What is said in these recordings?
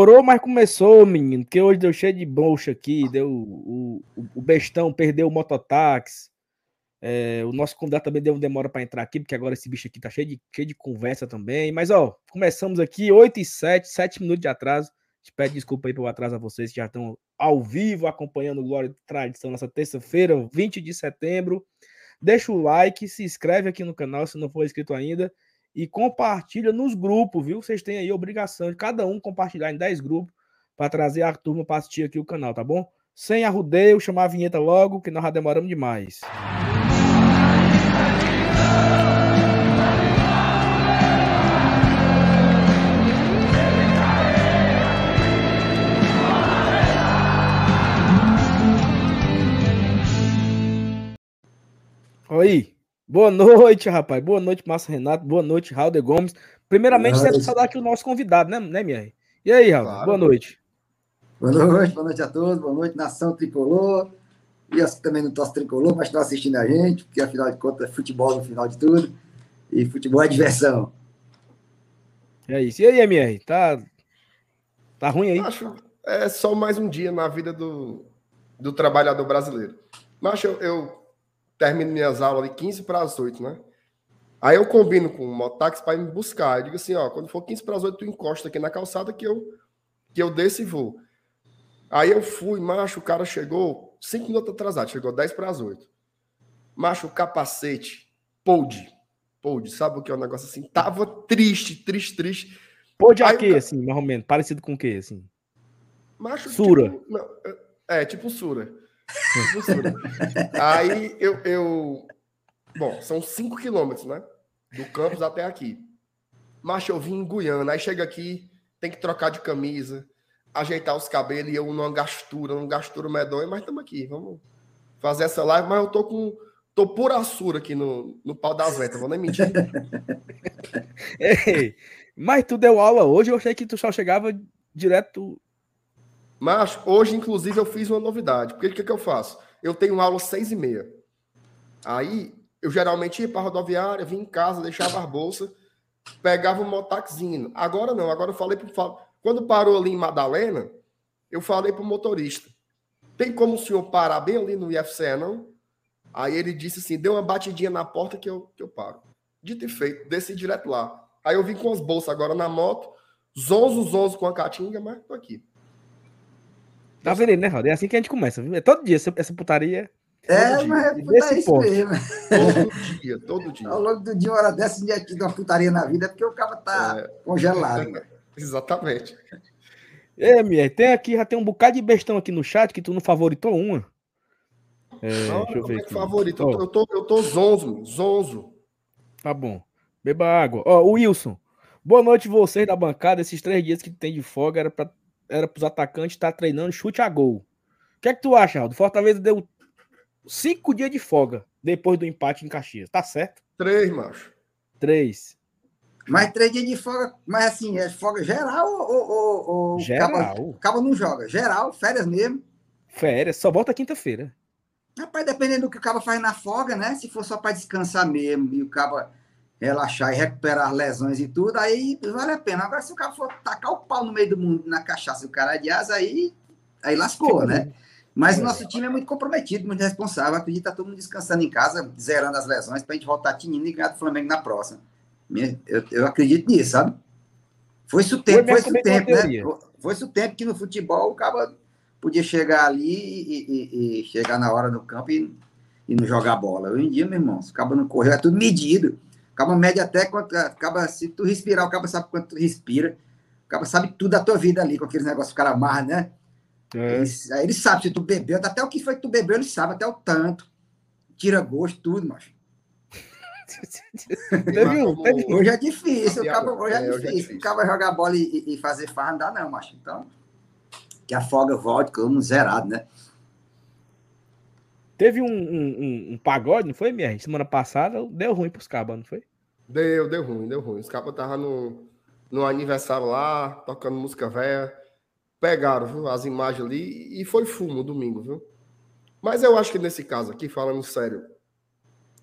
Demorou, mas começou, menino. Porque hoje deu cheio de bolcha aqui. Deu o, o, o bestão, perdeu o mototáxi. É, o nosso convidado também deu uma demora para entrar aqui, porque agora esse bicho aqui tá cheio de, cheio de conversa também. Mas, ó, começamos aqui, 8 e 7, 7 minutos de atraso. Gente pede desculpa aí pelo atraso a vocês que já estão ao vivo acompanhando o Glória e Tradição nessa terça-feira, 20 de setembro. Deixa o like, se inscreve aqui no canal se não for inscrito ainda e compartilha nos grupos, viu? Vocês têm aí a obrigação de cada um compartilhar em 10 grupos para trazer a turma para assistir aqui o canal, tá bom? Sem arrudeio, chamar a vinheta logo, que nós já demoramos demais. Oi, boa noite, rapaz. Boa noite, Márcio Renato. Boa noite, Raul de Gomes. Primeiramente, você saudar aqui o nosso convidado, né, né Mier? E aí, Raul? Claro. Boa noite. Boa noite, boa noite a todos. Boa noite, nação tricolor. E também não torço tricolor, mas estão assistindo a gente, porque afinal de contas é futebol no final de tudo. E futebol é diversão. É isso. E aí, MR? Tá, tá ruim aí? Acho é só mais um dia na vida do, do trabalhador brasileiro. Mas eu, eu termino minhas aulas de 15 para as 8, né? Aí eu combino com o mototáxi para me buscar. Eu digo assim, ó, quando for 15 para as 8, tu encosta aqui na calçada que eu que eu desço e vou. Aí eu fui, macho, o cara chegou 5 minutos atrasado, chegou 10 para as 8. Macho, o capacete, pod, pod, sabe o que é um negócio assim? Tava triste, triste, triste. Pod é quê, assim, mais ou menos? Parecido com o quê, assim? Macho, Sura. Tipo, não, é, é, tipo Sura. Aí eu, eu. Bom, são 5 quilômetros, né? Do campus até aqui. Mas eu vim em Guiana. Aí chega aqui, tem que trocar de camisa, ajeitar os cabelos e eu numa gastura, numa gastura medonha, mas estamos aqui. Vamos fazer essa live, mas eu tô com. Tô por assura aqui no, no pau das ventas, vou nem mentir. Ei, mas tu deu aula hoje, eu achei que tu só chegava direto mas hoje, inclusive, eu fiz uma novidade. Porque o que, que eu faço? Eu tenho aula seis e meia. Aí, eu geralmente ia para a rodoviária, vinha em casa, deixava a bolsa, pegava um motaxino. Agora não, agora eu falei para Quando parou ali em Madalena, eu falei para o motorista: tem como o senhor parar bem ali no IFCE, não? Aí ele disse assim: deu uma batidinha na porta que eu, que eu paro. Dito e feito, desci direto lá. Aí eu vim com as bolsas agora na moto, zonzo, zonzo com a catinga, mas tô aqui. Tá vendo, né, Rod? É assim que a gente começa, viu? É todo dia essa, essa putaria. É, mas é putaria isso mesmo. Todo dia, todo dia. Ao longo do dia, uma hora dessa, dia de uma putaria na vida, é porque o cara tá é. congelado. Né? Exatamente. É, Mier, tem aqui, já tem um bocado de bestão aqui no chat que tu não favoritou uma. É, não, deixa eu ver aqui. Favorito. Oh. Eu, tô, eu tô zonzo, zonzo. Tá bom. Beba água. Ó, oh, o Wilson. Boa noite, vocês da bancada. Esses três dias que tem de folga era pra era para os atacantes estar tá treinando chute a gol. O que é que tu acha, Aldo? Fortaleza deu cinco dias de folga depois do empate em Caxias. Tá certo? Três, macho. Três. Mas três dias de folga, mas assim, é folga geral ou. ou, ou geral. Acaba, acaba não joga. Geral, férias mesmo. Férias, só volta quinta-feira. Rapaz, dependendo do que o cara faz na folga, né? Se for só para descansar mesmo e o cara relaxar e recuperar as lesões e tudo, aí vale a pena. Agora, se o cara for tacar o pau no meio do mundo na cachaça e o cara adiasa, aí, aí lascou, né? Mas o nosso time é muito comprometido, muito responsável. Acredito que tá todo mundo descansando em casa, zerando as lesões, para a gente voltar tinindo e ganhar do Flamengo na próxima. Eu, eu acredito nisso, sabe? Foi-se o tempo, foi-se o tempo, né? Foi-se o tempo que no futebol o cara podia chegar ali e, e, e, chegar na hora do campo e, e não jogar bola. Hoje em dia, meu irmão, se o cara não correu, é tudo medido. Acaba mede até quanto. Acaba, se tu respirar, o cabo sabe quanto tu respira. O cabo sabe tudo da tua vida ali, com aqueles negócios que o cara amarra, né? É. Ele, aí ele sabe se tu bebeu, até o que foi que tu bebeu, ele sabe, até o tanto. Tira gosto, tudo, macho. hoje é difícil, cabo, hoje é, é, é difícil. O cara jogar bola e, e, fazer farra não dá, não, macho. Então, que a folga volte como zerado, né? Teve um, um, um, pagode, não foi, minha? Semana passada deu ruim pros cabas, não foi? Deu, deu ruim, deu ruim. Os cabas estavam no, no aniversário lá, tocando música velha. Pegaram, viu, as imagens ali e foi fumo domingo, viu? Mas eu acho que nesse caso aqui, falando sério,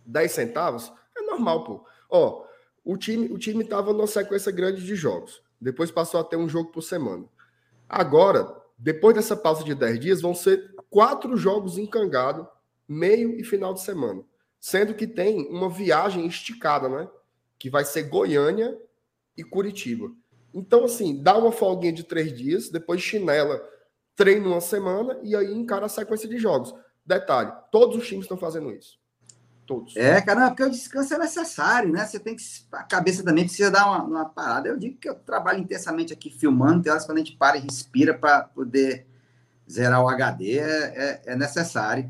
10 centavos é normal, pô. Ó, o time, o time tava numa sequência grande de jogos. Depois passou a ter um jogo por semana. Agora, depois dessa pausa de 10 dias, vão ser quatro jogos encangados, meio e final de semana. Sendo que tem uma viagem esticada, né? Que vai ser Goiânia e Curitiba. Então, assim, dá uma folguinha de três dias, depois chinela, treina uma semana e aí encara a sequência de jogos. Detalhe: todos os times estão fazendo isso. Todos. É, cara, porque o descanso é necessário, né? Você tem que. A cabeça também precisa dar uma, uma parada. Eu digo que eu trabalho intensamente aqui filmando, tem horas quando a gente para e respira para poder zerar o HD, é, é, é, necessário.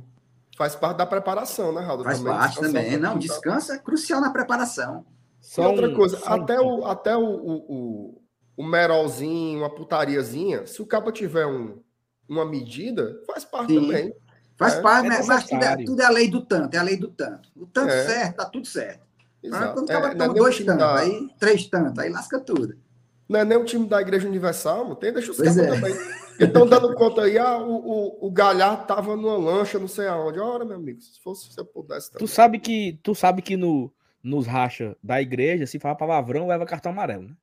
Faz parte da preparação, né, Raul? Faz também, parte também. Não, descanso é crucial na preparação. E outra coisa, até, o, até o, o, o, merolzinho, uma putariazinha, se o cabo tiver um, uma medida, faz parte Sim. também. Faz é, parte, é mas tudo é, tudo é, a lei do tanto, é a lei do tanto. O tanto é. certo, tá tudo certo. Exato. quando o cara é, toma é dois tantos, da... aí três tantos, aí lasca tudo. Não é nem o time da Igreja Universal, tem, deixa os caras também. Estão dando conta aí, ah, o, o, o Galhardo tava numa lancha, não sei aonde. Ora, meu amigo, se fosse se eu pudesse. Também. Tu sabe que, tu sabe que no, nos racha da igreja, se fala palavrão, leva cartão amarelo, né?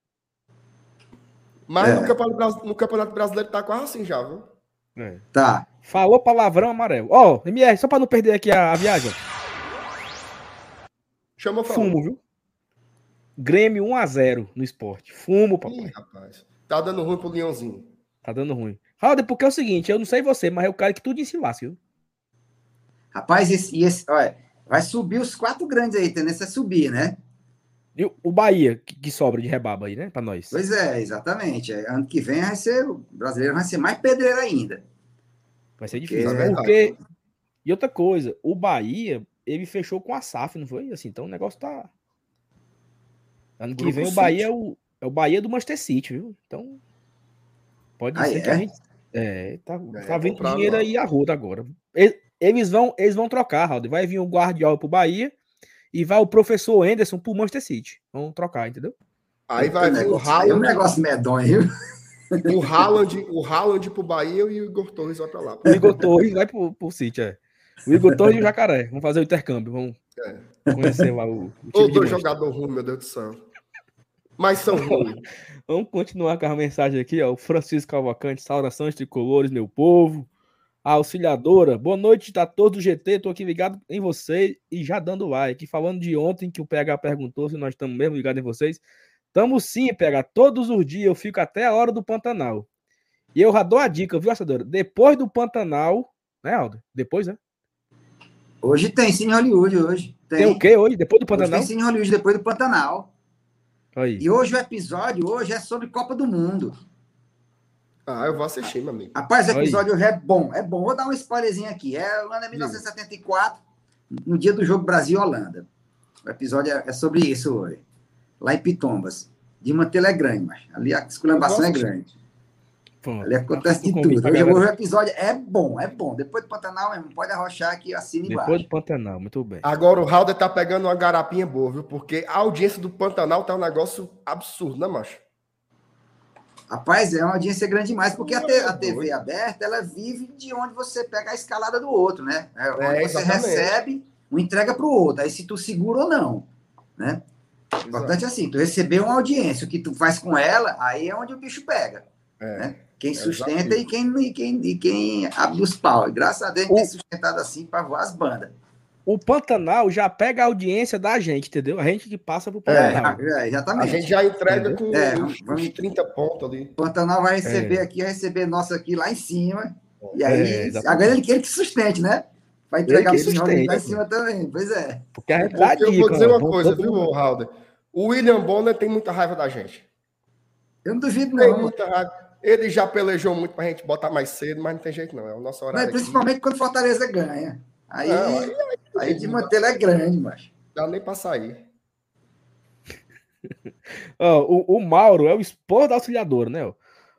Mas é. no, campeonato, no, campeonato, Brasileiro tá quase assim já, viu? É. Tá. Falou palavrão amarelo. Ó, oh, MR, só pra não perder aqui a, a viagem. Chama Fumo, viu? Grêmio 1x0 no esporte. Fumo, papai. Ih, rapaz. Tá dando ruim pro Leãozinho. Tá dando ruim. Raul, porque é o seguinte, eu não sei você, mas é o cara que tudo se lasca, viu? Rapaz, esse, esse, olha, vai subir os quatro grandes aí, tendência a subir, né? E o Bahia, que, sobra de rebaba aí, né? Pra nós. Pois é, exatamente. É, ano que vem vai ser, o brasileiro vai ser mais pedreiro ainda. Vai ser difícil. Porque... É porque... E outra coisa, o Bahia, ele fechou com a SAF, não foi? Assim, então o negócio tá. Ano que Grupo vem o Bahia é o, é o Bahia do Manchester City, viu? Então. Pode ah, ser é? que a gente. É, tá, é, tá vindo dinheiro aí a roda agora. Eles vão, eles vão trocar, Raul. Vai vir o Guardiola pro Bahia e vai o professor Anderson pro Manchester City. Vão trocar, entendeu? Aí vai vir o Haaland. É um negócio medonho, O Haaland, o Haaland pro Bahia e o Igor Torres vai pra lá. O Igor Torres vai pro, pro City, é. O Igor Torres e o Jacaré. Vamos fazer o intercâmbio. Vamos é. conhecer lá o. o dois jogadores ruins, meu Deus do céu. Mas são ruins. Vamos continuar com a mensagem aqui, ó. O Francisco Calvacante, saudações tricolores, meu povo. A auxiliadora, boa noite a todos do GT. Tô aqui ligado em vocês e já dando like. Falando de ontem que o PH perguntou se nós estamos mesmo ligados em vocês. Tamo sim, PH. Todos os dias eu fico até a hora do Pantanal. E eu já dou a dica, viu, assadora? Depois do Pantanal, né, Aldo? Depois, né? Hoje tem sim Hollywood, hoje. Tem, tem o quê hoje? Depois do Pantanal? Hoje tem sim Hollywood, depois do Pantanal. Aí. E hoje o episódio hoje é sobre Copa do Mundo. Ah, eu vou assistir, meu amigo. Rapaz, o episódio hoje é bom, é bom. Vou dar um spoilerzinho aqui. É Holanda 1974, no dia do jogo Brasil-Holanda. O episódio é, é sobre isso hoje. Lá em Pitombas. De manter é grande, mas ali a esculambação é grande. Pô, Ali acontece de tudo. Hoje, o episódio é bom, é bom. Depois do Pantanal, mesmo, pode arrochar aqui assina embaixo. Depois do Pantanal, muito bem. Agora o Halder tá pegando uma garapinha boa, viu? Porque a audiência do Pantanal tá um negócio absurdo, né, macho? Rapaz, é uma audiência grande demais, porque a, a TV aberta, ela vive de onde você pega a escalada do outro, né? É, onde é, você recebe, uma entrega para o outro. Aí se tu segura ou não, né? O importante é assim, tu receber uma audiência, o que tu faz com ela, aí é onde o bicho pega. É. Né? Quem é sustenta e quem, e, quem, e quem abre os pau. E graças a Deus, o... tem sustentado assim para voar as bandas. O Pantanal já pega a audiência da gente, entendeu? A gente que passa pro é, Pantanal. É, exatamente. A gente já entrega com é, uns, vamos, 30 pontos ali. O Pantanal vai receber é. aqui, vai receber nosso aqui lá em cima. E aí, é, agora ele quer que sustente, né? Vai entregar o lá em cima também. Pois é. Porque a realidade. Eu vou dizer uma coisa, viu, Halder? O William Bonner tem muita raiva da gente. Eu não duvido, não. Tem muita raiva. Ele já pelejou muito pra gente botar mais cedo, mas não tem jeito não. É o nosso horário. Mas, principalmente quando Fortaleza ganha. Aí, não, aí, aí, aí de manter ele é grande, mas. Dá nem pra sair. oh, o, o, Mauro é o esporro da auxiliadora, né?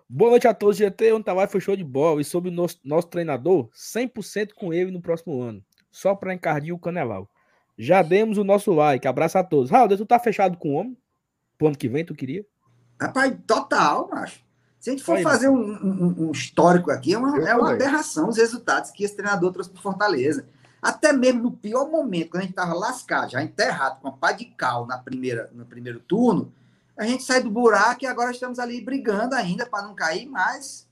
Boa noite a todos, GT. Ontem Tavares foi show de bola. E sobre o nosso, nosso treinador, 100% com ele no próximo ano. Só para encardir o Canelau. Já demos o nosso like. Abraço a todos. Raul, tu tá fechado com o homem? Pro ano que vem, tu queria? Rapaz, total, macho. Se a gente for Aí, fazer um, um, um, histórico aqui, é uma, é uma aberração os resultados que esse treinador trouxe para Fortaleza. Até mesmo no pior momento, quando a gente estava lascado, já enterrado com a pá de cal na primeira, no primeiro turno, a gente sai do buraco e agora estamos ali brigando ainda para não cair, mas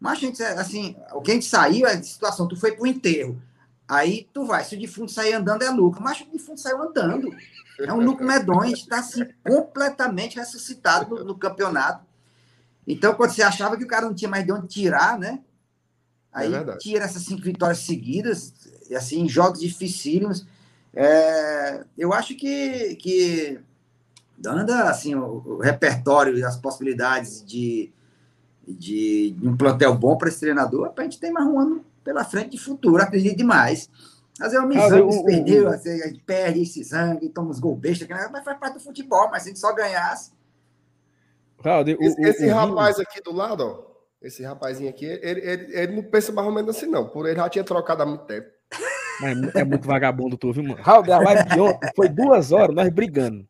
Mas, gente, assim, o que a gente saiu é a situação, tu foi pro enterro. Aí tu vai, se o defunto sair andando é lucro, mas o defunto saiu andando. É um lucro medonho, a gente está assim, completamente ressuscitado no, no, campeonato. Então, quando você achava que o cara não tinha mais de onde tirar, né? Aí é tira essas cinco vitórias seguidas, assim, jogos dificílimos. É, eu acho que, que dando assim, o, o repertório e as possibilidades de, de, de um plantel bom para esse treinador, a gente tem mais um ano pela frente de futuro, acredito demais. Mas é uma missão que perdeu, assim, a gente perde esse sangue, toma os gol besta, mas faz parte do futebol, mas se a gente só ganhasse. Claudio, esse, o, esse o, rapaz aqui do lado, ó, esse rapazinho aqui, ele, ele, ele, não pensa mais ou menos assim, não. Por ele já tinha trocado há muito tempo. É, é muito vagabundo tu, viu, mano? Raul, a live de ontem foi duas horas nós brigando.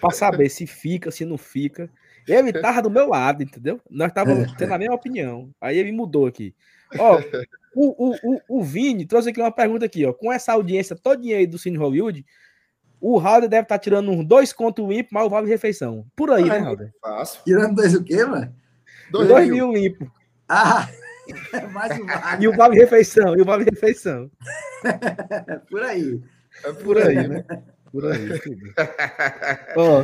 Pra saber se fica, se não fica. Ele tava do meu lado, entendeu? Nós estávamos tendo a mesma opinião. Aí ele mudou aqui. Ó, o, o, o, o Vini trouxe aqui uma pergunta aqui, ó. Com essa audiência todinha aí do Cine Hollywood, o Halder deve estar tá tirando uns dois contos limpo, mas o vale refeição. Por aí, né, Halder? Fácil. Tirando dois o quê, mano? Dois, dois mil. mil limpo. Ah! É mais um vale. E o vale refeição, e o vale refeição. por aí. É por aí, né? Por aí. oh,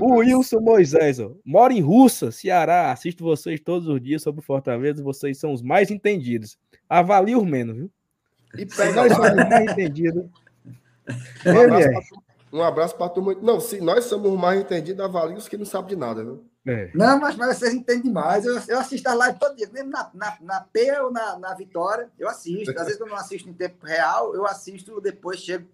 o Wilson Moisés, ó, mora em Russa, Ceará. Assisto vocês todos os dias sobre Fortaleza. Vocês são os mais entendidos. Avalie o menos, viu? E pega nós somos mais entendidos. Um abraço, um abraço para turma. Não, se nós somos mais entendidos, avalie os que não sabem de nada, viu? É. Não, mas, mas vocês entendem demais. Eu, eu assisto a live todo dia, mesmo na, na, na P ou na, na Vitória, eu assisto. Às vezes, quando eu não assisto em tempo real, eu assisto depois, chego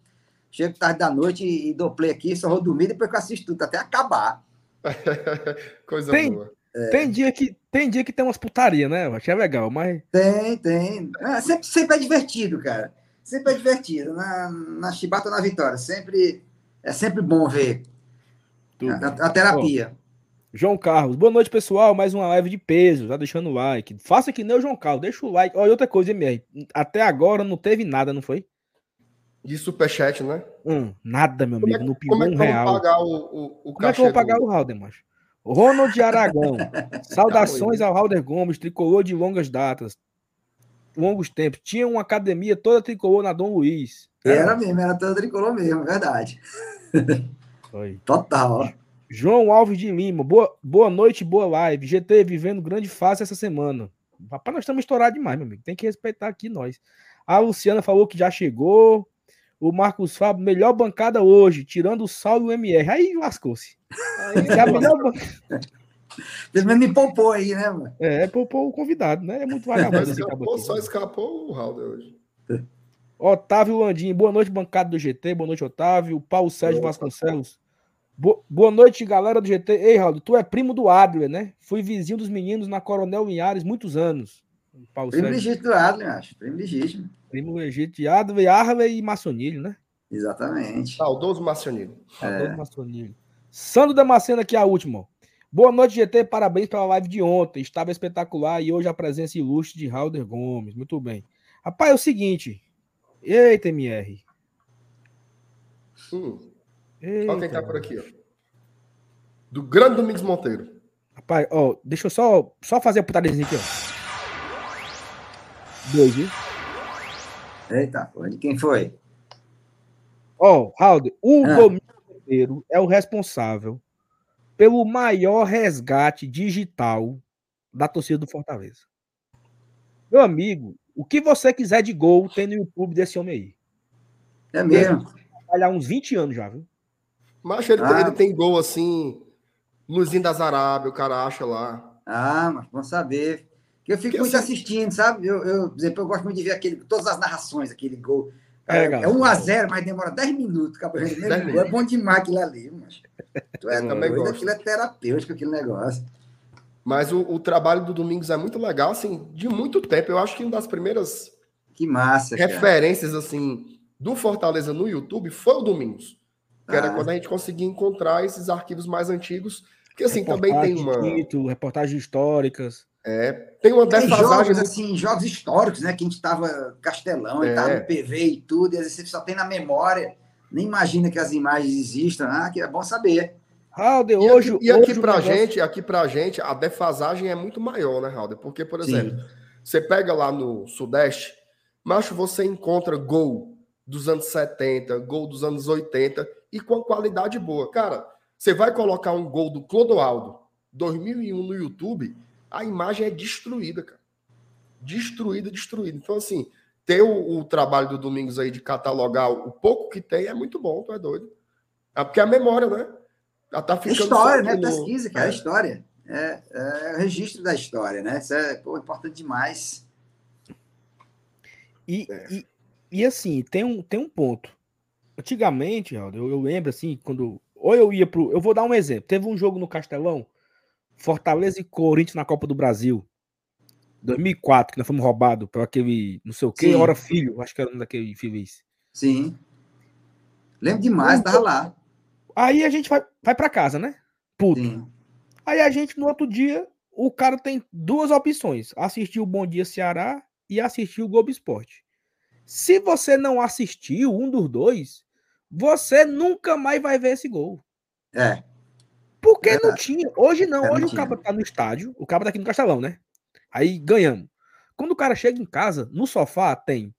Chego tarde da noite e, e dou play aqui, só vou dormir depois que eu assisto tudo, até acabar. Coisa tem, boa. É. Tem, dia que, tem dia que tem umas putaria, né? Eu achei legal, mas. Tem, tem. É, sempre, sempre é divertido, cara. Sempre é divertido. Na, na chibata na vitória. Sempre, é sempre bom ver a, a, terapia. João Carlos, boa noite, pessoal. Mais uma live de peso. Tá deixando o like. Faça que nem o João Carlos, deixa o like. Olha, outra coisa, MR. Até agora não teve nada, não foi? De superchat, né? Hum, nada, meu amigo. Como é, no como é que real. pagar o, o, o Como é que eu vou pagar do... o Halder, macho? Ronald Aragão. Saudações ao Halder Gomes, tricolor de longas datas. Longos tempos. Tinha uma academia toda tricolor na Dom Luiz. Era, era mesmo, era toda tricolor mesmo, verdade. Foi. Total, ó. João Alves de Lima, boa, boa noite, boa live. GT vivendo grande fase essa semana. Papai, nós estamos estourados demais, meu amigo. Tem que respeitar aqui nós. A Luciana falou que já chegou. O Marcos Fábio, melhor bancada hoje, tirando o Saulo e o MR. Aí lascou-se. É a melhor bancada. Pelo menos me poupou aí, né, mano? É, poupou o convidado, né? É muito vagabundo. escapou, só escapou o Raul hoje. Otávio Landim, boa noite, bancada do GT. Boa noite, Otávio. Paulo Sérgio boa, Boa noite, galera do GT. Ei, Raul, tu é primo do Adler, né? Fui vizinho dos meninos na Coronel Linhares muitos anos. Paulo primo Sérgio. legítimo do Adler, acho. Primo legítimo. Primo legítimo de Adler, Arley e Maçonilho, né? Exatamente. Saudoso Maçonilho. Saudoso é. Maçonilho. Sandro Damasceno aqui, a última. Boa noite, GT. Parabéns pela live de ontem. Estava espetacular e hoje a presença ilustre de Halder Gomes. Muito bem. Rapaz, é o seguinte. Eita, MR. Hum. Eita, Olha quem tá por aqui, ó. Do grande Domingos Monteiro. Rapaz, ó, deixa eu só, só fazer a putadinha aqui, ó. Dois, viu? Eita, de quem foi? Ó, oh, Raul, o ah. Domingos é o responsável pelo maior resgate digital da torcida do Fortaleza. Meu amigo, o que você quiser de gol tem no YouTube desse homem aí. É mesmo? Ele há uns 20 anos já, viu? Mas ele, ah. ele tem gol assim, Luzinho das Arábia, o cara acha lá. Ah, mas vamos saber. Que eu fico que muito assim... assistindo, sabe? Eu, eu, por exemplo, eu gosto muito de ver aquele, todas as narrações, aquele gol. É, é 1x0, mas demora 10 minutos. Acabou, é bom demais aquilo ali, mas. Tu é também doido, aquilo é terapêutico, aquele negócio. Mas o, o, trabalho do Domingos é muito legal, assim, de muito tempo. Eu acho que uma das primeiras que massa, referências, cara. assim, do Fortaleza no YouTube foi o Domingos. Que ah. era quando a gente conseguia encontrar esses arquivos mais antigos. Que, assim, reportagem também tem uma. Título, reportagens históricas. É, tem uma defasagem. Jogos, assim, jogos históricos, né? Que a gente tava Castelão é. e tava no PV e tudo, e às vezes você só tem na memória, nem imagina que as imagens existam, ah, que é bom saber. Halder, E hoje. aqui, e aqui hoje o pra negócio- gente, aqui pra gente, a defasagem é muito maior, né, Halder? Porque, por exemplo, você pega lá no Sudeste, macho, você encontra gol dos anos 70, gol dos anos 80 e com qualidade boa. Cara, você vai colocar um gol do Clodoaldo 2001 no YouTube, a imagem é destruída, cara. Destruída, destruída. Então, assim, ter o, o trabalho do Domingos aí de catalogar o pouco que tem é muito bom, tu é doido. Ah, porque a memória, né? Ela tá É ficando história, só né? no- Pesquisa, cara, é É. história. É, é o registro da história, né? Isso é pô, importante demais. E, É. e, e assim, tem um, tem um ponto. Antigamente, eu, eu lembro assim, quando. Ou eu ia pro. Eu vou dar um exemplo. Teve um jogo no Castelão, Fortaleza e Corinthians na Copa do Brasil. 2004, que nós fomos roubados por aquele, não sei o que, Sim. Hora Filho, acho que era um daquele infeliz. Sim. Lembro demais, tava lá. Aí a gente vai, vai para casa, né? Puto. Sim. Aí a gente, no outro dia, o cara tem duas opções: assistir o Bom Dia Ceará e assistir o Globo Esporte. Se você não assistiu um dos dois, você nunca mais vai ver esse gol. É. Porque não tinha. Hoje não, É, não hoje o tinha. cara tá no estádio, o cara tá aqui no Castelão, né? Aí ganhamos. Quando o cara chega em casa, no sofá tem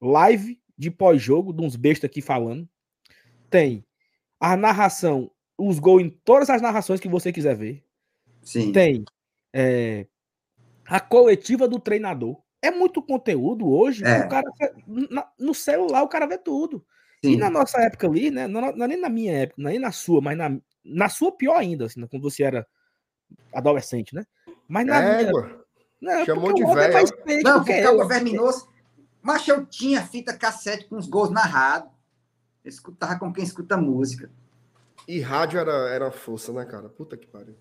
live de pós-jogo, de uns bestas aqui falando. Tem a narração, os gols em todas as narrações que você quiser ver. Sim. Tem é, a coletiva do treinador. É muito conteúdo hoje. É. O cara, no celular o cara vê tudo. Sim. E na nossa época ali, né? Não, não é nem na minha época, nem na sua, mas na, na sua pior ainda, assim, né, quando você era adolescente, né? Mas na minha. Égua. Não, chamou porque de o é velho, fake Não, do que ficava eu. verminoso. Mas eu tinha fita cassete com os gols narrados. Eu escutava com quem escuta música. E rádio era, era força, né, cara? Puta que pariu.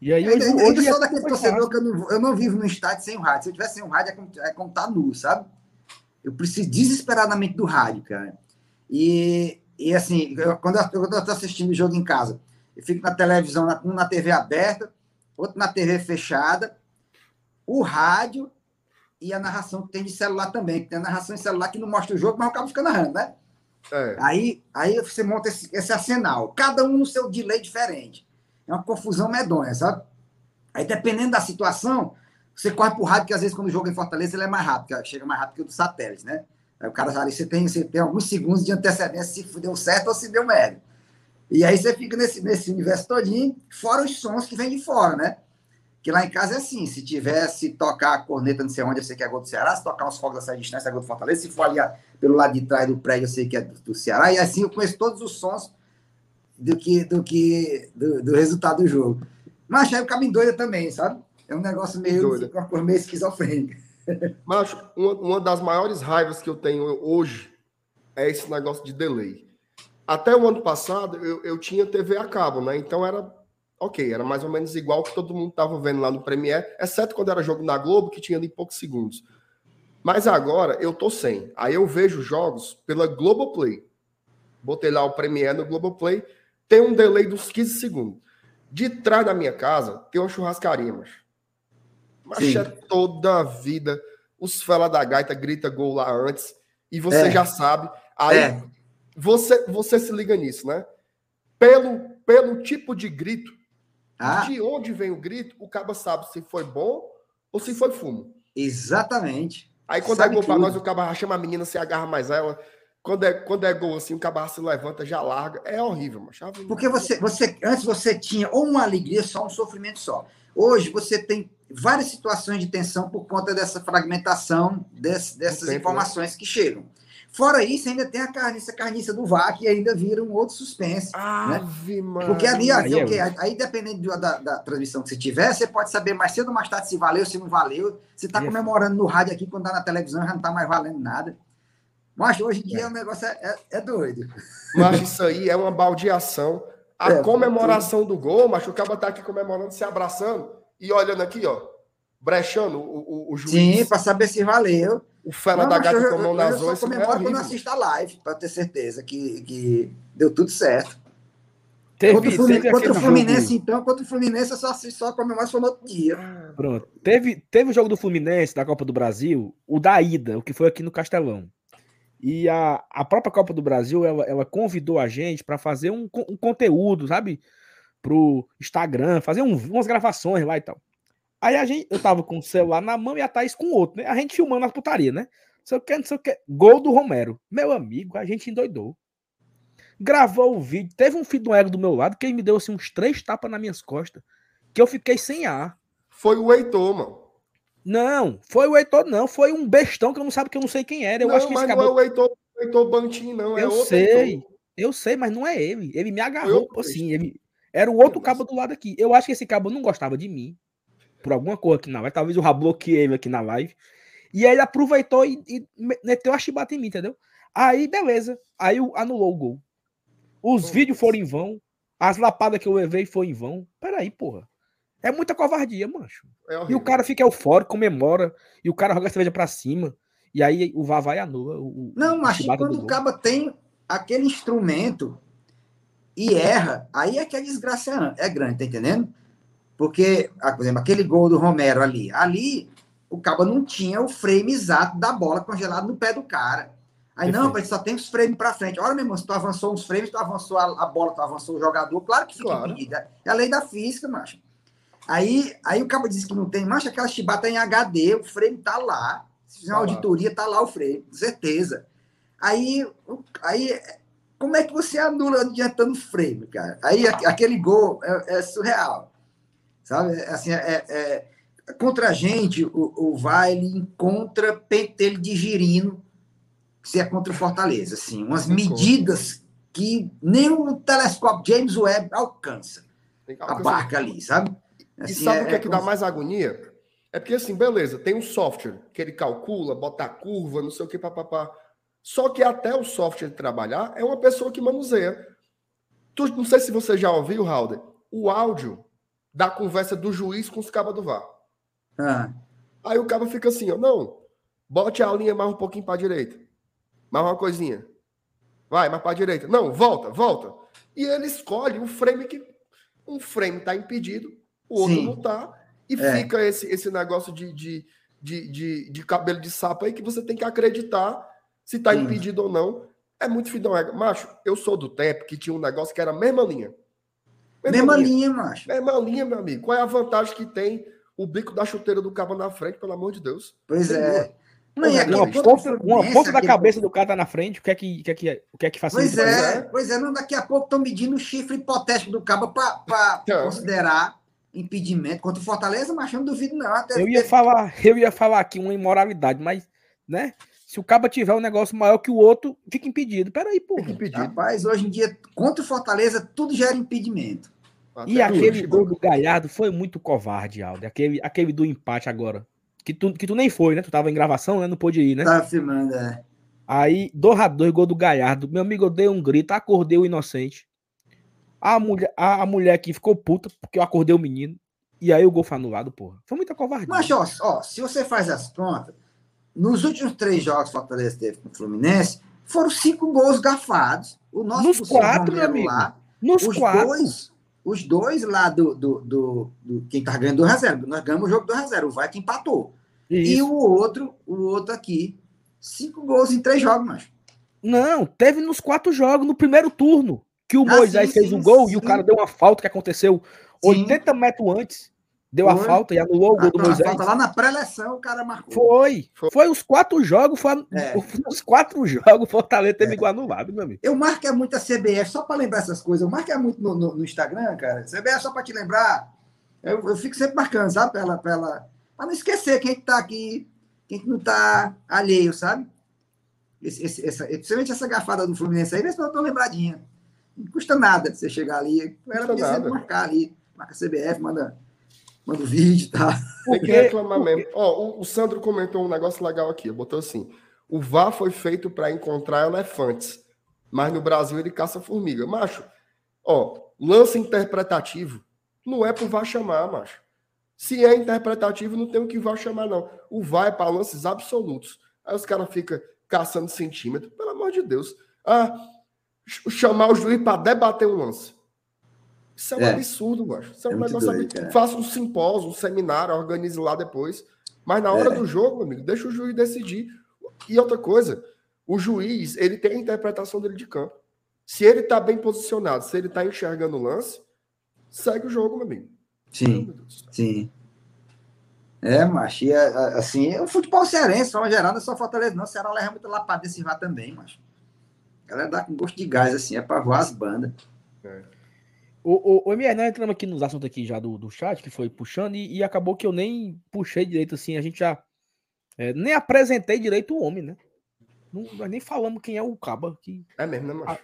E aí Eu hoje, ainda hoje sou é daquele torcedor que eu não, eu não vivo no estádio sem o rádio. Se eu tivesse sem o rádio, é como, é como tá nu, sabe? Eu preciso desesperadamente do rádio, cara. E, e assim, eu- quando, eu, tô assistindo o jogo em casa, eu fico na televisão, na- um na TV aberta, outro na TV fechada, o rádio e a narração que tem de celular também, que tem a narração em celular que não mostra o jogo, mas o cabo fica narrando, né? É. Aí, aí você monta esse, esse arsenal, cada um no seu delay diferente. É uma confusão medonha, sabe? Aí, dependendo da situação, você corre pro rádio, que às vezes quando o jogo é em Fortaleza, ele é mais rápido, chega mais rápido que o do satélite, né? Aí o cara ali, você tem, você tem alguns segundos de antecedência se deu certo ou se deu merda. E aí você fica nesse, nesse universo todinho, fora os sons que vêm de fora, né? Que lá em casa é assim, se tivesse tocar a corneta não sei onde, eu sei que é gol do Ceará, se tocar os fogos dessa distância, é gol do Fortaleza, se for ali pelo lado de trás do prédio, eu sei que é do, do Ceará, e assim eu conheço todos os sons do que do, que, do, do resultado do jogo. Mas aí o cabo doida também, sabe? É um negócio meio, Doida. uma coisa meio esquizofrênica. Mas uma, uma das maiores raivas que eu tenho hoje é esse negócio de delay. Até o ano passado, eu, eu tinha TV a cabo, né? Então era ok, era mais ou menos igual que todo mundo estava vendo lá no Premiere, exceto quando era jogo na Globo, que tinha ali poucos segundos. Mas agora eu tô sem. Aí eu vejo jogos pela Globoplay. Botei lá o Premiere no Globoplay, tem um delay dos 15 segundos. De trás da minha casa tem uma churrascaria, mas. Mas é toda a vida. Os fela da gaita grita gol lá antes. E você É. já sabe. Aí É. você, você se liga nisso, né? Pelo, pelo tipo de grito, Ah, de onde vem o grito, o cabo sabe se foi bom ou se foi fumo. exatamente. Aí quando Sabe é gol pra nós, o cabo chama a menina, se agarra mais ela. Quando é, quando é gol assim, o cabo se levanta, já larga. É horrível, mas Porque você, você, antes você tinha ou uma alegria só, um sofrimento só. Hoje você tem várias situações de tensão por conta dessa fragmentação desse- dessas tempo, né? informações que chegam. Fora isso, ainda tem a carniça, carniça do VAR, que ainda vira um outro suspense. Ave, mano. Porque ali, ó, Aí é aí dependendo do- da, da transmissão que você tiver, você pode saber mais cedo ou mais tarde se valeu, se não valeu. Você está comemorando no rádio aqui, quando tá na televisão, já não está mais valendo nada. Mas hoje em dia o negócio é, é- é doido. Mas isso aí é uma baldeação. A É, comemoração do gol, mas o cabo tá aqui comemorando, se abraçando e olhando aqui, ó. Brechando o, o, o juiz. Sim, para saber se valeu. O fela Não, da gata eu- com a mão eu- nas Eu ondas. é comemoro quando assisto a live, para ter certeza que, que deu tudo certo. Teve, contra o Fluminense, contra o Fluminense então, contra o Fluminense, eu só, assisto- só comemoro se for no outro dia. Pronto. Teve, teve o jogo do Fluminense da Copa do Brasil, o da ida, o que foi aqui no Castelão. E a, a própria Copa do Brasil, ela, ela convidou a gente para fazer um, um, conteúdo, sabe? Pro Instagram, fazer um, umas gravações lá e tal. Aí a gente, eu tava com o celular na mão e a Thaís com o outro, né? A gente filmando a putaria, né? Eu quero, não sei o que. Gol do Romero. Meu amigo, a gente endoidou. Gravou o vídeo. Teve um filho do ego do meu lado que ele me deu assim, uns três tapas nas minhas costas. Que eu fiquei sem ar. Foi o Heitor, mano. Não, foi o Heitor, não. Foi um bestão que eu não sabe que eu não sei quem era. Eu não, acho que mas esse não é o Heitor, o Heitor Bantin, não. É eu outro sei, Heitor. eu sei, mas não é ele. Ele me agarrou, assim. Ele... Era o outro cabo do lado aqui. Eu acho que esse cabo não gostava de mim. Por alguma coisa aqui na live. Talvez eu já bloqueei ele aqui na live. E aí ele aproveitou e, e meteu a chibata em mim, entendeu? Aí, beleza. Aí anulou o gol. Os vídeos foram em vão. As lapadas que eu levei foram em vão. Peraí, porra. É muita covardia, mancho. É e o cara fica eufórico, comemora, e o cara joga a cerveja pra cima. E aí o Vá vai anula. O, não, mas quando o caba tem aquele instrumento e erra, aí é que a desgraça é grande, tá entendendo? Porque, ah, por exemplo, aquele gol do Romero ali, ali o caba não tinha o frame exato da bola congelado no pé do cara. Aí, Perfeito. não, mas só tem os frames para frente. Olha, meu irmão, se tu avançou uns frames, tu avançou a, a bola, tu avançou o jogador, claro que fica claro. É a lei da física, macho. Aí, aí o cabo disse que não tem, mas aquela chibata em HD, o frame tá lá. Se fizer uma tá auditoria, tá lá o frame, certeza. Aí, aí, como é que você anula adiantando o frame, cara? Aí aquele gol é, é surreal. Sabe? Assim, é, é, contra a gente, o, o vai, ele encontra pentelho de girino, se é contra o Fortaleza. Assim, umas medidas que nem o telescópio James Webb alcança. A barca ali, sabe? Assim, e sabe é, o que é, que dá mais agonia? É porque, assim, beleza, tem um software que ele calcula, bota a curva, não sei o que, papapá. Só que até o software trabalhar, é uma pessoa que manuseia. Tu, não sei se você já ouviu, Halder, o áudio da conversa do juiz com os cabas do VAR. Ah. Aí o cabo fica assim, ó, não, bote a linha mais um pouquinho para direita. Mais uma coisinha. Vai, mais para direita. Não, volta, volta. E ele escolhe um frame que um frame está impedido, o outro Sim. não tá. E é. fica esse, esse negócio de, de, de, de, de cabelo de sapo aí que você tem que acreditar se tá Sim. impedido ou não. É muito fidão. Macho, eu sou do tempo que tinha um negócio que era a mesma linha. Mesma, mesma linha. linha, macho. Mesma linha, meu amigo. Qual é a vantagem que tem o bico da chuteira do cabo na frente, pelo amor de Deus? Pois é. Não, é uma, ponta, uma ponta da cabeça do cara tá na frente, o que é que, que, é que, o que, é que faz Pois é, pois é, não, daqui a pouco estão medindo o chifre hipotético do cabo para então. considerar impedimento contra o Fortaleza, mas eu não duvido não. Até eu ia falar, eu ia falar aqui uma imoralidade, mas, né? Se o cabo tiver um negócio maior que o outro, fica impedido. Peraí, pô. Fica impedido. Rapaz, hoje em dia, contra o Fortaleza, tudo gera impedimento. Até e aquele gol do Galhardo foi muito covarde, Aldo. Aquele, aquele do empate agora. Que tu, que tu nem foi, né? Tu tava em gravação, né? Não pôde ir, né? Tava filmando, é. Aí, 2 a 2 gol do Galhardo. Meu amigo, eu dei um grito, acordei o inocente. A mulher, a, a mulher aqui ficou puta porque eu acordei o menino. E aí o gol foi anulado, porra. Foi muita covardia. Mas, ó, ó, se você faz as contas, nos últimos três jogos que o Fortaleza teve com o Fluminense, foram cinco gols gafados. O nosso Nos quatro, meu amigo. Lá, Nos os quatro. Dois, os dois lá do, do, do, do quem tá ganhando do reserva. Nós ganhamos o jogo do reserva, o Vai que empatou. Isso. E o outro, o outro aqui, cinco gols em três jogos, mas. Não, teve nos quatro jogos no primeiro turno que o ah, Moisés sim, fez sim, um gol sim. e o cara deu uma falta que aconteceu 80 metros antes. Deu foi. a falta e anulou o gol do Moisés. Falta lá na pré-eleção o cara marcou. Foi. Foi, foi os quatro jogos. Foi é. Os quatro jogos, Fortaleza teve é. igual anulado, meu amigo. Eu marco é muito a CBF, só para lembrar essas coisas. Eu marco é muito no, no, no Instagram, cara. CBF só para te lembrar. Eu, eu fico sempre marcando, sabe? Pra ela, pra, ela, pra não esquecer quem que tá aqui, quem que não tá alheio, sabe? Esse, esse, essa, principalmente essa gafada do Fluminense aí, vê se eu tô lembradinha. Não custa nada você chegar ali. Ela podia sempre marcar ali. Marca CBF, manda manda o vídeo, tá? Tem que reclamar mesmo. Ó, o, o, Sandro comentou um negócio legal aqui. Botou assim: o VAR foi feito para encontrar elefantes, mas no Brasil ele caça formiga. Macho, ó, lance interpretativo não é pro VAR chamar, macho. Se é interpretativo, não tem o que VAR chamar, não. O VAR é para lances absolutos. Aí os caras ficam caçando centímetro. Pelo amor de Deus. Ah, chamar o juiz para debater um lance. Isso é um é. absurdo, macho. Isso é, é um negócio doido, Faça um simpósio, um seminário, organize lá depois. Mas na hora é. do jogo, amigo, deixa o juiz decidir. E outra coisa, O juiz, ele tem a interpretação dele de campo. Se ele tá bem posicionado, se ele tá enxergando o lance, segue o jogo, meu amigo. Sim, sim. É, macho, e, assim, o futebol cearense, só geral, não é só Fortaleza, não. O Ceará leva muito lapada desse vá também, macho. A galera dá com gosto de gás, assim, é pra voar as bandas. É. O, o, o MR, nós entramos aqui nos assuntos aqui já do, do chat, que foi puxando, e, e acabou que eu nem puxei direito, assim, a gente já é, nem apresentei direito o homem, né? Não, nós nem falamos quem é o Caba. Que, é mesmo, né, macho?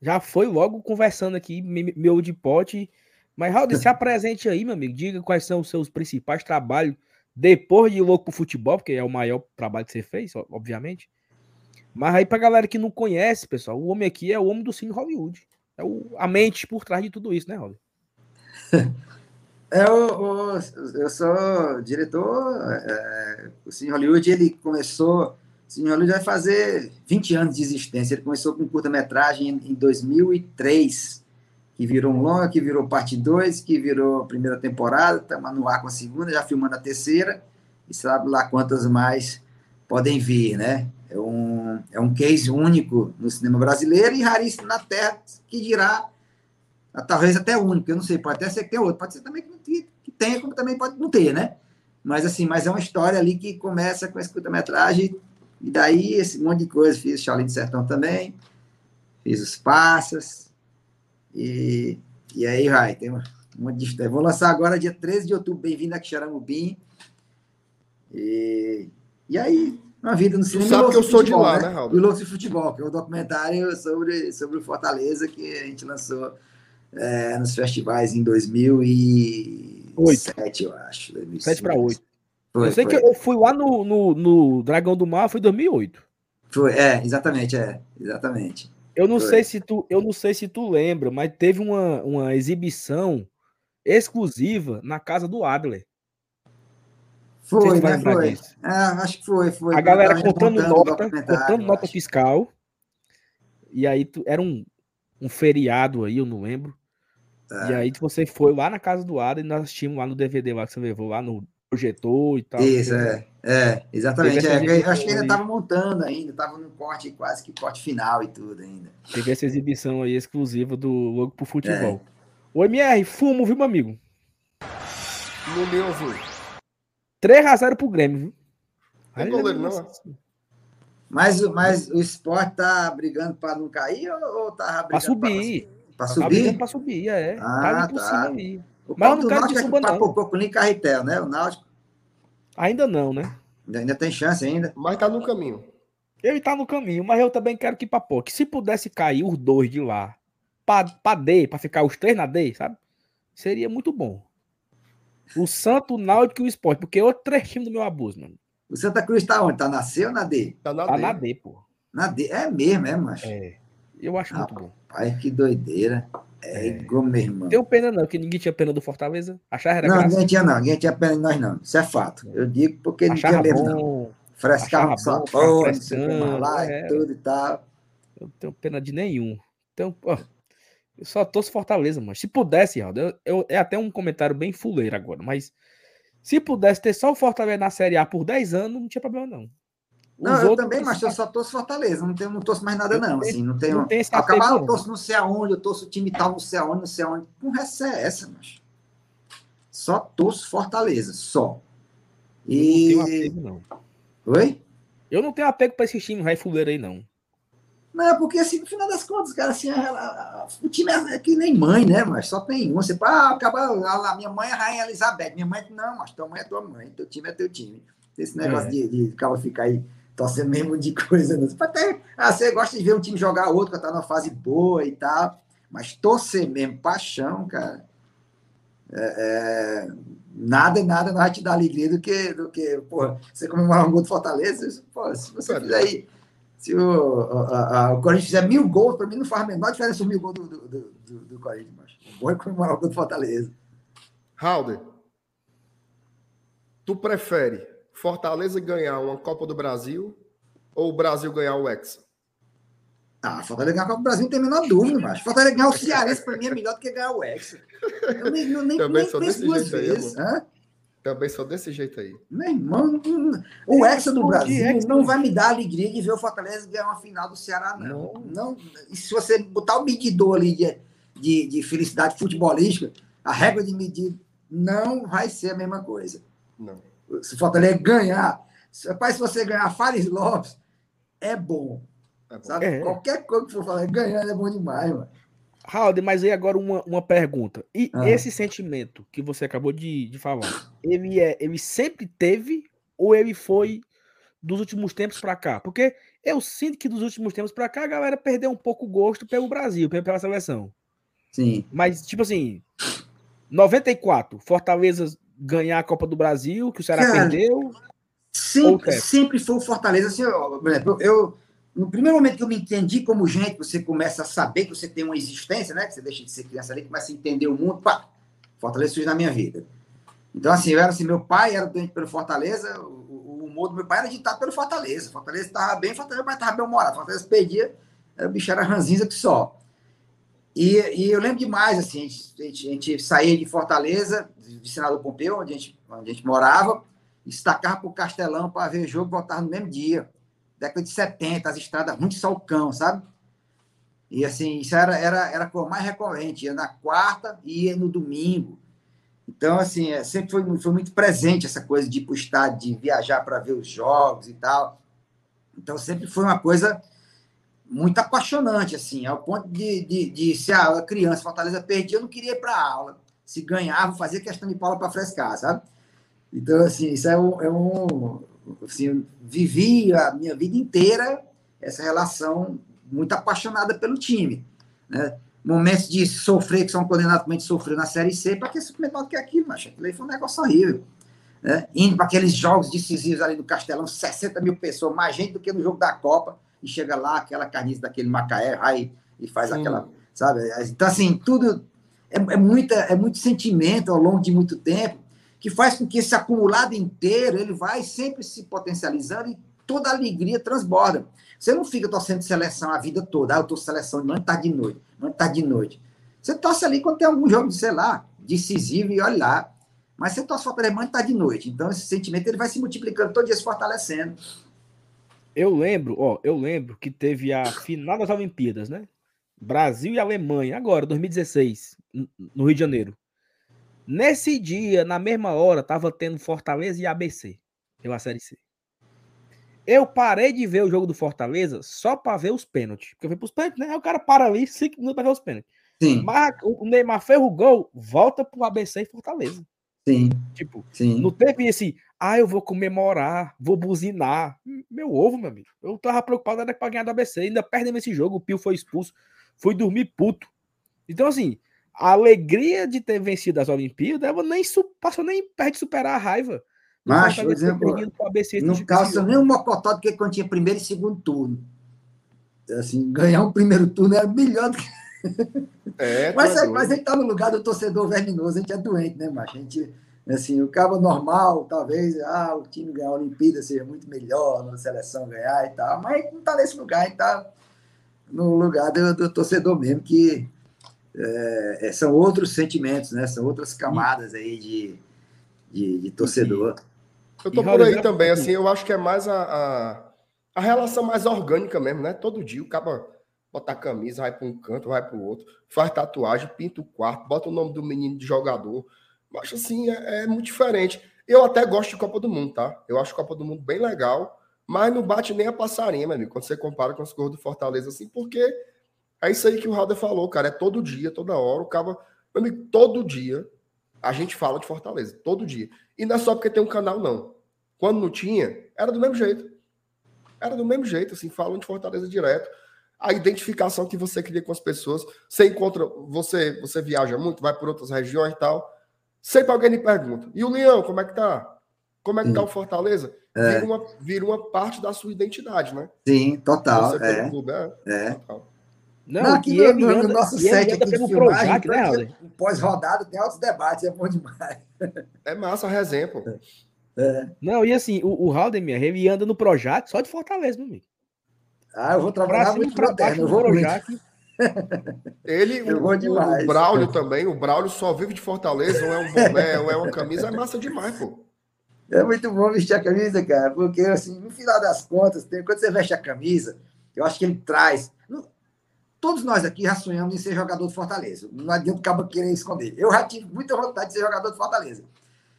Já foi logo conversando aqui, meu de pote. Mas, Raul, se apresente aí, meu amigo. Diga quais são os seus principais trabalhos depois de Louco pro Futebol, porque é o maior trabalho que você fez, obviamente. Mas aí, pra galera que não conhece, pessoal, o homem aqui é o homem do Cine Hollywood. É o, a mente por trás de tudo isso, né, Raul? É, eu, eu sou diretor. É, o Cine Hollywood ele começou. O Cine Hollywood vai fazer 20 anos de existência. Ele começou com curta-metragem em, em 2003 que virou um longa, que virou parte 2, que virou primeira temporada, estamos no ar com a segunda, já filmando a terceira, e sabe lá quantas mais podem vir, né? É um, é um case único no cinema brasileiro e raríssimo na Terra, que dirá, talvez até único, eu não sei, pode até ser que tenha outro, pode ser também que, tenha, como também pode não ter, né? Mas assim, mas é uma história ali que começa com essa curta-metragem, e daí esse monte de coisa, fiz Charlie de Sertão também, fiz Os Passas, e, e aí vai, tem um monte de história. Vou lançar agora, dia 13 de outubro, Bem-vindo a Xaramubim. E, e aí, uma vida no cinema. sabe que eu sou futebol, de lá, né, né? E o Louco de Futebol, que é um documentário sobre, sobre o Fortaleza que a gente lançou é, nos festivais em 2007, eu acho. 7 para 8. Foi, eu sei foi. que eu fui lá no, no, no Dragão do Mar, foi 2008. Foi, é, exatamente, é, exatamente. Eu não sei se tu, eu não sei se tu lembra, mas teve uma, uma exibição exclusiva na casa do Adler. Foi, né? Foi. É, acho que foi, foi. A galera contando nota, contando nota fiscal. E aí tu, era um, um feriado aí, eu não lembro. É. E aí você foi lá na casa do Adler e nós assistimos lá no DVD lá que você levou lá no projetor e tal. Isso, é. É, exatamente. É, acho que ainda estava montando ainda, estava no corte, quase que corte final e tudo ainda. Teve essa exibição aí exclusiva do Logo pro Futebol. É. O MR, fumo, viu, meu amigo? No meu, viu? 3x0 pro Grêmio, viu? Não goleiro, não. Mas, mas o esporte tá brigando para não cair ou, ou tá brigando para subir? Para subir? Tá para subir, é. Ah, tá. tá. Cima aí. O Mas não quero que suba, não. pouco nem Carretel, né? O Náutico. Ainda não, né? Ainda tem chance ainda. Mas tá no caminho. Ele tá no caminho, mas eu também quero que papoque. Se pudesse cair os dois de lá pra, pra D, pra ficar os três na D, sabe? Seria muito bom. O Santo, o Náutico e o Esporte, porque é outro três times do meu abuso, mano. O Santa Cruz tá onde? Tá na C ou na D? Tá na, tá D. na D, pô. Na D, é mesmo, é, macho? É. Eu acho ah, muito bom. Pai, que doideira. É, é igual meu irmão. Tenho pena não, que ninguém tinha pena do Fortaleza. Achar era Não, graça. ninguém tinha não, ninguém tinha pena de nós não. Isso é fato. Eu digo porque não tinha mesmo não. Frescar com sua porra, não sei lá é. e tudo e tal. Eu não tenho pena de nenhum. Então, pô, eu só torço Fortaleza, mas se pudesse, eu, é até um comentário bem fuleiro agora, mas se pudesse ter só o Fortaleza na Série A por 10 anos, não tinha problema não. Não, eu também, mas eu só torço Fortaleza, não, tenho, não torço mais nada, não. Assim, não tenho. Não tem acabar, eu torço não sei aonde, eu torço o time tal, não sei aonde, não sei aonde. Com resto é essa, mas. Só torço Fortaleza, só. E. Eu não tenho apego, não. Oi? Eu não tenho apego para esse time vai fuleiro aí, não. Não, porque assim, no final das contas, cara, assim, a, a, o time é, é, que nem mãe, né, mas só tem um. Você, ah, acaba, a, minha mãe é a Rainha Elizabeth, minha mãe, não, mas tua mãe é tua mãe, teu time é teu time. Esse negócio é. de, de, de ficar aí torcer mesmo de coisa. Né? Até, ah, você gosta de ver um time jogar outro, que tá numa fase boa e tal, mas torcer mesmo, paixão, cara. É, é, nada, nada não vai te dar alegria do que, do que porra, você comemorar um gol do Fortaleza. Pô, se você fizer aí, se o, a, a, o Corinthians fizer mil gols, para mim não faz a menor diferença o mil gols do, do, do, do Corinthians. Mas bom é comemorar o gol do Fortaleza. Halder, tu prefere Fortaleza ganhar uma Copa do Brasil ou o Brasil ganhar o Hexa? Ah, Fortaleza ganhar a Copa do Brasil não tem a menor dúvida, mas Fortaleza ganhar o Cearense para mim é melhor do que ganhar o Hexa. Eu nem, eu nem, nem desse jeito vezes. Aí, Também sou desse jeito aí. Meu irmão, o Hexa do Brasil não vai me dar alegria de ver o Fortaleza ganhar uma final do Ceará, não. não. não se você botar o medidor ali de, de, de, felicidade futebolística, a regra de medir não vai ser a mesma coisa. Não. Se o Fortaleza ganhar, rapaz, se você ganhar Fares Lopes, é bom. É bom. Sabe? É. Qualquer coisa que for falar, ganhando é bom demais, mano. Raul, mas aí agora uma, uma pergunta. E ah. esse sentimento que você acabou de, de falar, ele é, ele sempre teve ou ele foi dos últimos tempos para cá? Porque eu sinto que dos últimos tempos para cá a galera perdeu um pouco o gosto pelo Brasil, pela seleção. Sim. Mas tipo assim, 94, Fortaleza ganhar a Copa do Brasil, que o Ceará Cara, perdeu. Sempre, sempre foi o Fortaleza. Assim, eu, eu no primeiro momento que eu me entendi como gente, você começa a saber que você tem uma existência, né? Que você deixa de ser criança ali, começa a entender o mundo, pá, Fortaleza surge na minha vida. Então, assim, eu era assim, meu pai era doente pelo Fortaleza, o, humor do meu pai era ditado pelo Fortaleza. Fortaleza estava bem, Fortaleza, mas estava bem humorado. Fortaleza perdia, o bicho era ranzinza que só. E, e eu lembro demais, assim, a gente, a gente, saía de Fortaleza, de Senador Pompeu, onde a gente, onde a gente morava, estacava para o Castelão para ver jogo voltava no mesmo dia década de 70, as estradas ruins de salcão, sabe? E assim, isso era, era, era a cor mais recorrente, ia na quarta e ia no domingo. Então, assim, é, sempre foi, foi muito presente essa coisa de ir de viajar para ver os jogos e tal. Então, sempre foi uma coisa muito apaixonante, assim, ao ponto de, de, de se a criança Fortaleza perdia, eu não queria ir para a aula. Se ganhava, fazia questão de Paula para frescar, sabe? Então, assim, isso é um, é um, assim, vivi a minha vida inteira essa relação muito apaixonada pelo time. Né? Momentos de sofrer, que são condenados como a gente sofreu na Série C, para que sofrer do que aquilo, mas aquilo aí foi um negócio horrível. Né? Indo para aqueles jogos decisivos ali do Castelão, 60 mil pessoas, mais gente do que no jogo da Copa, e chega lá, aquela carniça daquele Macaé, aí, e faz Sim. aquela, sabe? Então, assim, tudo é, é, muita, é muito sentimento ao longo de muito tempo, que faz com que esse acumulado inteiro ele vai sempre se potencializando e toda a alegria transborda. Você não fica torcendo seleção a vida toda. Ah, eu estou seleção de manhã, tá de noite, manhã, tá de noite. Você torce ali quando tem algum jogo, sei lá, decisivo e olha lá. Mas você torce para manhã, tá de noite. Então esse sentimento ele vai se multiplicando todo dia, se fortalecendo. Eu lembro, ó, eu lembro que teve a final das Olimpíadas, né? Brasil e Alemanha, agora, 2016, no Rio de Janeiro. Nesse dia, na mesma hora, tava tendo Fortaleza e ABC pela Série C. Eu parei de ver o jogo do Fortaleza só para ver os pênaltis. Porque eu fui pros pênaltis, né? Aí o cara para ali, cinco minutos para ver os pênaltis. Sim. Mas o Neymar fez o gol, volta pro ABC e Fortaleza. Sim. Tipo, Sim. não teve esse, ah, eu vou comemorar, vou buzinar. Meu ovo, meu amigo. Eu tava preocupado era pra ganhar do ABC. Ainda perdemos esse jogo, o Pio foi expulso. Fui dormir puto. Então, assim, a alegria de ter vencido as Olimpíadas, ela nem passou nem perto de superar a raiva. Mas, por exemplo, não calça nem o mocotó do que quando tinha primeiro e segundo turno. Assim, ganhar um primeiro turno era melhor do que. É, mas, é, mas a gente tá no lugar do torcedor verminoso, a gente é doente, né, macho? A gente, assim, o cabo normal, talvez, ah, o time ganhar a Olimpíada seja muito melhor, a seleção ganhar e tal, mas não tá nesse lugar, a gente tá no lugar do, do torcedor mesmo, que é, é, são outros sentimentos, né? São outras camadas aí de, de, de torcedor. Eu tô por aí também, assim, eu acho que é mais a, a, a, relação mais orgânica mesmo, né? Todo dia o cara bota a camisa, vai para um canto, vai para o outro, faz tatuagem, pinta o quarto, bota o nome do menino de jogador. Mas assim, é, é, muito diferente. Eu até gosto de Copa do Mundo, tá? Eu acho Copa do Mundo bem legal, mas não bate nem a passarinha, meu amigo, quando você compara com as cores do Fortaleza, assim, porque é isso aí que o Rader falou, cara. É todo dia, toda hora. O cara. Meu amigo, todo dia a gente fala de Fortaleza. Todo dia. E não é só porque tem um canal, não. Quando não tinha, era do mesmo jeito. Era do mesmo jeito, assim, falam de Fortaleza direto. A identificação que você cria com as pessoas. Você encontra. Você, você viaja muito, vai por outras regiões e tal. Sempre alguém me pergunta. E o Leão, como é que tá? Como é que tá o Fortaleza? É. Vira, uma, vira uma parte da sua identidade, né? Sim, total. Você é. Clube, é, é. Total. Não, Não aqui no, ele no, anda, no nosso set aqui de filmagem, Projac, né, pós-rodada, tem altos debates, é bom demais. É massa a exemplo. É. Não, e assim, o, o Haldemir, ele anda no Projac só de Fortaleza, meu amigo. Ah, eu vou trabalhar muito pra baixo, eu vou Projac. Ele, o, o, Braulio também, o Braulio só vive de Fortaleza, ou é um boné, ou é uma camisa, é massa demais, pô. É muito bom vestir a camisa, cara, porque assim, no final das contas, tem, quando você veste a camisa, eu acho que ele traz. Todos nós aqui já sonhamos em ser jogador de Fortaleza. Não adianta o cabo querer esconder. Eu já tive muita vontade de ser jogador de Fortaleza.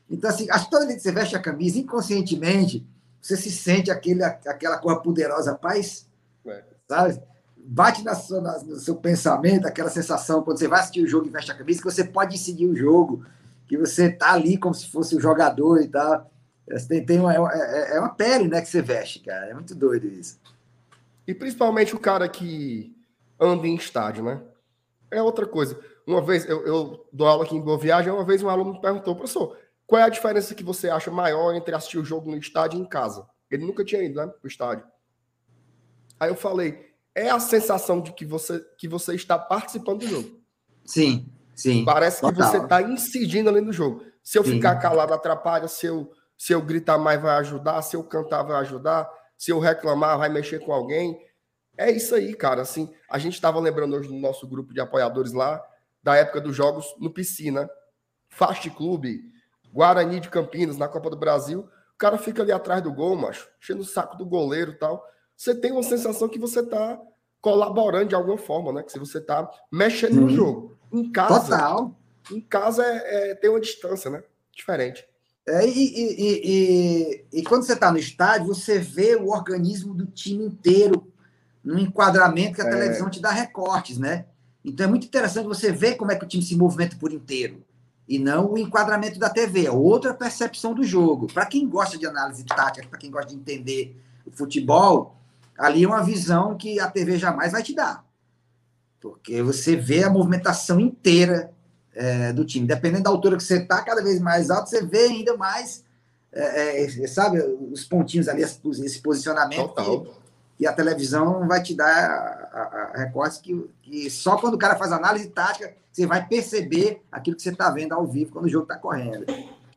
Então, assim, acho que toda vez que você veste a camisa, inconscientemente, você se sente aquele, aquela cor poderosa paz, é. sabe? Bate na sua, na, no seu pensamento aquela sensação quando você vai assistir o jogo e veste a camisa, que você pode decidir o jogo, que você tá ali como se fosse o jogador e tal. Tem, tem uma, é, é, é uma pele né, que você veste, cara. É muito doido isso. E principalmente o cara que anda em estádio, né? É outra coisa. Uma vez, eu, eu dou aula aqui em Boa Viagem, uma vez um aluno me perguntou, professor, qual é a diferença que você acha maior entre assistir o jogo no estádio e em casa? Ele nunca tinha ido, né, pro estádio. Aí eu falei, é a sensação de que você, que você está participando do jogo. Sim, sim. Parece Total. que você está incidindo ali no jogo. Se eu sim. ficar calado atrapalha, se eu, se eu gritar mais vai ajudar, se eu cantar vai ajudar, se eu reclamar vai mexer com alguém. É isso aí, cara. Assim, a gente estava lembrando hoje no nosso grupo de apoiadores lá da época dos jogos no piscina, Fast Clube, Guarani de Campinas na Copa do Brasil. O cara fica ali atrás do gol, macho, enchendo o saco do goleiro e tal. Você tem uma sensação que você está colaborando de alguma forma, né? Que você está mexendo no jogo. Em casa, Total. em casa é, é, tem uma distância, né? Diferente. É, e, e, e, e, quando você está no estádio, você vê o organismo do time inteiro no enquadramento que a é. televisão te dá recortes, né? Então é muito interessante você ver como é que o time se movimenta por inteiro e não o enquadramento da TV, é outra percepção do jogo. Para quem gosta de análise tática, para quem gosta de entender o futebol, ali é uma visão que a TV jamais vai te dar. Porque você vê a movimentação inteira é, do time. Dependendo da altura que você está, cada vez mais alto, você vê ainda mais, é, é, sabe, os pontinhos ali, esse posicionamento. Que, e a televisão vai te dar a, a, a recortes que, que só quando o cara faz análise tática você vai perceber aquilo que você está vendo ao vivo quando o jogo está correndo.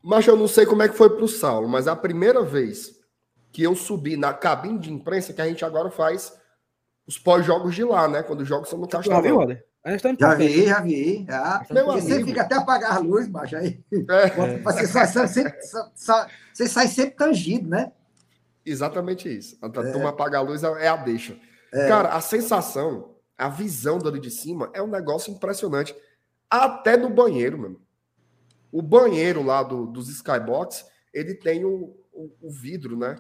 Mas eu não sei como é que foi para o Saulo, mas a primeira vez que eu subi na cabine de imprensa, que a gente agora faz os pós-jogos de lá, né? Quando os jogos são no Castelão. Já vi, já vi. Já. você fica até apagar a luz, macho. Aí. É. Você, sai, sempre, você sai sempre tangido, né? Exatamente isso. A é. turma apaga a luz é a deixa. É. Cara, a sensação, a visão dali de cima é um negócio impressionante. Até no banheiro, mano. O banheiro lá do, dos Skybox, ele tem o, o, o vidro, né?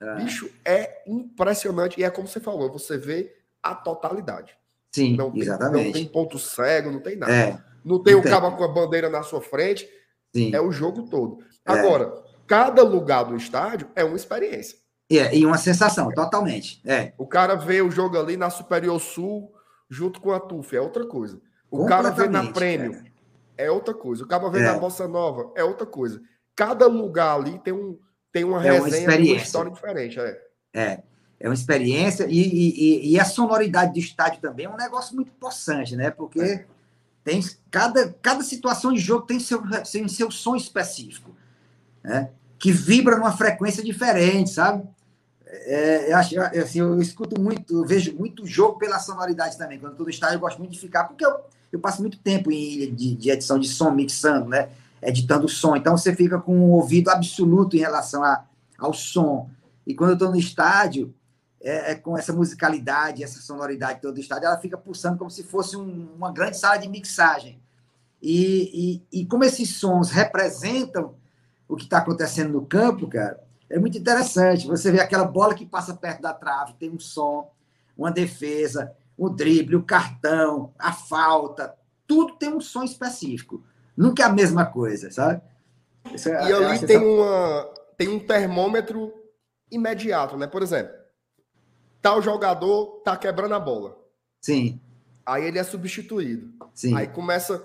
É. Bicho, é impressionante. E é como você falou, você vê a totalidade. Sim, não tem, exatamente. Não tem ponto cego, não tem nada. É, não tem não o cabo com a bandeira na sua frente. Sim. É o jogo todo. É. Agora, cada lugar do estádio é uma experiência. É, e uma sensação, totalmente. É. O cara vê o jogo ali na Superior Sul junto com a TUF, é outra coisa. O cara vê na Prêmio, é outra coisa. O cara vê é. na Bossa Nova, é outra coisa. Cada lugar ali tem, um, tem uma é resenha, uma, uma história diferente. É. é. É uma experiência e, e, e, a sonoridade do estádio também é um negócio muito possante, né? Porque é. tem cada, cada situação de jogo tem seu, tem seu som específico, né? Que vibra numa frequência diferente, sabe? É, eu, acho, assim, eu escuto muito, eu vejo muito jogo pela sonoridade também. Quando estou no estádio, eu gosto muito de ficar, porque eu, eu passo muito tempo em, de, de edição de som, mixando, né? Editando som. Então você fica com um ouvido absoluto em relação a, ao som. E quando eu estou no estádio, é, é, com essa musicalidade, essa sonoridade toda do estádio, ela fica pulsando como se fosse um, uma grande sala de mixagem. E, e, e como esses sons representam o que está acontecendo no campo, cara, é muito interessante. Você vê aquela bola que passa perto da trave, tem um som, uma defesa, o drible, o cartão, a falta, tudo tem um som específico. Nunca é a mesma coisa, sabe? Isso, é, e ali tem, essa... uma, tem um termômetro imediato, né? Por exemplo, tal jogador tá quebrando a bola. Sim. Aí ele é substituído. Sim. Aí começa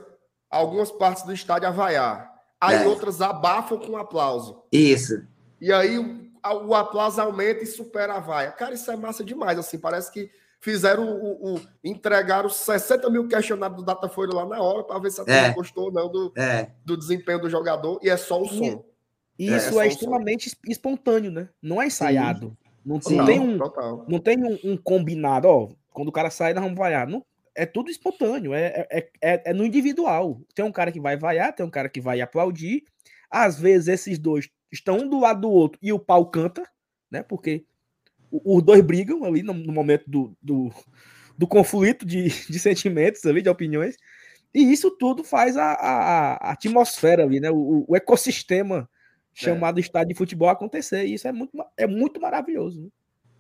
algumas partes do estádio a vaiar. Aí é. outras abafam com aplauso. Isso. E aí o, o aplauso aumenta e supera a vaia. Cara, isso é massa demais, assim, parece que fizeram o, o entregaram 60 mil questionários do Datafolha lá na hora para ver se a é. gostou ou não do, é. do desempenho do jogador e é só o som. E é, isso é, é extremamente espontâneo, né? Não é ensaiado. Não, não, tem um, não tem um, um, combinado, ó. Quando o cara sai, nós vamos vaiar. Não, é tudo espontâneo, é, é, é, é, no individual. Tem um cara que vai vaiar, tem um cara que vai aplaudir. Às vezes esses dois estão um do lado do outro e o pau canta, né? Porque os dois brigam ali no, momento do, do, do conflito de, de, sentimentos ali, de opiniões. E isso tudo faz a, a, a atmosfera ali, né? O, o ecossistema chamado é. estádio de futebol acontecer. E isso é muito, é muito maravilhoso. Né?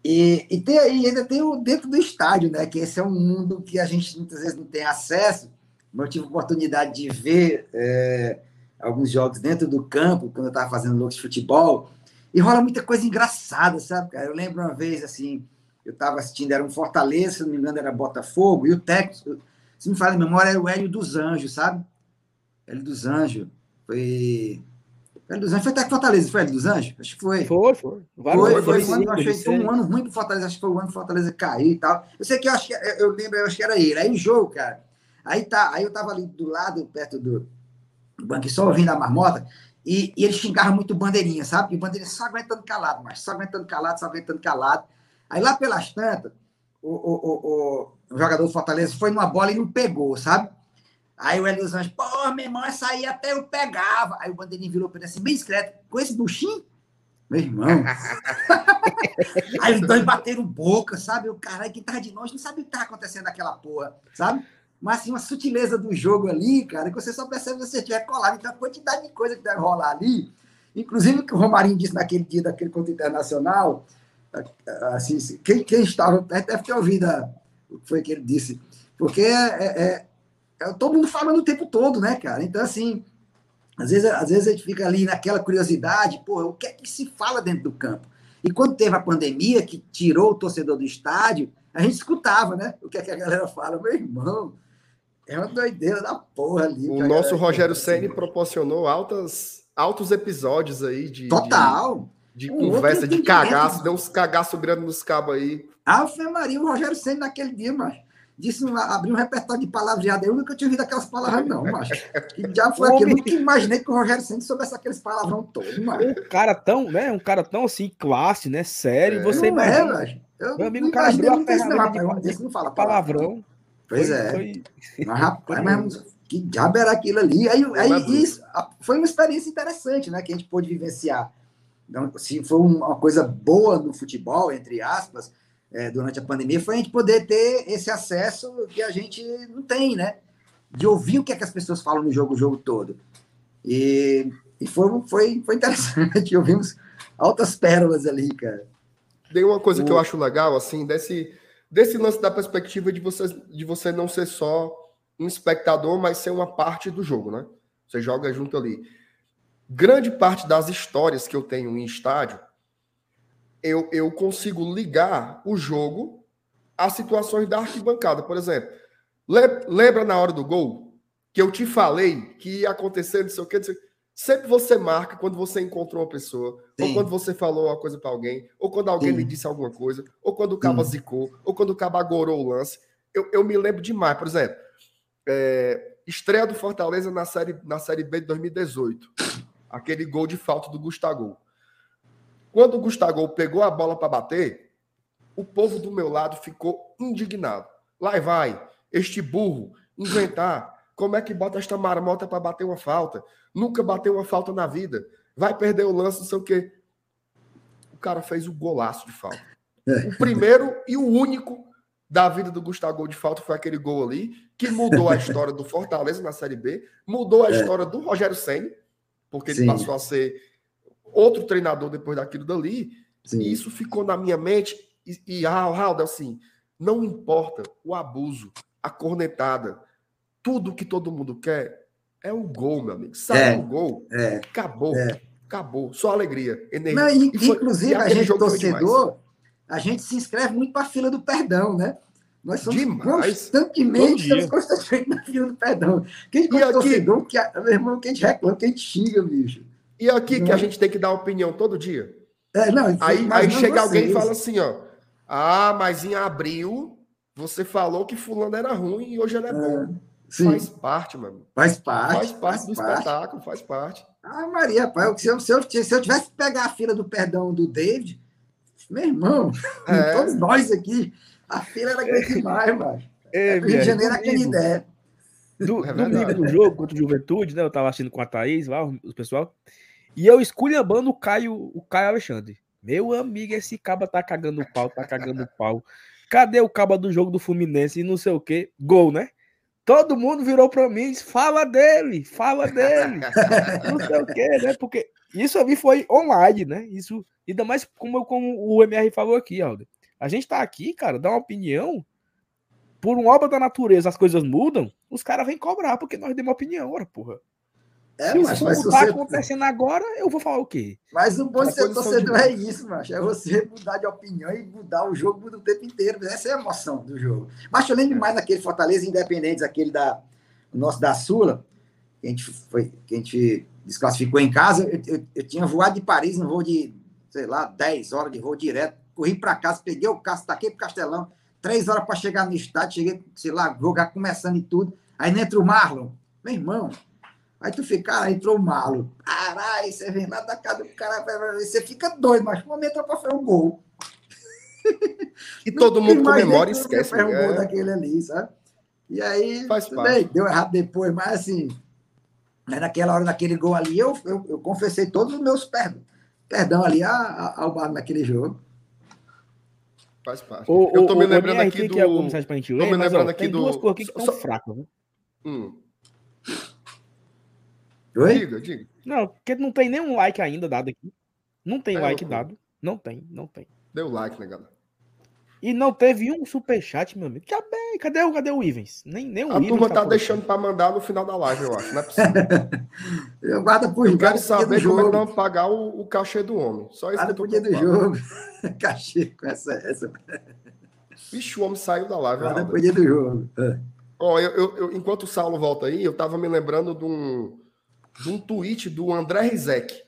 E, e, tem, e ainda tem o dentro do estádio, né? Que esse é um mundo que a gente muitas vezes não tem acesso. Eu tive oportunidade de ver é, alguns jogos dentro do campo, quando eu estava fazendo loucos de futebol, e rola muita coisa engraçada, sabe, cara? Eu lembro uma vez, assim, eu estava assistindo, era um Fortaleza, se não me engano, era Botafogo, e o técnico, se me fala em memória, era o Hélio dos Anjos, sabe? Hélio dos Anjos. Foi Hélio dos Anjos foi até que Fortaleza, foi Hélio dos Anjos? Acho que foi. Foi, foi. foi, foi, foi, um ano, achei, foi um ano ruim pro Fortaleza, acho que foi o ano que Fortaleza caiu e tal. Eu sei que eu acho que eu lembro, eu acho que era ele. Aí o jogo, cara. Aí tá, aí eu tava ali do lado, perto do, só ouvindo a marmota, e, e ele xingava muito bandeirinha, sabe? E bandeirinha só aguentando calado, mas só aguentando calado, só aguentando calado. Aí lá pelas tantas, o, o, o, o jogador do Fortaleza foi numa bola e não pegou, sabe? Aí o Hélio dos Anjos, pô, meu irmão, essa aí até eu pegava. Aí o Bandeirinho virou para ele assim, bem discreto, com esse buchinho? Meu irmão. aí os dois bateram boca, sabe? O cara que tá de longe não sabe o que tá acontecendo naquela porra, sabe? Mas assim, uma sutileza do jogo ali, cara, que você só percebe se você estiver colado. Então a quantidade de coisa que deve rolar ali. Inclusive o que o Romarinho disse naquele dia daquele conto internacional, assim, quem, quem estava perto deve ter ouvido o que foi que ele disse. Porque é, é, é é todo mundo falando o tempo todo, né, cara? Então, assim, às vezes, às vezes a gente fica ali naquela curiosidade, pô, o que é que se fala dentro do campo? E quando teve a pandemia, que tirou o torcedor do estádio, a gente escutava, né? O que é que a galera fala, meu irmão, é uma doideira da porra ali. O nosso Rogério Senni proporcionou altas, altos episódios aí de. Total! De, de um conversa, de cagaço, deu uns cagaços grandes nos cabos aí. Ave Maria, o Rogério Senni naquele dia, mas disse, abriu um repertório de palavreado. Eu nunca tinha ouvido aquelas palavras, não, macho. Que já foi aquilo. Eu nunca imaginei que o Rogério Santos soubesse aqueles palavrão todo, macho. Um cara tão, né? Um cara tão assim, classe, né? Sério, é, você não é, macho. Eu Meu amigo, o cara abriu a ferramenta de, de, não fala palavrão. Pois é. Foi... Mas, rapaz, mas que diabo era aquilo ali? Aí, aí isso foi uma experiência interessante, né? Que a gente pôde vivenciar. Então, se foi uma coisa boa no futebol, entre aspas, é, durante a pandemia foi a gente poder ter esse acesso que a gente não tem, né? De ouvir o que, é que as pessoas falam no jogo o jogo todo. E, e foi, foi, foi interessante, ouvimos altas pérolas ali, cara. Tem uma coisa o... que eu acho legal, assim, desse, desse lance da perspectiva de você, de você não ser só um espectador, mas ser uma parte do jogo, né? Você joga junto ali. Grande parte das histórias que eu tenho em estádio eu, eu consigo ligar o jogo às situações da arquibancada. Por exemplo, lembra na hora do gol que eu te falei que ia acontecer, não sei o que, Sempre você marca quando você encontrou uma pessoa, Sim. ou quando você falou uma coisa para alguém, ou quando alguém Sim. lhe disse alguma coisa, ou quando o cabo zicou, ou quando o cabo agorou o lance. Eu, eu me lembro demais, por exemplo, é, estreia do Fortaleza na série, na série B de 2018. Aquele gol de falta do Gustavo. Quando o Gustavo pegou a bola para bater, o povo do meu lado ficou indignado. Lá vai, este burro, inventar. Como é que bota esta marmota para bater uma falta? Nunca bateu uma falta na vida. Vai perder o lance, não sei o quê. O cara fez o golaço de falta. O primeiro e o único da vida do Gustavo de falta foi aquele gol ali, que mudou a história do Fortaleza na Série B, mudou a é. história do Rogério Senni, porque ele Sim. passou a ser outro treinador depois daquilo dali. Sim. E isso ficou na minha mente. E, e Raul, assim, não importa o abuso, a cornetada, tudo que todo mundo quer é o gol, meu amigo. Sai é, o gol, é, acabou. É. Acabou. Só alegria, energia. Não, e, foi, inclusive, a gente, torcedor, a gente se inscreve muito para a fila do perdão, né? Nós somos Demais. constantemente, estamos constantemente na fila do perdão. Quem é torcedor, que, meu irmão, quem reclama, quem xinga, bicho. E aqui não. que a gente tem que dar opinião todo dia. É, não, aí aí chega alguém e fala assim, ó. Ah, mas em abril você falou que fulano era ruim e hoje ele é, é bom. Sim. Faz parte, mano. Faz parte. Faz parte faz do parte. espetáculo, faz parte. Ah, Maria, pai, se eu, se, eu, se eu tivesse que pegar a fila do perdão do David, meu irmão, é. todos nós aqui, a fila era grande demais, mano. É, Rio de Janeiro é aquele ideia. do, É domingo no jogo contra o Juventude, né? Eu tava assistindo com a Thaís lá, o pessoal. E eu esculhambando o Caio, o Caio Alexandre. Meu amigo, esse caba tá cagando pau, tá cagando pau. Cadê o caba do jogo do Fluminense e não sei o quê? Gol, né? Todo mundo virou pra mim e disse, fala dele, fala dele. não sei o quê, né? Porque isso ali foi online, né? Isso, ainda mais como, como o MR falou aqui, Alder. A gente tá aqui, cara, dá uma opinião. Por uma obra da natureza, as coisas mudam. Os caras vêm cobrar porque nós demos opinião, ora, porra. É, Se mas, mas, não tá você, acontecendo agora, eu vou falar o quê? mas o bom de ser torcedor é isso, macho. É você mudar de opinião e mudar o jogo muda o tempo inteiro. Essa é a emoção do jogo. Mas eu lembro mais daquele Fortaleza Independentes, aquele da nosso da Sula, que a gente, foi, que a gente desclassificou em casa. Eu, eu- eu tinha voado de Paris no voo de, sei lá, 10 horas de voo direto. Corri para casa, peguei o carro, taquei pro Castelão. Três horas para chegar no estádio, cheguei, sei lá, jogar começando e tudo. Aí entra o Marlon. Meu irmão, Aí tu fica, cara, entrou o malo. Caralho, você vem lá da casa do cara, você fica doido, mas o momento é para fazer um gol. E todo mundo comemora e que esquece. Faz um gol É, daquele ali, sabe? E aí, Faz tudo parte. bem, deu errado depois, mas assim, naquela hora daquele gol ali, eu, eu, eu confessei todos os meus perdão, perdão ali a- a- ao bar naquele jogo. faz parte. O, eu tô o, me lembrando aqui do. tô me lembrando aqui tem do- duas coisas aqui que só- fracas. Né? Hum, Oi? diga, diga. Não, porque não tem nenhum like ainda dado aqui. Não tem É, like dado. Não tem, não tem. Deu like, né, galera? E não teve um superchat, meu amigo. Já bem, cadê, o- cadê o Ivens? Nem, nem o A Ivens turma tá por deixando pra mandar no final da live, eu acho. Não é possível. Eu guardo por Eu quero saber como é que jogo. nós vamos pagar o, o cachê do homem. Só isso que Guarda eu tô dia do jogo. Cachê com essa, essa. Vixe, o homem saiu da live. Guarda pro dia do jogo. É. Ó, eu, eu- eu- enquanto o Saulo volta aí, eu tava me lembrando de um, de um tweet do André Rizek.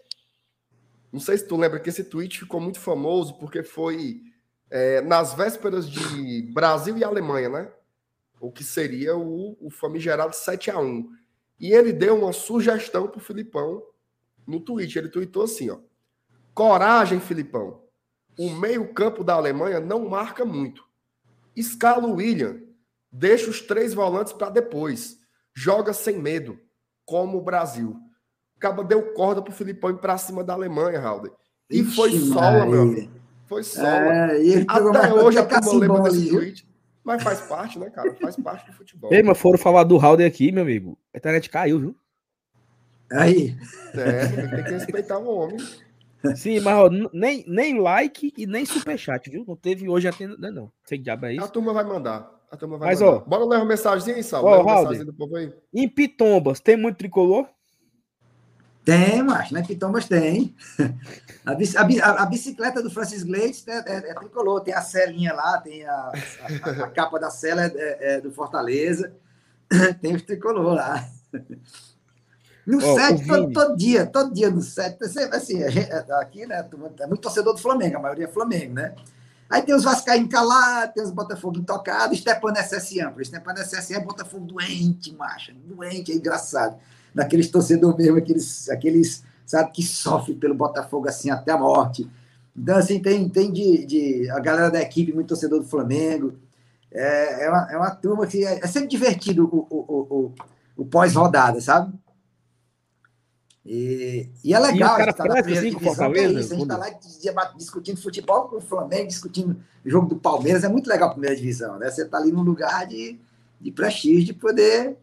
Não sei se tu lembra que esse tweet ficou muito famoso porque foi é, nas vésperas de Brasil e Alemanha, né? O que seria o, o famigerado 7 a 1 E ele deu uma sugestão pro Filipão no tweet. Ele tweetou assim, ó. Coragem, Filipão. O meio-campo da Alemanha não marca muito. Escala o William. Deixa os três volantes para depois. Joga sem medo, como o Brasil. Acaba deu corda pro Filipão ir pra cima da Alemanha, Raul. E foi Ixi, sola, meu amigo. Foi sola. É, e Até mais hoje a qualquer turma lembra cacimbão desse tweet. Mas faz parte, né, cara? Faz parte do futebol. Ei, mas foram falar do Halder aqui, meu amigo. A internet caiu, viu? Aí, É, tem que respeitar o homem. Sim, mas ó, nem, nem like e nem superchat, viu? Não teve hoje até. Não, não. Sei que diabo é A isso. turma vai mandar. A turma vai Mas, mandar. ó. Bora ler uma mensagem aí, Sal. Ó, mensagem do povo aí. Em Pitombas, tem muito tricolor? tem, macho, né? Pitombas tem. A, a a- bicicleta do Francis Gleitz é, é- é tricolor, tem a celinha lá, tem a, a- a capa da cela é, é- é do Fortaleza, tem os tricolor lá. No Ó, o set, todo, todo dia, todo dia no set, assim, gente- aqui, né, é muito torcedor do Flamengo, a maioria é Flamengo, né? Aí tem os Vascaínos calados, tem os Botafogo intocados, Stepan SSM. Stepan SSM é Botafogo doente, macho. Doente, é engraçado. Daqueles torcedores mesmo, aqueles, aqueles, sabe, que sofrem pelo Botafogo assim até a morte. Então, assim, tem, tem de, de a galera da equipe, muito torcedor do Flamengo. É, é, uma, é uma turma que é, é sempre divertido o, o, o, o, o pós-rodada, sabe? E, e é legal. a gente tá na primeira assim com divisão, é isso, A gente tá Bruno? lá discutindo futebol com o Flamengo, discutindo o jogo do Palmeiras. É muito legal a primeira divisão, né? Você tá ali num lugar de, de prestígio, de poder.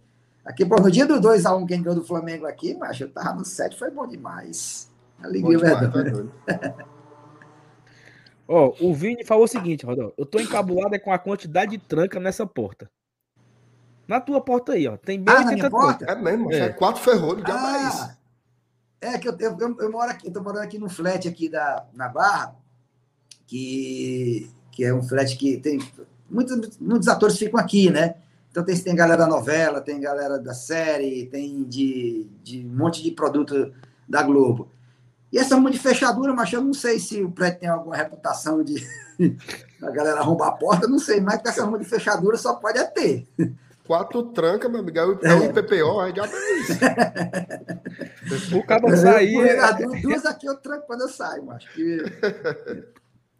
Aqui, pô, no dia do 2x1, quem ganhou do Flamengo aqui, macho, eu tava no 7, foi bom demais. Alegria, verdade. tá. Ó, o Vini falou o seguinte, Rodolfo. Eu tô encabulado é com a quantidade de tranca nessa porta. Na tua porta aí, ó. Tem bem Ah, na 80 minha porta? É mesmo, É. é. quatro ferrolhos de Ah, isso. É que eu, eu, eu, eu moro aqui, tô morando aqui no flat aqui da, na Barra, que, que é um flat que tem. Muitos, muitos atores ficam aqui, né? Então tem, tem galera da novela, tem galera da série, tem de, de um monte de produto da Globo. E essa mão de fechadura, mas eu não sei se o prédio tem alguma reputação de a galera arrombar a porta, não sei, mas com essa mão de fechadura só pode é ter. Quatro tranca, meu amigo. É o, é o IPPO, é diabo é isso. O cabo as duas- duas aqui eu tranco quando eu saio, acho que.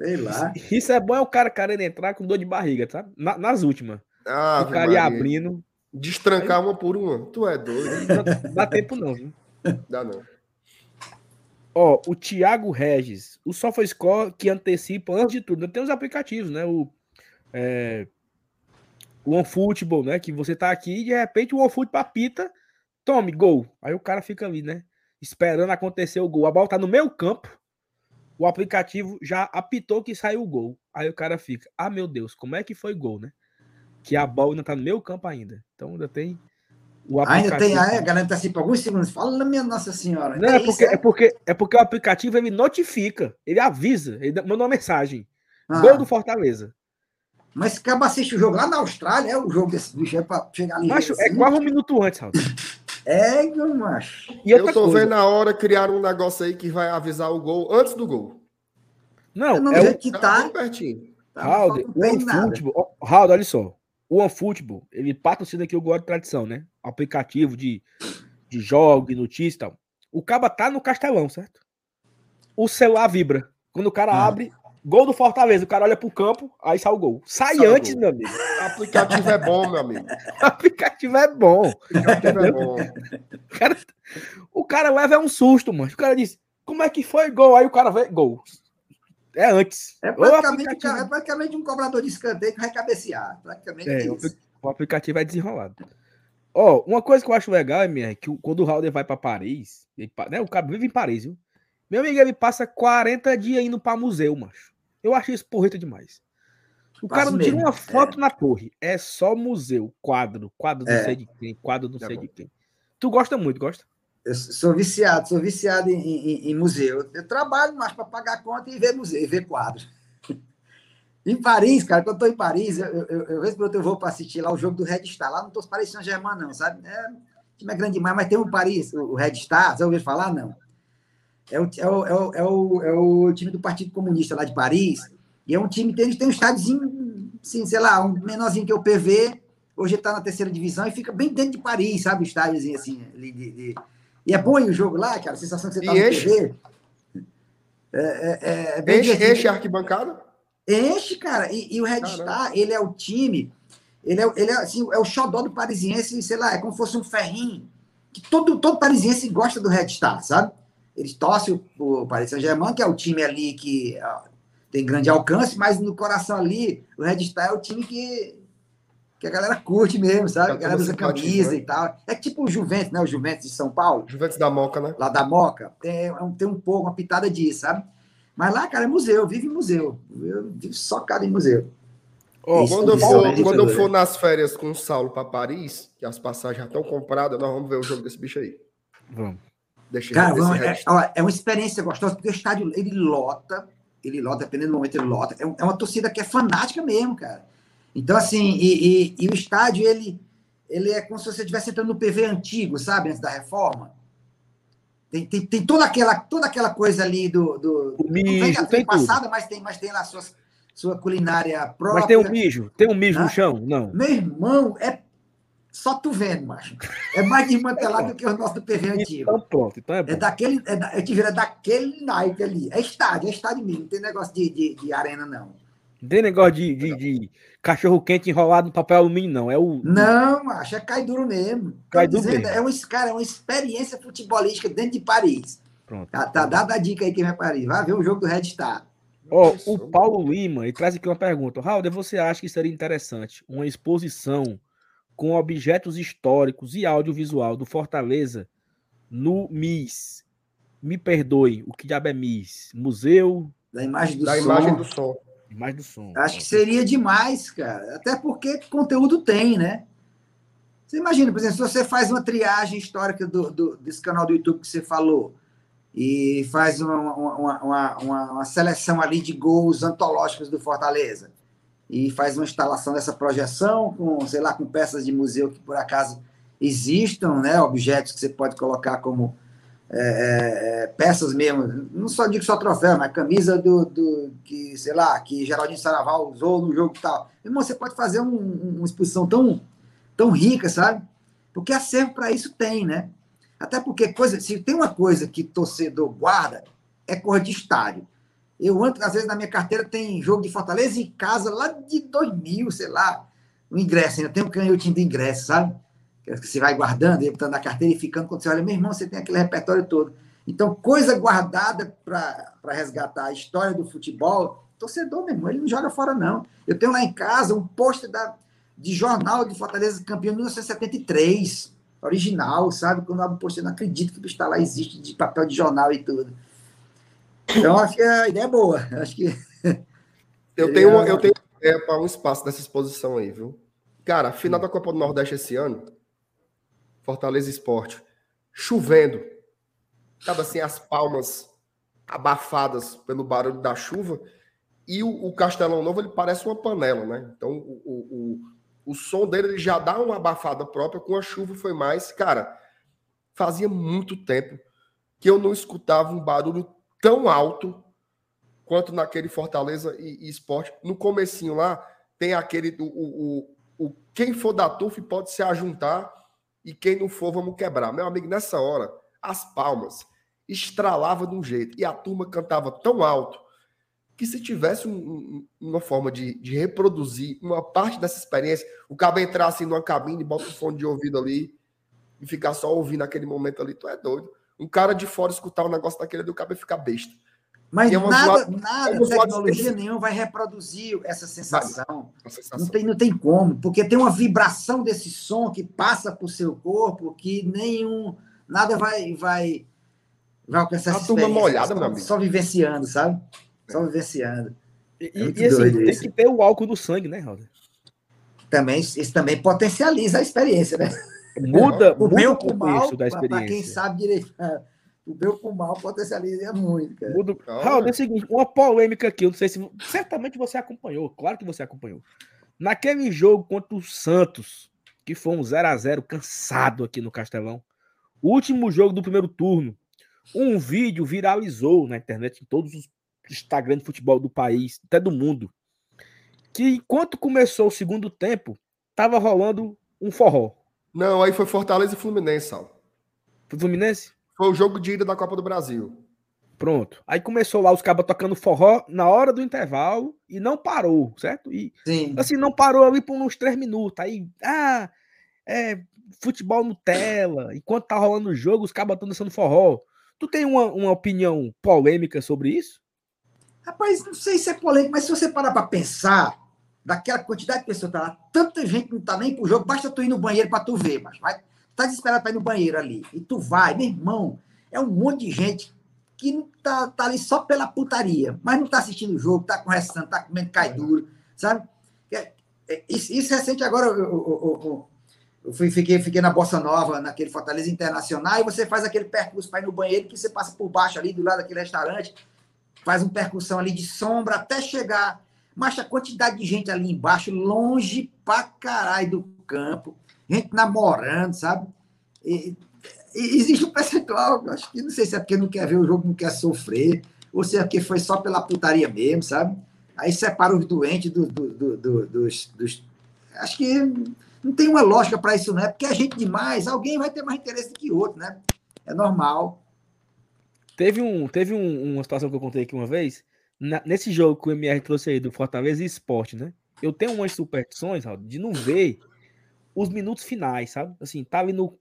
Sei lá. Isso é bom, é o cara querendo entrar com dor de barriga, tá? Na- nas últimas. Ah, o cara ia abrindo. Destrancar uma por uma. Tu é doido. Não dá tempo, não, viu? Dá não. Ó, o Thiago Regis, o SofaScore que antecipa, antes de tudo, tem os aplicativos, né? O, é, o OneFootball, né? Que você tá aqui e de repente o OneFootball apita, tome, gol. Aí o cara fica ali, né? Esperando acontecer o gol. A bola tá no meio campo, o aplicativo já apitou que saiu o gol. Aí o cara fica, ah, meu Deus, como é que foi gol, né? Que a bola ainda tá no meu campo ainda. Então ainda tem o aplicativo. Ainda tem, a galera tá assim por alguns segundos. Fala, minha Nossa Senhora. Não, é, é porque, é? é? porque, é porque o aplicativo ele notifica, ele avisa, ele manda uma mensagem. Ah. Gol do Fortaleza. Mas se acaba assiste o jogo lá na Austrália, é o jogo desse bicho, é pra chegar ali. Macho, é assim. quase um minuto antes, Raul. É, meu macho. E eu tô coisa. vendo a hora criar um negócio aí que vai avisar o gol antes do gol. Não, não é o que tá, tá pertinho. Raul, o OneFootball, Raul, olha só. O OneFootball, ele patrocina aqui o Gol de Tradição, né? Aplicativo de, de jogos, de notícias e tal. O caba tá no castelão, certo? O celular vibra. Quando o cara ah. abre, gol do Fortaleza, o cara olha pro campo, aí sai o gol. Sai, sai antes, gol. meu amigo. O aplicativo é bom, meu amigo. O aplicativo é bom. O aplicativo é bom. O cara, o cara leva um susto, mano. O cara diz, como é que foi gol? Aí o cara vê, gol. É antes. É praticamente, é praticamente um cobrador de escanteio que vai cabecear. Praticamente é, isso. O aplicativo é desenrolado. Ó, oh, uma coisa que eu acho legal, é que quando o Halder vai para Paris, ele, né, o cara vive em Paris, viu? Meu amigo, ele passa 40 dias indo para museu, macho. Eu acho isso porreta demais. O cara não tira uma foto é. na torre. É só museu, quadro, quadro não é. sei de quem, quadro não tá sei bom. de quem. Tu gosta muito, gosta? Eu sou viciado, sou viciado em, em, em museu. Eu trabalho mais para pagar conta e ver museu, e ver quadros. em Paris, cara, quando eu estou em Paris, eu, eu, eu, eu, eu vou para assistir lá o jogo do Red Star. Lá não estou Paris Saint-Germain, não, sabe? É, o time é grande demais, mas tem o Paris, o, Red Star, você ouviu falar? Não. É o, é, o, é, o, é, o, é o time do Partido Comunista lá de Paris. E é um time que tem, tem um estádiozinho, assim, sei lá, um menorzinho que é o PV. Hoje está na terceira divisão e fica bem dentro de Paris, sabe? O estádiozinho assim, de, de e é bom o jogo lá, cara, a sensação que você tá e no enche. TV. É, é, é, é enche, enche a arquibancada? Enche, cara. E, e o Red Caramba. Star, ele é o time, ele é, ele é, assim, é o xodó do parisiense, sei lá, é como se fosse um ferrinho. Que todo, todo parisiense gosta do Red Star, sabe? Eles torcem o, o Paris Saint-Germain, que é o time ali que ó, tem grande alcance, mas no coração ali, o Red Star é o time que que a galera curte mesmo, sabe? A galera usa camisa né? e tal. É tipo o Juventus, né? O Juventus de São Paulo. Juventus da Moca, né? Lá da Moca. Tem, é tem um pouco, uma pitada disso, sabe? Mas lá, cara, é museu, vive em museu. Eu vivo socado em museu. Oh, quando eu, for, é quando eu for nas férias com o Saulo para Paris, que as passagens já estão compradas, nós vamos ver o jogo desse bicho aí. Vamos. Deixa Cara, vamos, é, é, uma experiência gostosa, porque o estádio ele lota, ele lota, dependendo do momento, ele lota. É, é uma torcida que é fanática mesmo, cara. Então, assim, e, e, e, o estádio, ele, ele é como se você estivesse entrando no PV antigo, sabe? Antes da reforma. Tem, tem, tem toda, aquela, toda aquela coisa ali do. do o mijo, não tem, passada, mas tem, mas tem lá suas, sua culinária própria. Mas tem um mijo? Tem um mijo no chão? Não. Meu irmão, é só tu vendo, macho. É mais desmantelado do que o nosso PV antigo. Então pronto, então é bom. É daquele, é da, eu te é daquele naipe ali. É estádio, é estádio mesmo. Não tem negócio de, de, de arena, não. Não tem negócio de, de, de cachorro quente enrolado no papel alumínio, não. É o. Não, acho é cai duro mesmo. Cai duro mesmo. É, um, cara, é uma experiência futebolística dentro de Paris. Pronto. Tá, tá dada a dica aí quem vai para Paris. Vai ver o jogo do Red Star. Ó, oh, o Paulo Lima ele traz aqui uma pergunta. Raul, você acha que seria interessante uma exposição com objetos históricos e audiovisual do Fortaleza no MIS? Me perdoe, o que diabo é MIS? Museu da Imagem do da Som. Imagem do Som. Mais do som. Acho que seria demais, cara. Até porque conteúdo tem, né? Você imagina, por exemplo, se você faz uma triagem histórica do, do desse canal do YouTube que você falou e faz uma, uma, uma, uma, uma seleção ali de gols antológicos do Fortaleza e faz uma instalação dessa projeção com, sei lá, com peças de museu que por acaso existam, né? Objetos que você pode colocar como é, é, é, peças mesmo, não só digo só troféu, mas camisa do, do que, sei lá, que Geraldinho Saraval usou no jogo e tal. Irmão, você pode fazer um, uma exposição tão, tão rica, sabe? Porque acervo para isso tem, né? Até porque coisa, se tem uma coisa que torcedor guarda, é cor de estádio. Eu, às vezes, na minha carteira tem jogo de Fortaleza em casa lá de 2000, sei lá, o ingresso, ainda tem um canhotinho de ingresso, sabe? Que você vai guardando, e botando na carteira e ficando, quando você olha, meu irmão, você tem aquele repertório todo. Então, coisa guardada para resgatar a história do futebol, torcedor, meu irmão, ele não joga fora, não. Eu tenho lá em casa um pôster de jornal de Fortaleza campeão de 1973, original, sabe? Quando eu abro o pôster, eu não acredito que o bicho tá lá, existe de papel de jornal e tudo. Então, acho que a ideia é boa. Acho que. Eu tenho, uma, eu tenho é, para um espaço dessa exposição aí, viu? Cara, final da Copa do Nordeste esse ano, Fortaleza Esporte, chovendo. Tava assim, as palmas abafadas pelo barulho da chuva. E o, o Castelão Novo, ele parece uma panela, né? Então, o, o, o, o som dele ele já dá uma abafada própria, com a chuva foi mais. Cara, fazia muito tempo que eu não escutava um barulho tão alto quanto naquele Fortaleza e, e Esporte. No comecinho lá, tem aquele. O, o, o, quem for da TUF pode se ajuntar e quem não for, vamos quebrar. Meu amigo, nessa hora, as palmas estralava de um jeito e a turma cantava tão alto que se tivesse um, um, uma forma de, de, reproduzir uma parte dessa experiência, o cabo entrar assim numa cabine, bota o fone de ouvido ali e ficar só ouvindo aquele momento ali, tu é doido. Um cara de fora escutar um negócio daquele do cabo e ficar besta. Mas é nada, nada tecnologia nenhuma vai reproduzir essa sensação. sensação. Não, tem, não tem como, porque tem uma vibração desse som que passa por seu corpo que nenhum. Nada vai, vai, vai alcançar essa turma molhada, meu amigo. Só vivenciando, sabe? Só vivenciando. E, é e assim, tem isso. que ter o álcool no sangue, né, Roda? Também, isso também potencializa a experiência, né? Muda, o muda o contexto da experiência. Para quem sabe direito o meu com mal potencializa muito, cara. Mudo... Raul, é o seguinte, uma polêmica aqui, eu não sei se. Certamente você acompanhou, claro que você acompanhou. Naquele jogo contra o Santos, que foi um 0 a 0 cansado aqui no Castelão, o último jogo do primeiro turno, um vídeo viralizou na internet, em todos os Instagram de futebol do país, até do mundo, que enquanto começou o segundo tempo, tava rolando um forró. Não, aí foi Fortaleza e Fluminense, Sal. Foi Fluminense? Foi o jogo de ida da Copa do Brasil. Pronto. Aí começou lá os cabas tocando forró na hora do intervalo e não parou, certo? E Sim. assim, não parou ali por uns três minutos. Aí, ah, é futebol Nutella. Enquanto tá rolando o jogo, os cabas estão dançando forró. Tu tem uma, uma opinião polêmica sobre isso? Rapaz, não sei se é polêmico, mas se você parar para pensar, daquela quantidade de pessoas que tá lá, tanta gente não tá nem pro jogo, basta tu ir no banheiro para tu ver, mas vai tá desesperado para ir no banheiro ali, e tu vai, meu irmão, é um monte de gente que não tá, tá ali só pela putaria, mas não tá assistindo o jogo, tá conversando, tá comendo cai duro, sabe? É, é, isso, isso recente agora, eu, eu, eu, eu fui, fiquei, fiquei na Bossa Nova, naquele Fortaleza Internacional, e você faz aquele percurso para ir no banheiro, que você passa por baixo ali, do lado daquele restaurante, faz uma percussão ali de sombra até chegar. Mas a quantidade de gente ali embaixo, longe pra caralho do campo, gente namorando, sabe? E, e existe um percentual, acho que não sei se é porque não quer ver o jogo, não quer sofrer, ou se é porque foi só pela putaria mesmo, sabe? Aí separa os doentes do, do, do, dos, dos. Acho que não tem uma lógica para isso, né? Porque a gente demais, alguém vai ter mais interesse do que outro, né? É normal. Teve, um, teve um, uma situação que eu contei aqui uma vez, na, nesse jogo que o MR trouxe aí do Fortaleza e Esporte, né? Eu tenho umas superstições, de não ver os minutos finais, sabe? Assim, tá ali no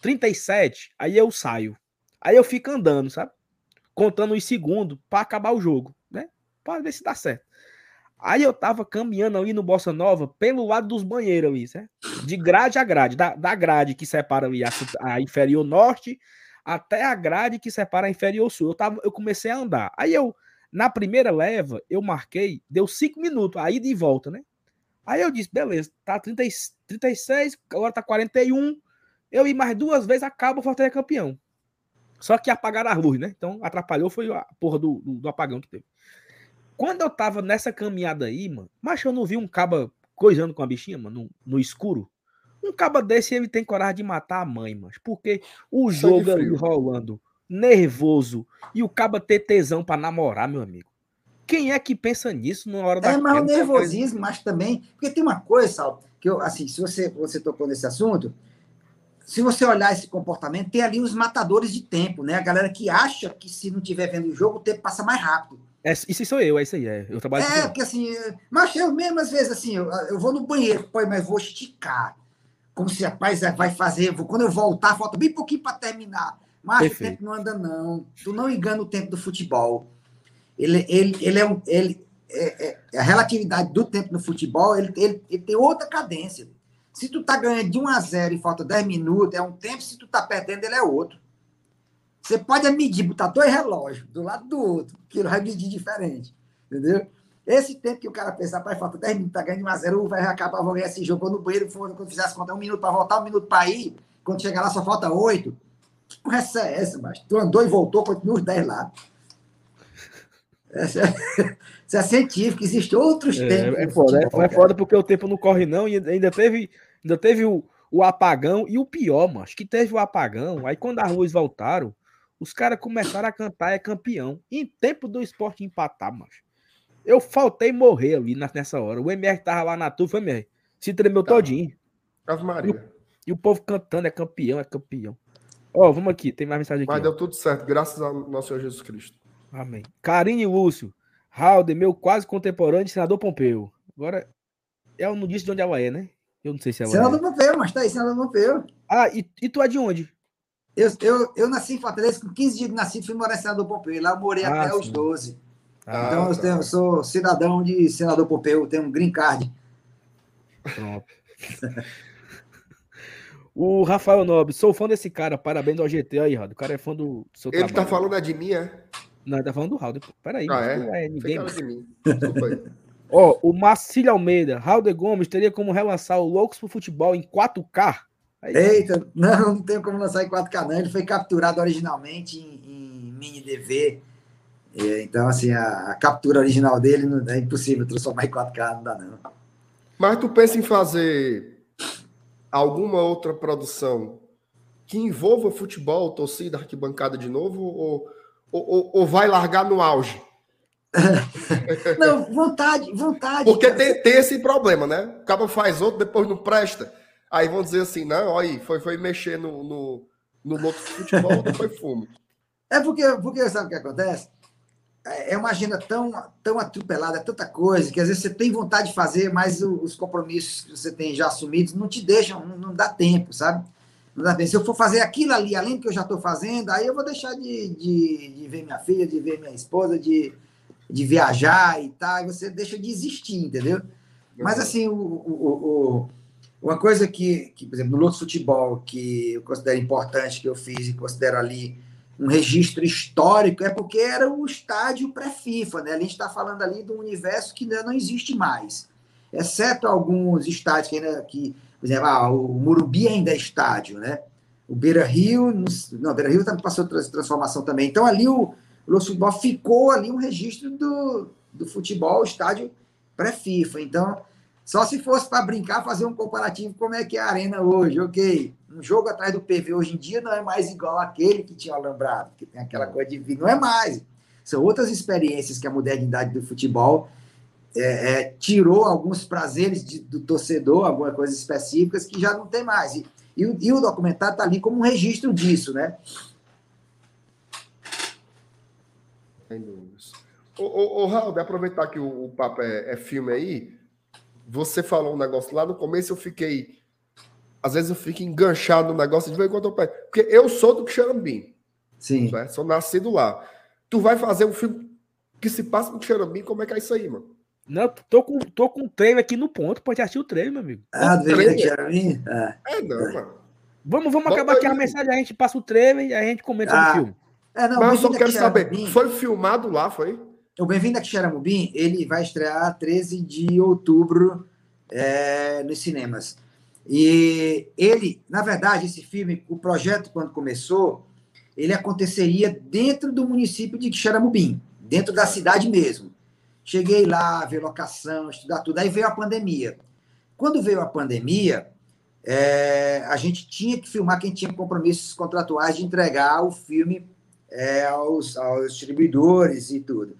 37, aí eu saio. Aí eu fico andando, sabe? Contando os segundos para acabar o jogo, né? Para ver se dá certo. Aí eu tava caminhando ali no Bossa Nova pelo lado dos banheiros ali, certo? De grade a grade, da, da grade que separa ali a, a, inferior norte até a grade que separa a inferior sul. Eu, tava, eu comecei a andar. Aí eu, na primeira leva, eu marquei, deu cinco minutos, aí de volta, né? Aí eu disse, beleza, tá 30, 36, agora tá 41. Eu ir mais duas vezes, acaba o Fortaleza campeão. Só que apagaram a luz, né? Então atrapalhou, foi a porra do, do, do, apagão que teve. Quando eu tava nessa caminhada aí, mano, mas eu não vi um caba coisando com a bichinha, mano, no, no escuro. Um caba desse, ele tem coragem de matar a mãe, mas porque o jogo ali rolando, nervoso, e o caba ter tesão pra namorar, meu amigo. Quem é que pensa nisso na hora da É mais o nervosismo, mas também. Porque tem uma coisa, Sal, que eu, assim, se você, você tocou nesse assunto, se você olhar esse comportamento, tem ali os matadores de tempo, né? A galera que acha que se não estiver vendo o jogo, o tempo passa mais rápido. É, isso sou eu, é isso aí. É, eu trabalho É, porque assim, mas eu mesmo, às vezes, assim, eu, eu vou no banheiro, pô, mas vou esticar. Como se, rapaz, é, vai fazer. Quando eu voltar, falta bem pouquinho para terminar. Mas o tempo não anda, não. Tu não engana o tempo do futebol. Ele, ele, ele é um. Ele, é, é- a relatividade do tempo no futebol, ele, ele, ele tem outra cadência. Se tu tá ganhando de 1 a 0 e falta 10 minutos, é um tempo, se tu tá perdendo, ele é outro. Você pode medir, botar dois relógios do lado do outro, que ele vai medir diferente. Entendeu? Esse tempo que o cara pensa, rapaz, falta 10 minutos, tá ganhando de 1 a 0 vai acabar, vou ganhar esse jogo. Vou no banheiro, quando fizer as contas, um minuto para voltar, um minuto para ir. Quando chegar lá, só falta 8. Que porra essa é essa, mas Tu andou e voltou, continua os 10 lá. Essa é, isso é científico, existem outros tempos. É, é no foda, é, futebol, é cara. foda porque o tempo não corre, não, e ainda teve, ainda teve o, o apagão e o pior, mano. Acho que teve o apagão. Aí quando as luzes voltaram, os caras começaram a cantar é campeão. Em tempo do esporte empatar, mano. Eu faltei morrer ali nessa hora. O MR tava lá na tufa, MR. Se tremeu Tava. todinho. Ave Maria. E o povo cantando, é campeão, é campeão. Ó, vamos aqui, tem mais mensagem aqui. Mas ó. deu tudo certo, graças ao nosso Senhor Jesus Cristo. Amém. Karine Lúcio. Halder, meu quase contemporâneo, senador Pompeu. Agora, ela não disse de onde ela é, né? Eu não sei se ela Senador é. Pompeu, mas tá aí, senador Pompeu. Ah, e, e tu é de onde? Eu, eu, eu nasci em Fortaleza, com 15 dias de nascido, fui morar em Senador Pompeu. E lá eu morei Ah, até os sim. 12. Ah, então eu, tá. tenho- eu sou cidadão de Senador Pompeu, tenho um green card. Pronto. o Rafael Nobre, sou fã desse cara, parabéns ao GT aí, Raul. O cara é fã do seu Ele tá trabalho. falando é de mim, é? Não, ele tá falando do Raul. Peraí, Ah, é? não é ninguém. de mim. Ó, o Marcílio Almeida, Raul de Gomes teria como relançar o Loucos pro Futebol em 4K? Aí, Eita, não, não tenho como lançar em 4K, não. Ele foi capturado originalmente em, em mini DV. É, então, assim, a, a captura original dele não, é impossível transformar em 4K, não dá, não. Mas tu pensa em fazer alguma outra produção que envolva futebol, torcida, arquibancada de novo, ou, ou, ou- vai largar no auge? Não, vontade, vontade. Porque tem, tem esse problema, né? O cara faz outro, depois não presta. Aí vão dizer assim, não, olha aí, foi, foi mexer no, no, no de futebol, depois fumo. É porque, porque sabe o que acontece? É é uma agenda tão, tão atropelada, é tanta coisa, que às vezes você tem vontade de fazer, mas os compromissos que você tem já assumidos não te deixam, não, não dá tempo, sabe? Não dá tempo. Se eu for fazer aquilo ali, além do que eu já estou fazendo, aí eu vou deixar de, de, de ver minha filha, de ver minha esposa, de, de viajar e tal, e você deixa de existir, entendeu? Mas assim, o, o- o- uma coisa que, que, por exemplo, no Loucos Futebol, que eu considero importante, que eu fiz e considero ali um registro histórico, é porque era o estádio pré-FIFA, né? A gente está falando ali de um universo que ainda não existe mais. Exceto alguns estádios que ainda, que, por exemplo, ah, o Murubi ainda é estádio, né? O Beira Rio, não, Beira Rio também passou trans- transformação também. Então ali o, o Futebol ficou ali um registro do, do futebol, estádio pré-FIFA. Então, só se fosse para brincar, fazer um comparativo como é que é a arena hoje, ok. Um jogo atrás do PV hoje em dia não é mais igual àquele que tinha alambrado, que tem aquela coisa de não é mais. São outras experiências que a modernidade do futebol é, é, tirou alguns prazeres de- do torcedor, algumas coisas específicas que já não tem mais. E, e o, e o documentário está ali como um registro disso, né? Sem dúvidas. Ô, ô, ô Raul, aproveitar que o, o papo é, é filme aí, você falou um negócio lá no começo, eu fiquei. Às vezes eu fico enganchado no negócio de ver quando eu pego. Porque eu sou do Xarambim, Sim. né? sou nascido lá. Tu vai fazer um filme que se passa no Xarambim, como é que é isso aí, mano? Não, tô com, tô com o treino aqui no ponto, pode assistir o treino, meu amigo. Ah, do Jeremy? Ah. É, não, mano. Vamos, vamos Bota acabar aqui a mensagem, a gente passa o trailer e a gente comenta Ah, o filme. É, não, Mas eu só quero saber, foi filmado lá, foi? O Bem-vindo a Xaramubim, ele vai estrear 13 de outubro é, nos cinemas. E ele, na verdade, esse filme, o projeto, quando começou, ele aconteceria dentro do município de Xaramubim, dentro da cidade mesmo. Cheguei lá, ver locação, estudar tudo. Aí veio a pandemia. Quando veio a pandemia, é, a gente tinha que filmar quem tinha compromissos contratuais de entregar o filme é, aos, aos distribuidores e tudo.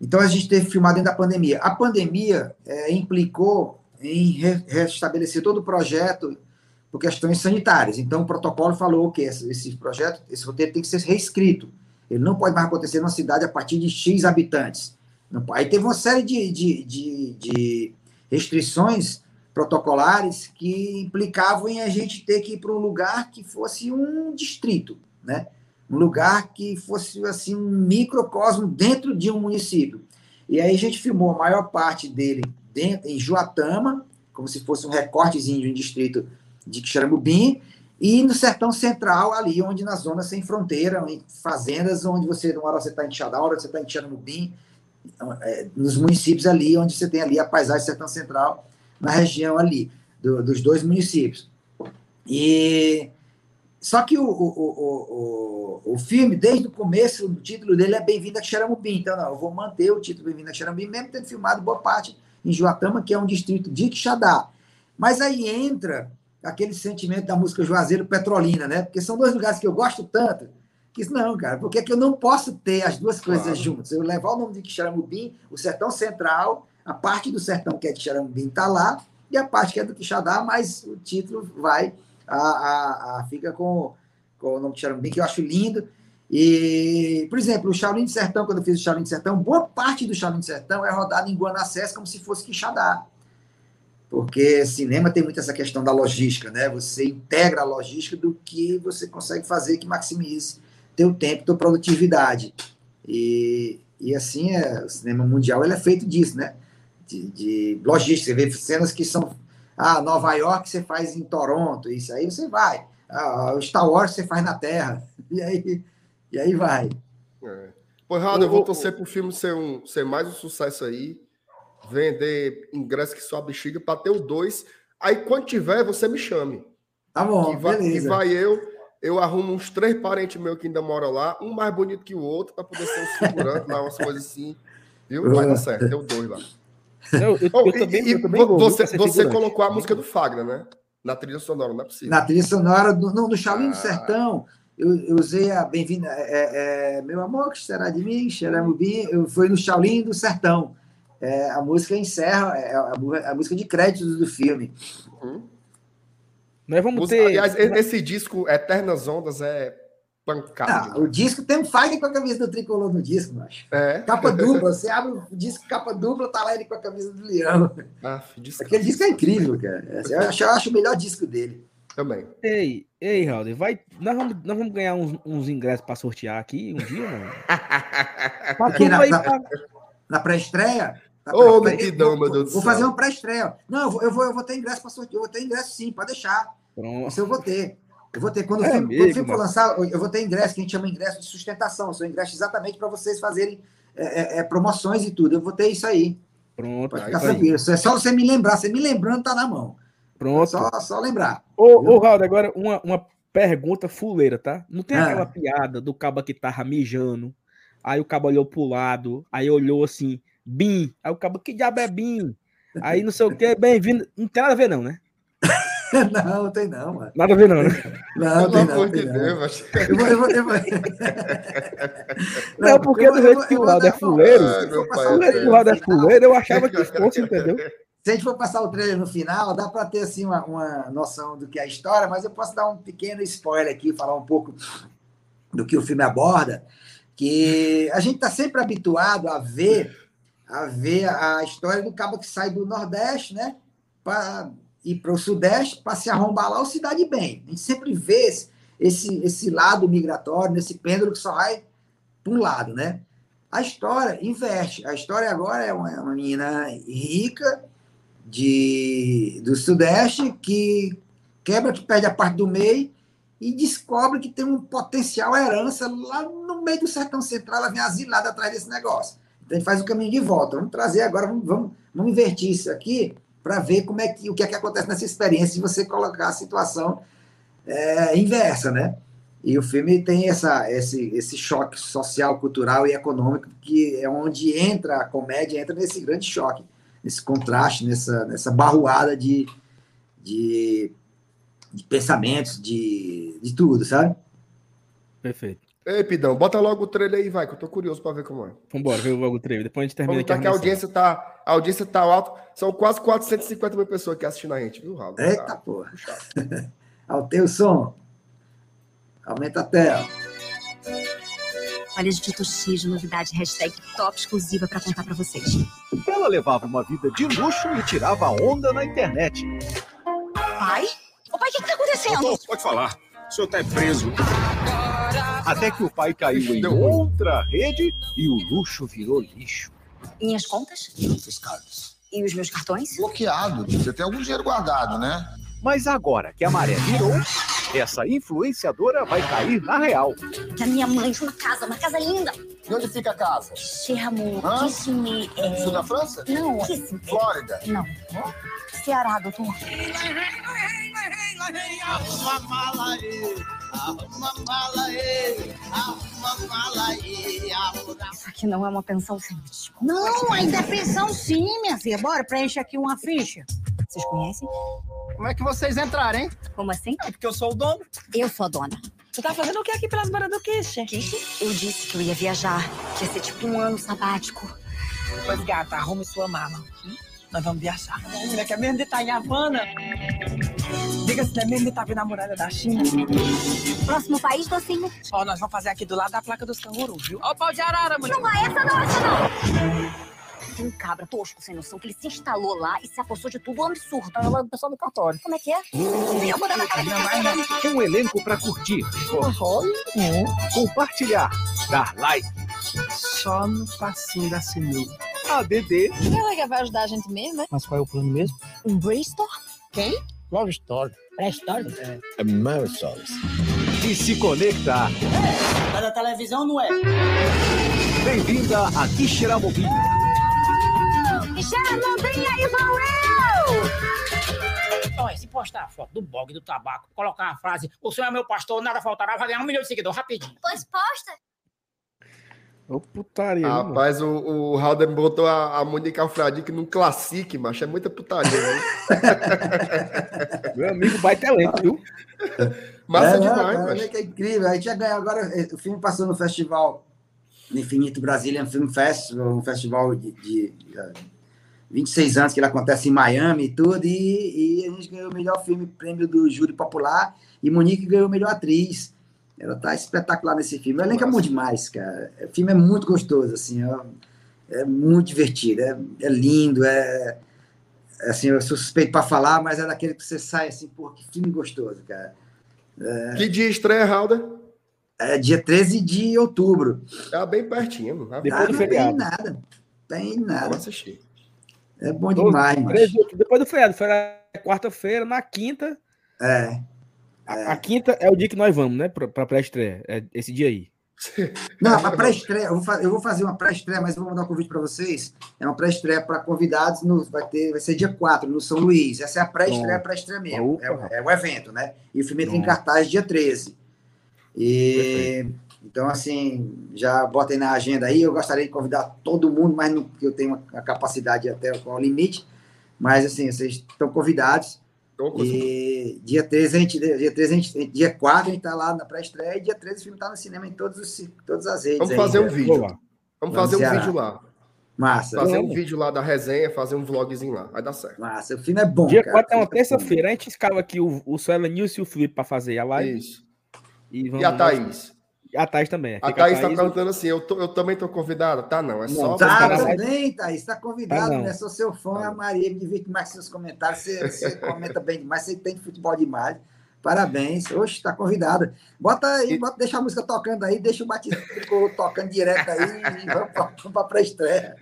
Então a gente teve que filmar dentro da pandemia. A pandemia é, implicou em re- restabelecer todo o projeto por questões sanitárias. Então o protocolo falou que esse, projeto, esse roteiro tem que ser reescrito. Ele não pode mais acontecer numa cidade a partir de X habitantes. Aí teve uma série de, de, de, de restrições protocolares que implicavam em a gente ter que ir para um lugar que fosse um distrito, né? Um lugar que fosse assim um microcosmo dentro de um município. E aí a gente filmou a maior parte dele dentro, em Juatama, como se fosse um recortezinho de um distrito de Quixaramubim, e no sertão central, ali onde na zona sem fronteira, em fazendas onde você, uma hora você está em Xadá, hora você está em Quixaramubim, é, nos municípios ali, onde você tem ali a paisagem sertão central, na região ali, do, dos dois municípios. E só que o, o, o, o, filme, desde o começo, o título dele é Bem-vindo a Xaramubim. Então, não, eu vou manter o título Bem-vindo a Xaramubim, mesmo tendo filmado boa parte em Juatama, que é um distrito de Quixadá. Mas aí entra aquele sentimento da música Juazeiro Petrolina, né? Porque são dois lugares que eu gosto tanto, que não, cara, porque é que eu não posso ter as duas coisas claro. juntas? Eu levar o nome de Quixaramubim, o sertão central, a parte do sertão que é de Xaramubim está lá, e a parte que é do Quixadá, mas o título vai, a, a, a fica com, com, o nome de Xaramubim, que eu acho lindo. E, por exemplo, o Shaolin de Sertão, quando eu fiz o Shaolin de Sertão, boa parte do Shaolin de Sertão é rodado em Guanassés como se fosse Quixadá. Porque cinema tem muito essa questão da logística, né? Você integra a logística do que você consegue fazer que maximize teu tempo, tua produtividade. E, e assim, é, o cinema mundial ele é feito disso, né? de, de logística. Você vê cenas que são. Ah, Nova York você faz em Toronto, isso aí você vai. Ah, Star Wars você faz na Terra. E aí, e aí vai. É. Pô, Raul, eu vou torcer pro filme ser, um, ser mais um sucesso aí. Vender ingresso que só bexiga para ter o dois. Aí quando tiver, você me chame. Tá bom, que vai, beleza. Que vai eu, eu arrumo uns três parentes meus que ainda moram lá, um mais bonito que o outro, para poder ser um figurante lá, umas coisas assim. Viu? Vai dar certo, tem o dois lá. Eu, eu, oh, eu também, e, também você, você colocou a música do Fagner, né? Na trilha sonora, não é possível. Na trilha sonora, do, não, do Shaolin ah. do Sertão, eu, eu, usei a Bem-vinda, é, é, é, Meu Amor, que será de mim, Xeramubim, eu fui no Shaolin do Sertão. É, a música encerra, é a, a, música de créditos do filme. Uhum. Nós vamos ter... Aliás, esse disco, Eternas Ondas, é pancada. o disco tem um Fagner com a camisa do tricolor no disco, macho. É. Capa dupla, você abre o disco capa dupla, tá lá ele com a camisa do Leão. Ah. Aquele disco é incrível, cara. Eu acho, eu acho o melhor disco dele. Também. Ei, ei, Raul, vai. Nós vamos, nós vamos ganhar uns, uns ingressos para sortear aqui um dia, mano. aqui na, na, pra... na pré-estreia? Ô, oh, meu Deus do céu. Vou fazer uma pré-estreia. Não, eu vou, eu vou, eu vou ter ingresso para sortear. Eu vou ter ingresso sim, pode deixar. Pronto. Isso eu vou ter. Eu vou ter, quando, é o, filme, mesmo, quando o filme for lançar, eu vou ter ingresso que a gente chama ingresso de sustentação. São ingressos exatamente para vocês fazerem é, é, é, promoções e tudo. Eu vou ter isso aí. Pronto. Pode ficar tranquilo. É só você me lembrar. Você me lembrando, tá na mão. Pronto. É só, só lembrar. Ô, ô Raul, agora uma, uma pergunta fuleira, tá? Não tem ah. aquela piada do cabo que tava mijando, aí o cabo olhou pro lado, aí olhou assim, Bim. Aí o cabo, que diabo é Bim? Aí não sei o que, bem-vindo. Não tem nada a ver, não, né? não, tem não, mano. Nada a ver, não, né? Não, tem não. Tem não. Deus, eu vou, eu vou, eu vou... Não, porque do jeito que o lado é fuleiro, do jeito que o lado é fuleiro, eu achava que fosse, entendeu? Se a gente for passar o trailer no final, dá para ter assim uma, uma noção do que é a história, mas eu posso dar um pequeno spoiler aqui, falar um pouco do que o filme aborda, que a gente está sempre habituado a ver a ver a história do cabo que sai do Nordeste, né, para ir para o Sudeste para se arrombar lá ou se dar bem. A gente sempre vê esse, esse, esse lado migratório, nesse pêndulo que só vai para um lado, né? A história inverte. A história agora é uma, é uma menina rica de, do Sudeste que quebra, que perde a parte do meio e descobre que tem um potencial herança lá no meio do sertão central, ela vem asilada atrás desse negócio. Então a gente faz o caminho de volta. Vamos trazer agora, vamos, vamos, vamos invertir isso aqui para ver como é que, o que é que acontece nessa experiência se você colocar a situação é, inversa, né? E o filme tem essa, esse, esse choque social, cultural e econômico, que é onde entra a comédia, entra nesse grande choque, nesse contraste, nessa, nessa barroada de, de, de pensamentos, de, de tudo, sabe? Perfeito. Ei, Pidão, bota logo o trailer aí, vai, que eu tô curioso para ver como é. Vambora, vê logo o trailer. Depois a gente termina Vamos aqui. A, a audiência tá, a audiência tá alta. São quase 450 mil pessoas aqui assistindo a gente, viu, Raul? Eita, tá, porra. Altei o som. Aumenta a tela. Olha de Tito X, novidade, hashtag top exclusiva para contar para vocês. Ela levava uma vida de luxo e tirava onda na internet. Pai? Ô pai, o que, que tá acontecendo? pode falar. O senhor tá preso. Até que o pai caiu em outra rede e o luxo virou lixo. Minhas contas? Fiscais. E os meus cartões? Bloqueado. Você tem algum dinheiro guardado, né? Mas agora que a maré virou, essa influenciadora vai cair na real. Que a minha mãe tinha uma casa, uma casa linda. E onde fica a casa? Chermo? Kissimmee, é... Sul da França? Não, Kissimmee. Flórida? Não. Ceará, doutor. Isso aqui não é uma pensão sem desconto. Não, ainda é pensão sim, minha filha. Bora, preenche aqui uma ficha. Vocês conhecem? Como é que vocês entraram, hein? Como assim? É porque eu sou o dono. Eu sou a dona. Você tá fazendo o que aqui pelas beiras do Kish? Eu disse que eu ia viajar, que ia ser tipo um ano sabático. Pois, gata, arrume sua mala. Hum? Nós vamos viajar. Mulher, quer mesmo de estar em Havana? Diga se não é mesmo de estar vendo a muralha da China. Próximo país, docinho. Ó, nós vamos fazer aqui do lado da placa dos cangurus, viu? Ó o pau de arara, mulher. Não, é essa não, essa não. Tem um cabra tosco, sem noção, que ele se instalou lá e se apossou de tudo um absurdo. Ela é pessoal do cartório. Como é que é? Eu vou dar na cara de Um elenco pra curtir, compartilhar, dar like. Só no passinho da sinuca. ADD Ela que vai ajudar a gente mesmo, né? Mas qual é o plano mesmo? Um brainstorm? Quem? Love Story. Pré-história? É Mary Stories. e se conectar. Mas a televisão não é. Bem-vinda a Quixeramobim. aí sou eu! Olha, se postar a foto do bog do tabaco, colocar uma frase, o senhor é meu pastor, nada faltará, vai ganhar um milhão de seguidores rapidinho. Pois posta. Ô, putaria, mano? Rapaz, o, o Halden botou a, a Monique Alfradique num classique, macho. É muita putaria, né? Meu amigo vai talento, viu? Massa É, demais, cara, macho. que é incrível. A gente já ganhou agora. eh, O filme passou no festival no Infinito Brazilian Film Festival, um festival de, de, 26 anos que ele acontece em Miami e tudo. E, e a gente ganhou o melhor filme, prêmio do júri popular. E Monique ganhou a melhor atriz. Ela tá espetacular nesse filme. O elenco é muito demais, cara. O filme é muito gostoso, assim. ó. É, muito divertido, é, é lindo, é. é, Assim, eu sou suspeito para falar, mas é daquele que você sai assim, pô, que filme gostoso, cara. Que dia estreia, Halder? É dia 13 de outubro. Tá bem pertinho. Depois Ah, do não feriado. tem nada. Tem nada. assistir. É bom demais, mas. 13 de outubro, Depois do feriado. Feriado é quarta-feira, na quinta. É. A, a quinta é o dia que nós vamos, né? Pra pré-estreia. É esse dia aí. Não, a pré-estreia, eu, eu vou fazer uma pré-estreia, mas eu vou mandar um convite para vocês. É uma pré-estreia para convidados, no, vai, ter, vai ser dia 4, no São Luís. Essa é a pré-estreia, pré-estreia mesmo. É, o- é o evento, né? E o filme entra em cartaz dia 13. E, então, assim, já botem na agenda aí. Eu gostaria de convidar todo mundo, mas não, porque eu tenho a capacidade até qual é o limite. Mas, assim, vocês estão convidados. E dia 13, a gente, dia 13, a gente, dia 4, a gente tá lá na pré-estreia, e dia 13 o filme tá no cinema em todos os, todas as redes. Vamos aí, fazer um né? vídeo. Vamos Vamos fazer um vídeo lá. Massa, Fazer um vídeo lá da resenha, fazer um vlogzinho lá. Vai dar certo. massa. O filme é bom, Dia cara. 4 é uma bom. terça-feira. A gente escala aqui o, o Suela Nilson e o Felipe pra fazer a live. Isso. E, vamos E a Thaís? A Thaís também. A Thaís tá perguntando assim: eu, tô- eu também tô convidada? Tá, não. É Não, só. tá. Tá, também, Thaís. Tá convidado, Tá não. né? Sou seu fã, a Maria. Me divirte mais seus comentários. Você, você comenta bem demais. Você tem futebol demais. Parabéns. Oxe, tá convidada. Bota aí, E- bota, deixa a música tocando aí, deixa o Batista Tricolor tocando direto aí e vamos vamos pra pré-estreia.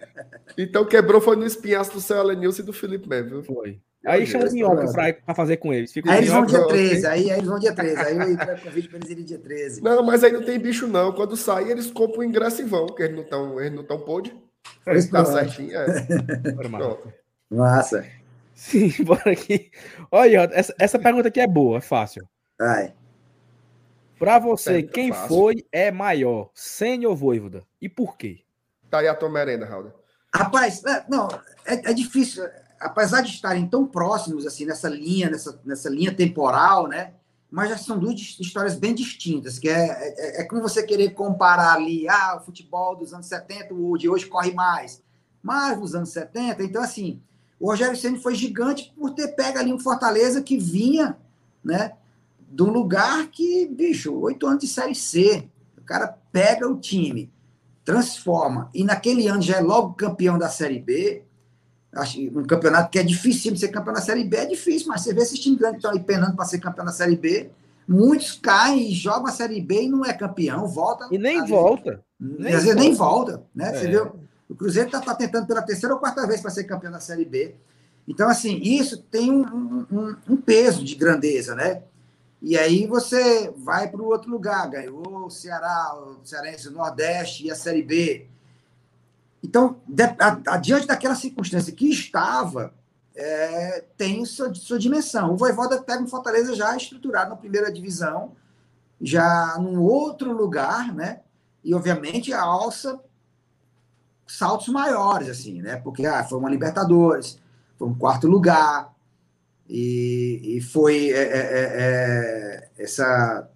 Então quebrou foi no espinhaço do Céu Nilson e do Felipe mesmo, viu? Foi. Aí chama o Minhoca pra, pra fazer com eles. Fica Aí eles vão dia ok. 13, aí, aí eles vão dia 13. Aí eu entrego convite pra eles irem dia 13. Não, mas aí não tem bicho, não. Quando sair, eles compram o ingresso e vão, porque eles não estão eles não tão pôde. Pois Tá certinho. É. Massa. Sim, bora aqui. Olha, essa, essa pergunta aqui é boa, é fácil. Vai. Pra você, Pergunta quem fácil. foi é maior, ou Voivoda? E por quê? Tá aí a tua merenda, Raul. Rapaz, é, não, é, é difícil. Apesar de estarem tão próximos, assim, nessa linha, nessa, nessa linha temporal, né? Mas já são duas his- histórias bem distintas, que é, é, é como você querer comparar ali, ah, o futebol dos anos 70, o de hoje corre mais. Mas nos anos 70, então, assim, o Rogério Ceni foi gigante por ter pego ali um Fortaleza que vinha, né? De um lugar que, bicho, oito anos de Série C. cara pega o time, transforma, e naquele ano já é logo campeão da Série B, um campeonato que é difícil ser campeão da Série B, é difícil, mas você vê esses times grandes que estão aí penando para ser campeão da Série B, muitos caem e jogam a Série B e não é campeão, volta. E nem volta. Vezes, Nem às vezes nem volta, né? Você É. vê, o Cruzeiro está tentando pela terceira ou quarta vez para ser campeão da Série B. Então, assim, isso tem um, um- um- um peso de grandeza, né? E aí você vai para o outro lugar, ganhou o Ceará, o Cearense, o Nordeste e a Série B. Então, de- a- adiante daquela circunstância que estava, é, tem sua, sua dimensão. O Voivoda pega um Fortaleza já estruturado na primeira divisão, já num outro lugar, né? E, obviamente, alça saltos maiores, assim, né? Porque ah, foi uma Libertadores, foi um quarto lugar, e, e foi é, é, é, é, essa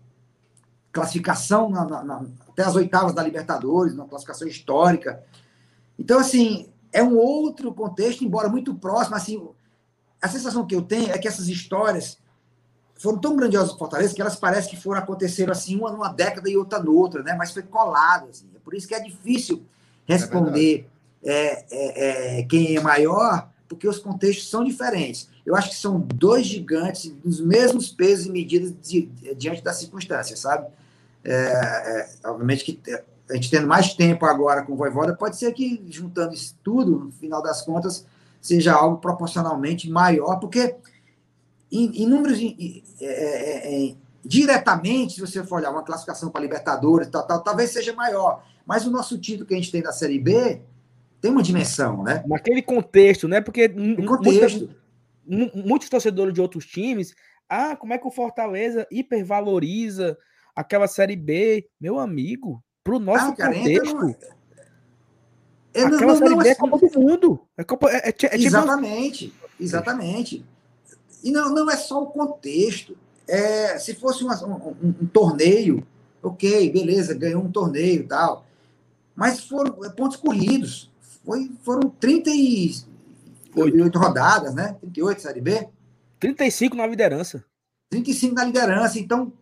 classificação na- na- na- até as oitavas da Libertadores, uma classificação histórica. Então, assim, é um outro contexto, embora muito próximo. Assim, a sensação que eu tenho é que essas histórias foram tão grandiosas no Fortaleza que elas parecem que foram aconteceram assim, uma numa década e outra noutra, né? Mas foi colado. Assim. É por isso que é difícil responder é, é, é, quem é maior, porque os contextos são diferentes. Eu acho que são dois gigantes dos mesmos pesos e medidas di- diante das circunstâncias, sabe? É, é, obviamente que é, a gente tendo mais tempo agora com o Voivoda, pode ser que juntando isso tudo, no final das contas, seja algo proporcionalmente maior, porque em, em números em- em- é, é, é, diretamente, se você for olhar uma classificação para Libertadores, tal, tal, talvez seja maior. Mas o nosso título que a gente tem da Série B tem uma dimensão, né? Naquele contexto, né? Porque contexto. mu- muitos torcedores de outros times, ah, como é que o Fortaleza hipervaloriza aquela Série B? Meu amigo, pro nosso Ah, cara, entra contexto, numa- É, não, aquela não, Série não, B é assim, Copa do Mundo. É, Copa, é, é, é Exatamente, exatamente. E não, não é só o contexto. É, se fosse uma- um, um- um torneio, ok, beleza, ganhou um torneio e tal. Mas foram é, pontos corridos. Foi, foram 38 rodadas, né? 38, Série B. 35 na liderança. 35 na liderança. Então,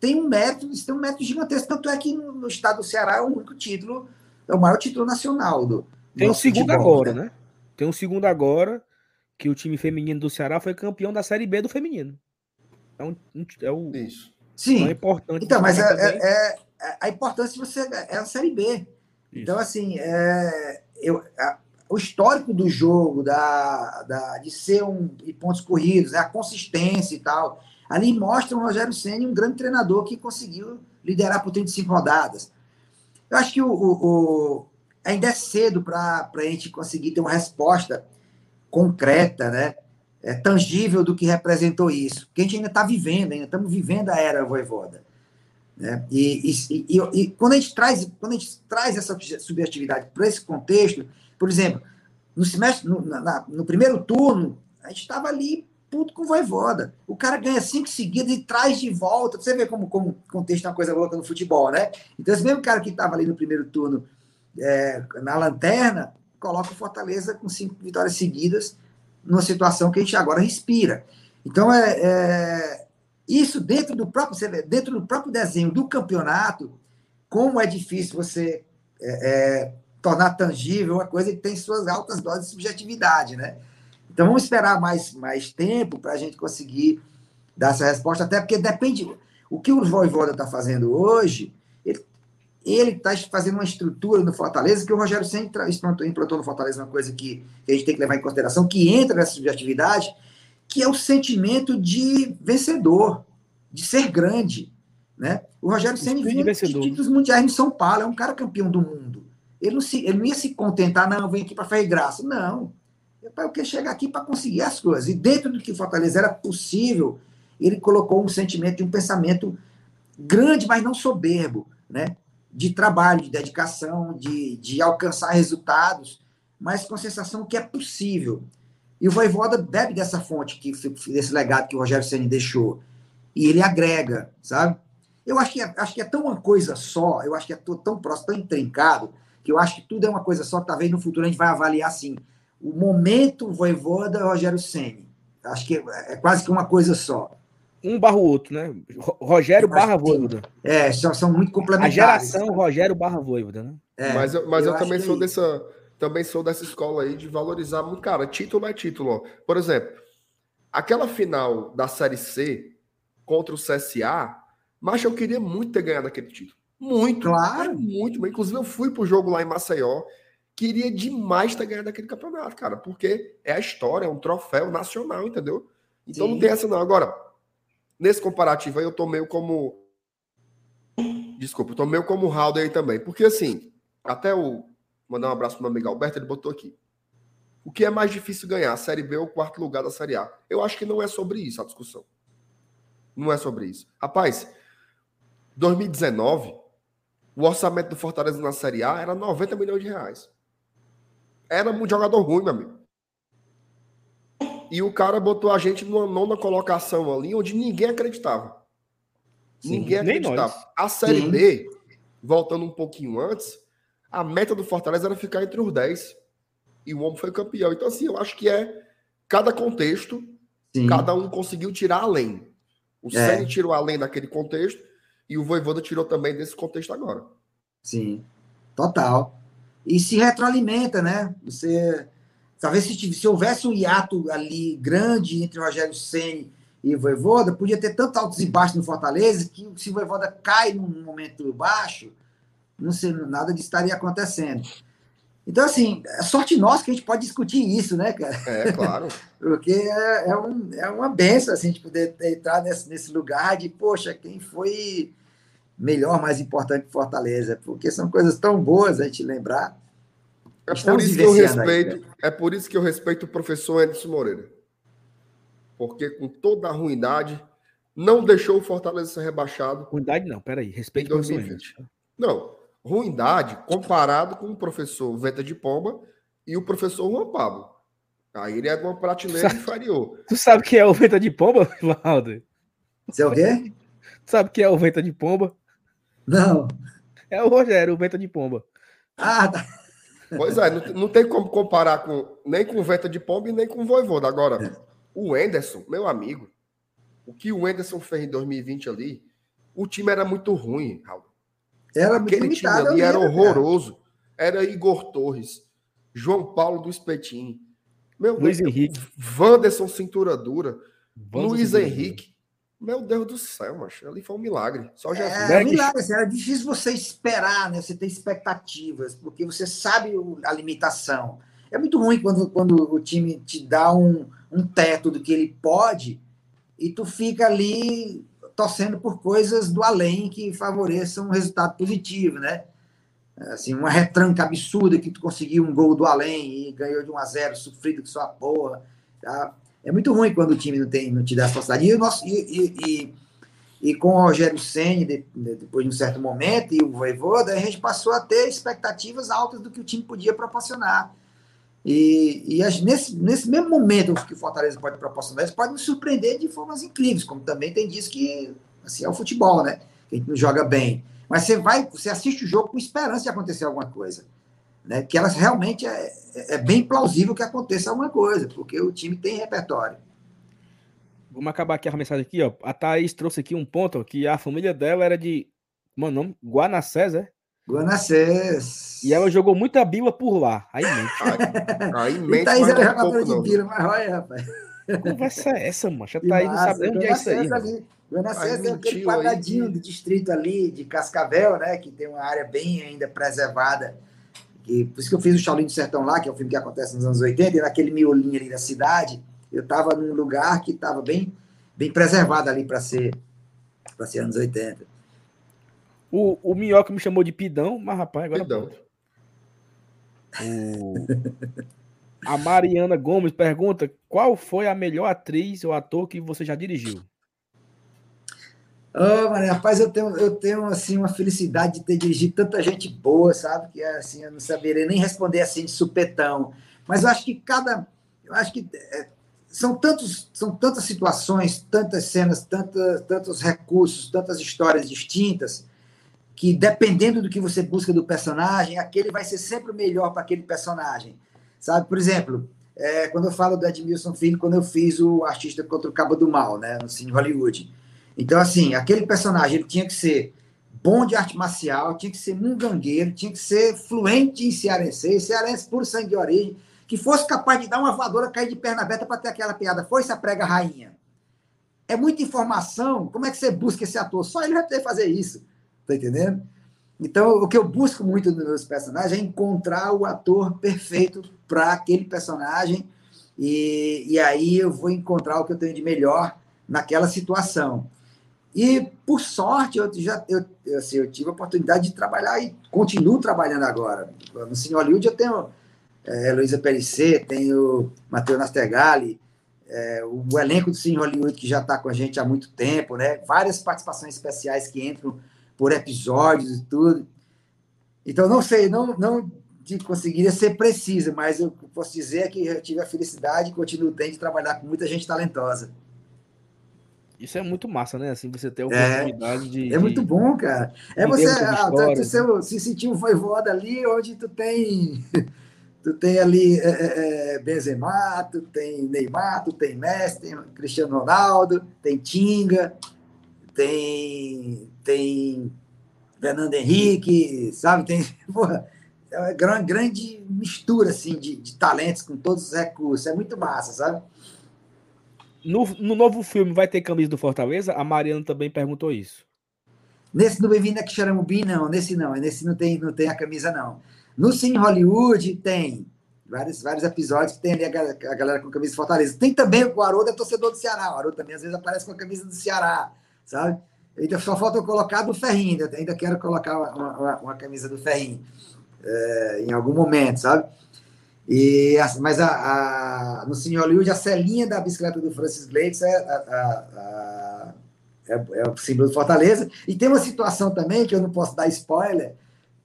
tem um mérito, isso tem um mérito gigantesco. Tanto é que no, no estado do Ceará é o único título, é o maior título nacional do. Tem um segundo futebol, agora, né? Tem um segundo agora, que o time feminino do Ceará foi campeão da Série B do feminino. É, um, é o Isso. Sim. é importante. Então, mas é, é- é- a importância de você é a Série B. Então, assim, é, eu, a- o histórico do jogo, da, da- de ser um e pontos corridos, né, a consistência e tal, ali mostra o Rogério Senna um grande treinador que conseguiu liderar por 35 rodadas. Eu acho que o, o- o- ainda é cedo para a gente conseguir ter uma resposta concreta, né? É, tangível do que representou isso. Porque a gente ainda está vivendo, ainda estamos vivendo a era voivoda. Né? E, e- e- e quando, a gente traz, quando a gente traz essa subjetividade para esse contexto, por exemplo, no, semestre, no, na- no primeiro turno, a gente estava ali puto com o voivoda. O cara ganha cinco seguidas e traz de volta. Você vê como, como contexto é uma coisa louca no futebol, né? Então, esse mesmo cara que estava ali no primeiro turno é, na lanterna, coloca o Fortaleza com cinco vitórias seguidas numa situação que a gente agora respira. Então, é, é, isso dentro do próprio vê, dentro do próprio desenho do campeonato, como é difícil você é, é, tornar tangível uma coisa que tem suas altas doses de subjetividade, né? Então vamos esperar mais, mais tempo para a gente conseguir dar essa resposta, até porque depende. O que o Voivoda está fazendo hoje, ele está fazendo uma estrutura no Fortaleza que o Rogério sempre implantou, implantou no Fortaleza uma coisa que, que a gente tem que levar em consideração, que entra nessa subjetividade, que é o sentimento de vencedor, de ser grande. Né? O Rogério Senna vinha de títulos mundiais no São Paulo, é um cara campeão do mundo. Ele não, se, ele não ia se contentar, não, vem aqui para fazer graça. Não. Eu quero chegar aqui para conseguir as coisas. E dentro do que Fortaleza era possível, ele colocou um sentimento de um pensamento grande, mas não soberbo, né? de trabalho, de dedicação, de, de alcançar resultados, mas com a sensação que é possível. E o Voivoda bebe dessa fonte, que, desse legado que o Rogério Senna deixou. E ele agrega, sabe? Eu acho que, é, acho que é tão uma coisa só, eu acho que é tão próximo, tão intrincado, que eu acho que tudo é uma coisa só, que talvez no futuro a gente vai avaliar assim. O momento Voivoda Rogério Senna. Acho que é, é quase que uma coisa só. um barra o outro, né? Ro- Rogério Eu acho barra. Voivoda. É, são, são muito A complementares. geração Rogério barra Voivoda, né? É, mas eu, mas eu, acho também que sou é dessa também sou dessa escola aí de valorizar muito, cara, título é título. ó. Por exemplo, aquela final da Série C contra o CSA, mas eu queria muito ter ganhado aquele título. Muito. Claro. Muito. Inclusive, eu fui pro jogo lá em Maceió. Queria demais ter ganhado aquele campeonato, cara, porque é a história, é um troféu nacional, entendeu? Então Sim. não tem essa, não. Agora, nesse comparativo aí, eu tô meio como. Desculpa, eu tô meio como o Halder aí também. Porque assim, até o. Mandar um abraço pro meu amigo Alberto, ele botou aqui. O que é mais difícil ganhar, a Série B ou o quarto lugar da Série A? Eu acho que não é sobre isso a discussão. Não é sobre isso. Rapaz, 2019, o orçamento do Fortaleza na Série A era 90 milhões de reais. Era um jogador ruim, meu amigo. E o cara botou a gente numa nona colocação ali, onde ninguém acreditava. Sim, ninguém nem acreditava. nós. A Série Sim. B, voltando um pouquinho antes, a meta do Fortaleza era ficar entre os 10. E o homem foi campeão. Então, assim, eu acho que é cada contexto, Sim. cada um conseguiu tirar além. O É. Tirou além daquele contexto e o Voivoda tirou também desse contexto agora. Sim, total. E se retroalimenta, né? Você. Talvez se, se houvesse um hiato ali grande entre o Rogério Ceni e o Voivoda, podia ter tantos altos e baixos no Fortaleza que se o Voivoda cai num momento baixo, não sei, nada disso estaria acontecendo. Então, assim, é sorte nossa que a gente pode discutir isso, né, cara? É, claro. Porque é, é, um, é uma benção assim, a gente poder entrar nesse, nesse lugar de, poxa, quem foi melhor, mais importante que Fortaleza? Porque são coisas tão boas a gente lembrar. É por Estamos isso que eu vivenciando aí, respeito, é por isso que eu respeito o professor Edson Moreira. Porque com toda a ruindade, não deixou o Fortaleza ser rebaixado Ruindade não, peraí. Respeito o professor 2020. Anderson. Não, ruindade comparado com o professor Venta de Pomba e o professor Juan Pablo. Aí ele é de uma prateleira Sabe- inferior. Tu sabe quem é o Venta de Pomba, Valdo? Você é o quê? Tu sabe quem é o Venta de Pomba? Não. É o Rogério, o Venta de Pomba. Ah, tá. Pois é, não, não tem como comparar com, nem com o Venta de Pomba e nem com o Voivoda. Agora, o Enderson, meu amigo, o que o Enderson fez em 2020 ali, o time era muito ruim, Raul. Era muito Aquele time ali eu era lembro, cara. horroroso. Era Igor Torres, João Paulo do Espetinho, meu Luiz Deus, Henrique. Wanderson Cintura Dura, Vamos Luiz Henrique. Meu Deus do céu, macho. Ali foi um milagre. Só Jesus. É, Berg- milagre, assim, era difícil você esperar, né? Você ter expectativas, porque você sabe o- a limitação. É muito ruim quando, quando o time te dá um, um teto do que ele pode e tu fica ali torcendo por coisas do além que favoreçam um resultado positivo, né? Assim, uma retranca absurda que tu conseguiu um gol do além e ganhou de 1 a 0 sofrido com sua porra. Tá? É muito ruim quando o time não, tem, não te dá essa possibilidade. E, o nosso, e, e- e- e com o Rogério Senni, de- de- depois de um certo momento, e o Voivoda, a gente passou a ter expectativas altas do que o time podia proporcionar. E, e nesse, nesse mesmo momento que o Fortaleza pode proporcionar, isso pode nos surpreender de formas incríveis, como também tem dias que assim, é o futebol, né? Que a gente não joga bem. Mas você vai, você assiste o jogo com esperança de acontecer alguma coisa. Né? Que elas realmente é, é bem plausível que aconteça alguma coisa, porque o time tem repertório. Vamos acabar aqui a mensagem aqui, ó. A Thaís trouxe aqui um ponto que a família dela era de. Mano, nome? Guanacés, é? Guanacés. E ela jogou muita bila por lá. Aí mente. Aí mente Thaís era jogadora de bila, mas olha, rapaz. Que conversa é essa, mancha? A Thaís não sabe onde é isso aí. Ali. Guanacés é aquele quadradinho aí. do distrito ali, de Cascavel, né? Que tem uma área bem ainda preservada. E por isso que eu fiz o Shaolin do Sertão lá, que é um filme que acontece nos anos 80, e naquele miolinho ali da cidade, eu estava num lugar que estava bem, bem preservado ali para ser, para ser anos 80. O, o Minhoca me chamou de pidão, mas rapaz, agora Pidão. pronto. O- A Mariana Gomes pergunta: qual foi a melhor atriz ou ator que você já dirigiu? Ô, mano, rapaz, eu tenho, eu tenho assim, uma felicidade de ter dirigido tanta gente boa, sabe? Que assim, eu não saberia nem responder assim de supetão. Mas eu acho que cada. Eu acho que é, são, tantos, são tantas situações, tantas cenas, tantas, tantos recursos, tantas histórias distintas, que dependendo do que você busca do personagem, aquele vai ser sempre o melhor para aquele personagem. Sabe? Por exemplo, é, quando eu falo do Edmilson Filho, quando eu fiz o artista contra o Cabo do Mal, né, no Cine Hollywood. Então, assim, aquele personagem ele tinha que ser bom de arte marcial, tinha que ser mungangueiro, tinha que ser fluente em cearense, cearense puro sangue de origem, que fosse capaz de dar uma voadora, cair de perna aberta para ter aquela piada. Foi essa prega rainha. É muita informação. Como é que você busca esse ator? Só ele vai que fazer isso. Tá entendendo? Então, o que eu busco muito nos meus personagens é encontrar o ator perfeito para aquele personagem. E, e aí eu vou encontrar o que eu tenho de melhor naquela situação. E, por sorte, eu já eu, assim, eu tive a oportunidade de trabalhar e continuo trabalhando agora. No Cine Hollywood eu tenho é, Luísa Perissé, tenho Matheus Nastergali, é, o elenco do Cine Hollywood que já está com a gente há muito tempo, né? várias participações especiais que entram por episódios e tudo. Então, não sei, não, não conseguiria ser precisa, mas eu posso dizer que eu tive a felicidade e continuo tendo de trabalhar com muita gente talentosa. Isso é muito massa, né? Assim, você ter a É, oportunidade de. é muito bom, cara. É você ah, tu- tu histórias, se, se sentir um voivoda ali, onde tu tem tu tem ali é, é, é, Benzema, tu tem Neymar, tu tem Messi, tem Cristiano Ronaldo, tem Tinga, tem tem Fernando Henrique, sabe? Tem porra, é uma gran- grande mistura assim de, de talentos com todos os recursos. É muito massa, sabe? No, no novo filme vai ter camisa do Fortaleza? A Mariana também perguntou isso. Nesse do Bem-vindo a Quixaramubim, não. Nesse não. Nesse não tem, não tem a camisa, não. No Cine Hollywood tem vários, vários episódios que tem ali a, a galera com camisa de Fortaleza. Tem também o Haroldo é torcedor do Ceará. O Haroldo também às vezes aparece com a camisa do Ceará, sabe? Ainda só falta eu colocar do Ferrinho. Ainda, ainda quero colocar uma, uma, uma camisa do Ferrinho é, em algum momento, sabe? E, a- mas a, a- no Cine Hollywood, a celinha da bicicleta do Francis Blakes é, a- é, é o símbolo do Fortaleza. E tem uma situação também, que eu não posso dar spoiler,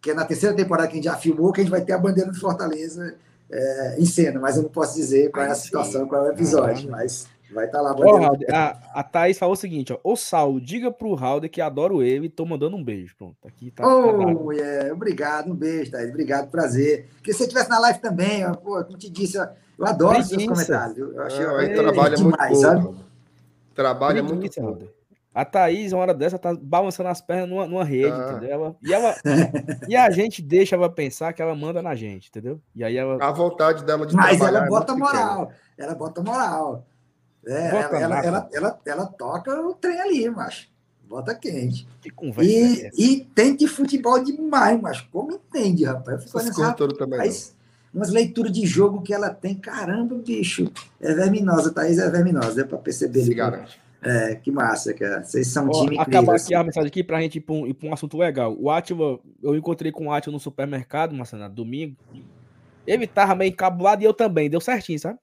que é na terceira temporada que a gente já filmou, que a gente vai ter a bandeira do Fortaleza é, em cena, mas eu não posso dizer qual é a situação, qual é o episódio, mas vai estar lá a Ó. Raul, a, a Thaís falou o seguinte: ó. Ô Saulo, diga pro Raul que adoro ele e tô mandando um beijo. Pronto, aqui tá. tá. Oh, yeah, obrigado, um beijo, Thaís, obrigado, prazer. Que se você estivesse na live também, ó, pô, como te disse, ó, eu adoro os seus comentários. Eu achei é, trabalha muito demais, pouco. sabe? Trabalha muito Preguiça. Raul. A Thaís, uma hora dessa, tá balançando as pernas numa, numa rede, Ah. entendeu? Ela- e, ela, e a gente deixa ela pensar que ela manda na gente, entendeu? E aí ela. A vontade dela de Mas trabalhar ela é bota pequena. moral, ela bota moral. É, ela, ela, ela, ela, ela toca o trem ali, macho. Bota quente. Que conversa é E, e tem de futebol demais, mas como entende, rapaz? Eu fico todas também. umas leituras de jogo que ela tem. Caramba, bicho. É verminosa, Thaís é verminosa, deu pra perceber Se garante. É, que massa, cara. Vocês são um Ó, time acabar incrível. aqui a mensagem aqui pra gente ir pra um, ir pra um assunto legal. O Átila, eu encontrei com o Átila no supermercado, Marcelo, domingo. Ele tava meio encabulado e eu também, deu certinho, sabe?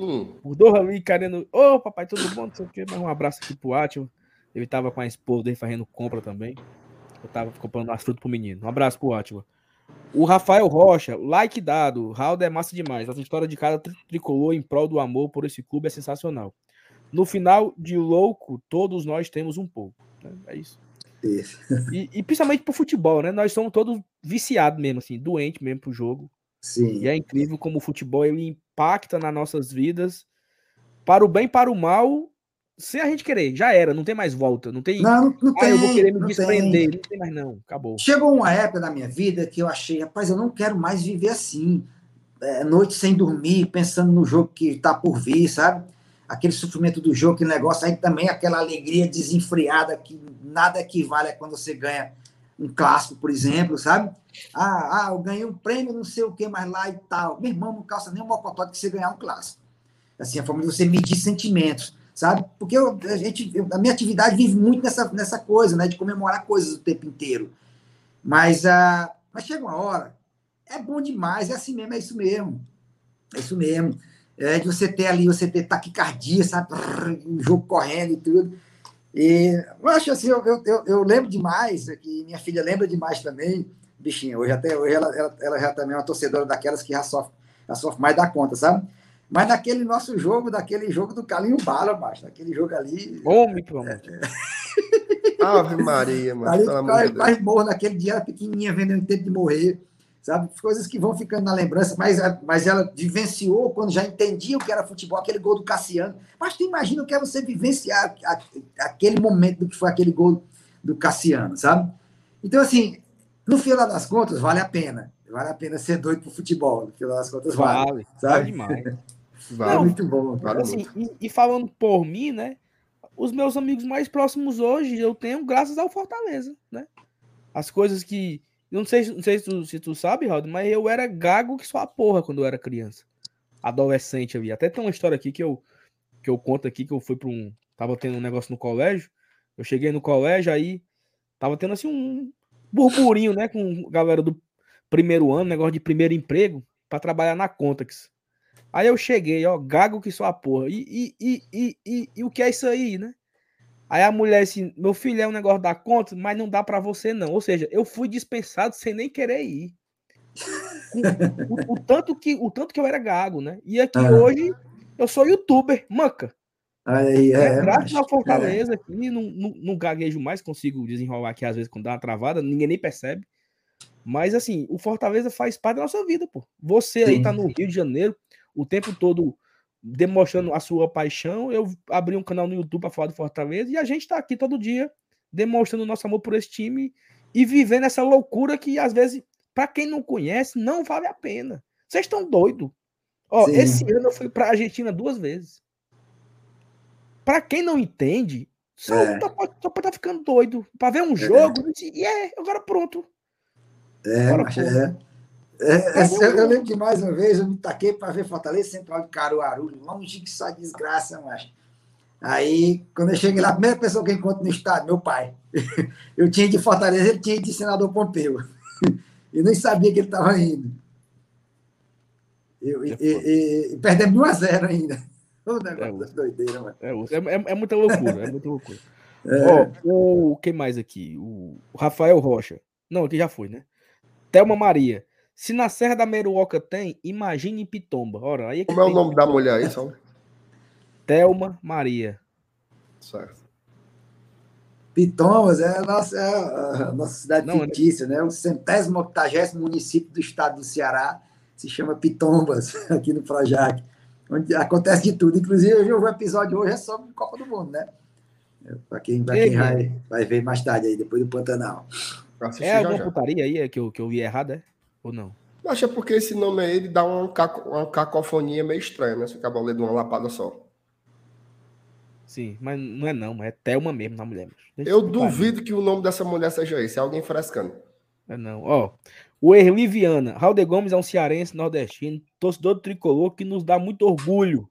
Hum, Os dois ali querendo. Ô, papai, tudo bom? Não sei o quê. Mas um abraço aqui pro Átila. Ele tava com a esposa dele fazendo compra também. Eu tava comprando as frutas pro menino. Um abraço pro Átila. O Rafael Rocha, like dado. Raul é massa demais. Essa história de cada tri- tricolor em prol do amor por esse clube é sensacional. No final de louco, todos nós temos um pouco. né? É isso. Isso. E, e principalmente pro futebol, né? Nós somos todos viciados mesmo, assim, doentes mesmo pro jogo. Sim. E é incrível como o futebol ele impacta nas nossas vidas para o bem para o mal, sem a gente querer. Já era, não tem mais volta. Não tem. Não, não, não ah, tem. eu vou querer me não tem. desprender. Não tem mais, não. Acabou. Chegou uma época na minha vida que eu achei, rapaz, eu não quero mais viver assim. É, noite sem dormir, pensando no jogo que está por vir, sabe? Aquele sofrimento do jogo, aquele negócio, aí também aquela alegria desenfreada que nada equivale a quando você ganha um clássico, por exemplo, sabe? Ah, ah, eu ganhei um prêmio, não sei o que mais lá e tal. Meu irmão, não calça nem um mocotó de você ganhar um clássico. Assim, a forma de você medir sentimentos, sabe? Porque eu, a, gente, eu- a minha atividade vive muito nessa, nessa coisa, né? De comemorar coisas o tempo inteiro. Mas, ah, mas chega uma hora, é bom demais, é assim mesmo, é isso mesmo. É isso mesmo. É de você ter ali, você ter taquicardia, sabe? O jogo correndo e tudo. E eu acho assim, eu, eu, eu- lembro demais, que minha filha lembra demais também, bichinha, hoje até hoje ela, ela, ela já também é uma torcedora daquelas que já sofre, já sofre mais da conta, sabe? Mas naquele nosso jogo, daquele jogo do Calinho Bala, macho, naquele jogo ali, Homem, pelo amor de. Ave Maria, mano. Ali Pelo amor de Deus. naquele dia, era pequenininha, vendo eu intento de morrer. Sabe? Coisas que vão ficando na lembrança, mas, mas ela vivenciou quando já entendia o que era futebol, aquele gol do Cassiano. Mas tu imagina o que é você vivenciar a- aquele momento do que foi aquele gol do Cassiano, sabe? Então, assim, no final das contas, vale a pena. Vale a pena ser doido pro futebol. No final das contas, vale. Vale, vale sabe? demais. Vai. É Não, muito bom. Vale Assim, e, e falando por mim, né? Os meus amigos mais próximos hoje eu tenho graças ao Fortaleza, né? As coisas que. Não sei, não sei se, tu, se tu sabe, Rod, mas eu era gago que só a porra quando eu era criança. Adolescente ali. Até tem uma história aqui que eu, que eu conto aqui que eu fui para um. Tava tendo um negócio no colégio. Eu cheguei no colégio, aí tava tendo assim um burburinho, né? Com a galera do primeiro ano, negócio de primeiro emprego, para trabalhar na Contax. Aí eu cheguei, ó, gago que só a porra. E, e, e, e, e o que é isso aí, né? Aí a mulher assim, meu filho é um negócio da conta, mas não dá pra você não. Ou seja, eu fui dispensado sem nem querer ir. O, o- o tanto que, o tanto que eu era gago, né? E aqui Ah. hoje eu sou youtuber, manca. Aí, É, é, graças ao Fortaleza aqui, não, não, não gaguejo mais, consigo desenrolar aqui às vezes quando dá uma travada, ninguém nem percebe. Mas assim, o Fortaleza faz parte da nossa vida, pô. Você aí Sim. tá no Rio de Janeiro o tempo todo demonstrando a sua paixão. Eu abri um canal no YouTube para falar do Fortaleza e a gente tá aqui todo dia demonstrando nosso amor por esse time e vivendo essa loucura que às vezes, para quem não conhece, não vale a pena. Vocês estão doidos. Ó, Sim. esse ano eu fui pra Argentina duas vezes. Pra quem não entende, só, É. tá- pode estar ficando doido. Pra ver um jogo, e é, agora pronto. É, Agora, pô. é. É, é, o eu, eu jogo? lembro de mais uma vez, eu me taquei para ver Fortaleza Central de Caruaru, longe que só desgraça, macho. Aí, quando eu cheguei lá, a primeira pessoa que eu encontro no estádio, meu pai. Eu tinha de Fortaleza, ele tinha de Senador Pompeu. E nem sabia que ele estava indo. Eu, e, É e, e, perdemos de 1 a 0 ainda. O É, negócio da doideira, mano. É, é, é- é muita loucura, é muita loucura. Ó, o quem mais aqui? O Rafael Rocha. Não, aqui já foi, né? Thelma Maria. Se na Serra da Meruoca tem, imagine em Pitomba. Ora, aí é Como é o nome da mulher aí, só? Thelma Maria. Certo. Pitomas é a nossa, é a nossa cidade Não, né? fictícia, né? O centésimo octagésimo município do estado do Ceará se chama Pitombas, aqui no Projac, onde acontece de tudo. Inclusive, hoje, o episódio hoje é sobre Copa do Mundo, né? Para quem, pra quem vai, vai ver mais tarde aí, depois do Pantanal. É já, alguma já. putaria aí é que eu, que eu vi errado, é? Ou não? Acho é porque esse nome aí ele dá uma, caco- uma cacofonia meio estranha, né? Se acaba lendo uma lapada só. Sim, mas não é não, é Thelma mesmo na mulher. Eu duvido que o nome dessa mulher seja esse. É alguém frescando. É não. Ó, o Erli Viana. Raul Gomes é um cearense nordestino, torcedor do tricolor que nos dá muito orgulho.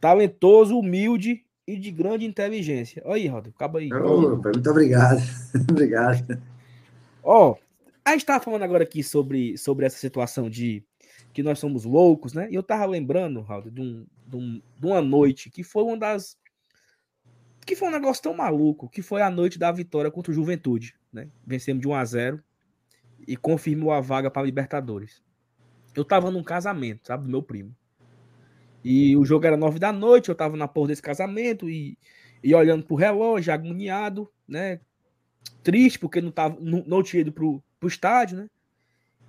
Talentoso, humilde e de grande inteligência. Olha aí, Raul, acaba aí. Ô, muito obrigado. obrigado. Ó, a gente tava falando agora aqui sobre, sobre essa situação de que nós somos loucos, né? E eu tava lembrando, Raul, de, um, de, um- de uma noite que foi uma das. Que foi um negócio tão maluco, que foi a noite da vitória contra o Juventude, né? Vencemos de 1 a 0 e confirmou a vaga para Libertadores. Eu tava num casamento, sabe, do meu primo. E o jogo era nove da noite, eu tava na porra desse casamento e, e olhando pro relógio, agoniado, né? Triste porque não, tava, não, não tinha ido pro, pro estádio, né?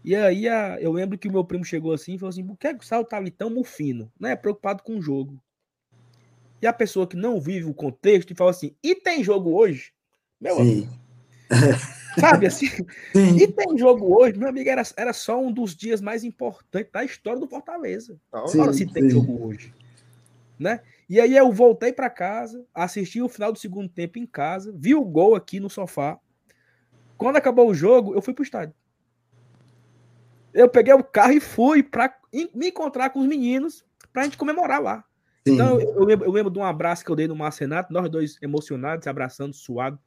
E aí a- eu lembro que o meu primo chegou assim e falou assim: por que, que o Saulo tá ali tão mufino? Né? Preocupado com o jogo. E a pessoa que não vive o contexto e fala assim: e tem jogo hoje? Meu amigo, Sim. sabe assim? Sim. E tem jogo hoje, meu amigo, era, era só um dos dias mais importantes da história do Fortaleza. Tá? Sim. Olha se tem sim. jogo hoje. Né? E aí eu voltei para casa, assisti o final do segundo tempo em casa, vi o gol aqui no sofá. Quando acabou o jogo, eu fui pro estádio. Eu peguei o carro e fui para me encontrar com os meninos pra gente comemorar lá. Sim. Então, eu, eu lembro, eu lembro de um abraço que eu dei no Marcenato, nós dois emocionados, se abraçando, suado.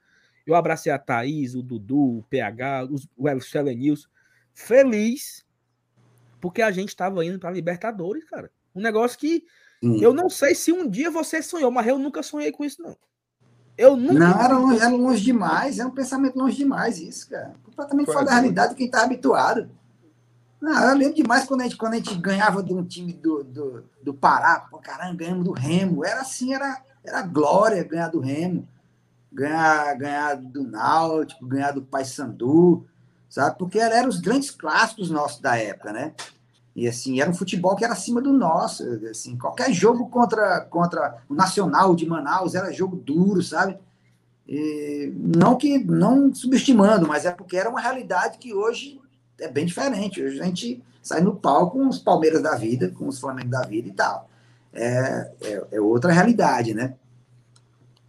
Eu abracei a Thaís, o Dudu, o PH, os, o Selenils, feliz, porque a gente estava indo para Libertadores, cara. Um negócio que Sim. eu não sei se um dia você sonhou, mas eu nunca sonhei com isso, não. Eu nunca. Não, era longe, era longe demais, é um pensamento longe demais isso, cara. Completamente fora da é. realidade de quem tá habituado. Não, eu lembro demais quando a gente, quando a gente ganhava de um time do, do, do Pará, pô, caramba, ganhamos do Remo. Era assim, era, era glória ganhar do Remo. Ganhar, ganhar do Náutico, ganhar do Paysandu. sabe? Porque eram os grandes clássicos nossos da época, né? E assim, era um futebol que era acima do nosso. Assim, qualquer jogo contra, contra o Nacional de Manaus era jogo duro, sabe? E não que não subestimando, mas é porque era uma realidade que hoje é bem diferente. Hoje a gente sai no pau com os Palmeiras da vida, com os Flamengo da vida e tal. É, é, é outra realidade, né?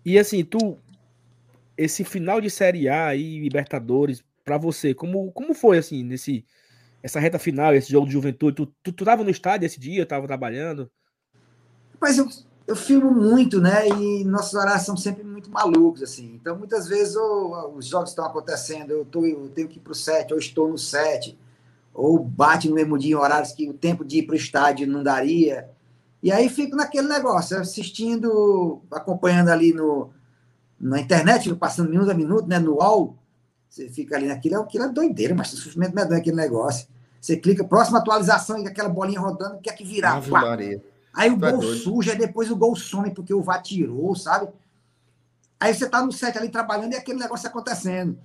E assim, tu. Esse final de Série A e Libertadores, para você, como, como foi assim, nesse essa reta final, esse jogo de juventude? Tu, tu, tu tava no estádio esse dia, tava trabalhando? Mas eu, eu filmo muito, né? E nossos horários são sempre muito malucos, assim. Então, muitas vezes, ou, os jogos estão acontecendo, eu, tô, eu tenho que ir para o set, ou estou no set, ou bate no mesmo dia em horários que o tempo de ir para o estádio não daria. E aí fico naquele negócio, assistindo, acompanhando ali no, na internet, passando minuto a minuto, né? No UOL, você fica ali naquilo, aquilo é doideira, mas o sofrimento medonho é aquele negócio. Você clica, próxima atualização, e aquela bolinha rodando, quer que virar. Ave Maria. Aí o é gol doido. suja, aí depois o gol some porque o VAR tirou, sabe? Aí você tá no set ali trabalhando e aquele negócio acontecendo.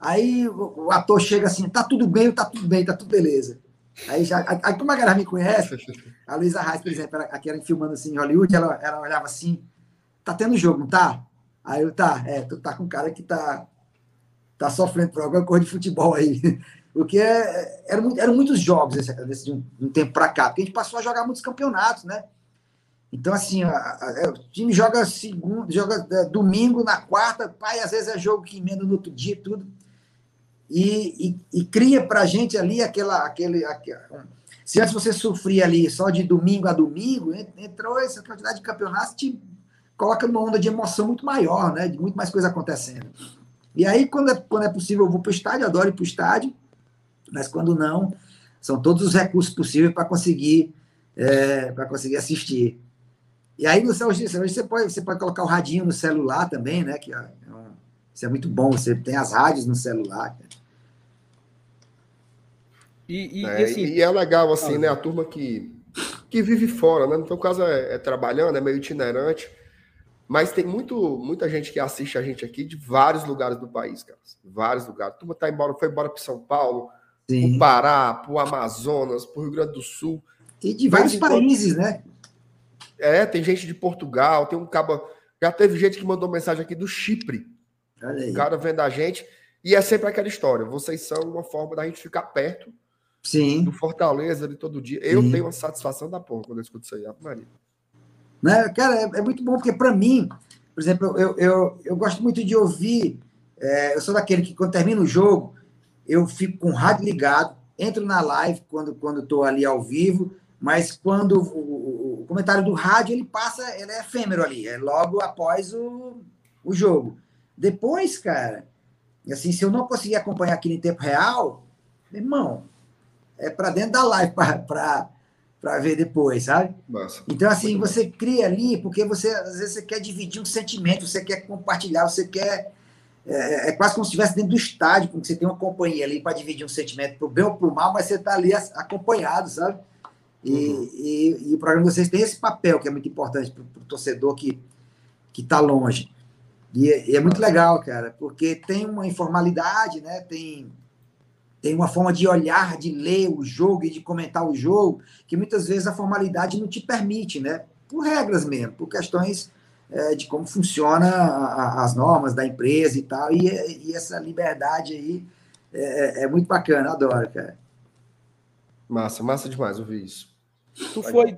Aí o, ator chega assim, tá tudo bem, tá tudo bem, tá tudo beleza. Aí já, aí, como a galera me conhece, a Luísa Reis, por exemplo, aqui era filmando assim em Hollywood, ela, ela olhava assim, tá tendo jogo, não tá? Aí eu, tá, é, tu tá com um cara que tá, tá sofrendo por alguma coisa de futebol aí. Porque é, eram, eram muitos jogos esse, desse, de um, um tempo para cá, porque a gente passou a jogar muitos campeonatos, né? Então, assim, a- a- o time joga segundo, joga é, domingo, na quarta, pai, às vezes é jogo que emenda no outro dia tudo. E, e, e cria pra gente ali aquela. Aquele, aque- se antes você sofria ali só de domingo a domingo, en- entrou essa quantidade de campeonatos, te coloca numa onda de emoção muito maior, né? De muito mais coisa acontecendo. E aí, quando é, quando é possível, eu vou para o estádio, adoro ir para o estádio, mas quando não, são todos os recursos possíveis para conseguir, é, para conseguir assistir. E aí, no hoje hoje você pode, você pode colocar o radinho no celular também, né? Que é um- isso é muito bom, você tem as rádios no celular. E, e, É, e assim, e é legal, assim, Ah, né? A turma que, que vive fora, né? Então, o caso é, é trabalhando, é meio itinerante. Mas tem muito, muita gente que assiste a gente aqui de vários lugares do país, cara. Vários lugares. Turma tá embora, foi embora para São Paulo, Sim. pro Pará, pro Amazonas, pro Rio Grande do Sul. E de vários quando- países, né? É, tem gente de Portugal, tem um cabo. Já teve gente que mandou mensagem aqui do Chipre. Olha aí. O cara vendo a gente. E é sempre aquela história. Vocês são uma forma da gente ficar perto Sim. do Fortaleza ali todo dia. Eu Sim. tenho uma satisfação da porra quando eu escuto isso aí. Maria. Né? Cara, é, é muito bom, porque para mim, por exemplo, eu, eu, eu gosto muito de ouvir. é, eu sou daquele que, quando termina o jogo, eu fico com o rádio ligado, entro na live quando quando estou ali ao vivo, mas quando o, o- comentário do rádio ele passa, ele é efêmero ali, é logo após o, o jogo. Depois, cara, assim, se eu não conseguir acompanhar aquilo em tempo real, irmão, é para dentro da live para ver depois, sabe? Massa. Então, assim, você cria ali, porque você, às vezes, você quer dividir um sentimento, você quer compartilhar, você quer. É, é quase como se estivesse dentro do estádio, como você tem uma companhia ali para dividir um sentimento pro bem ou pro mal, mas você está ali acompanhado, sabe? E, Uhum. e, e o programa de vocês tem esse papel que é muito importante para o torcedor que que está longe. E, é- e é muito legal, cara, porque tem uma informalidade, né? Tem, tem uma forma de olhar, de ler o jogo e de comentar o jogo, que muitas vezes a formalidade não te permite, né? Por regras mesmo, por questões é, de como funciona a- a- as normas da empresa e tal. E, e essa liberdade aí é, é muito bacana, adoro, cara. Massa, massa demais ouvir isso. tu foi.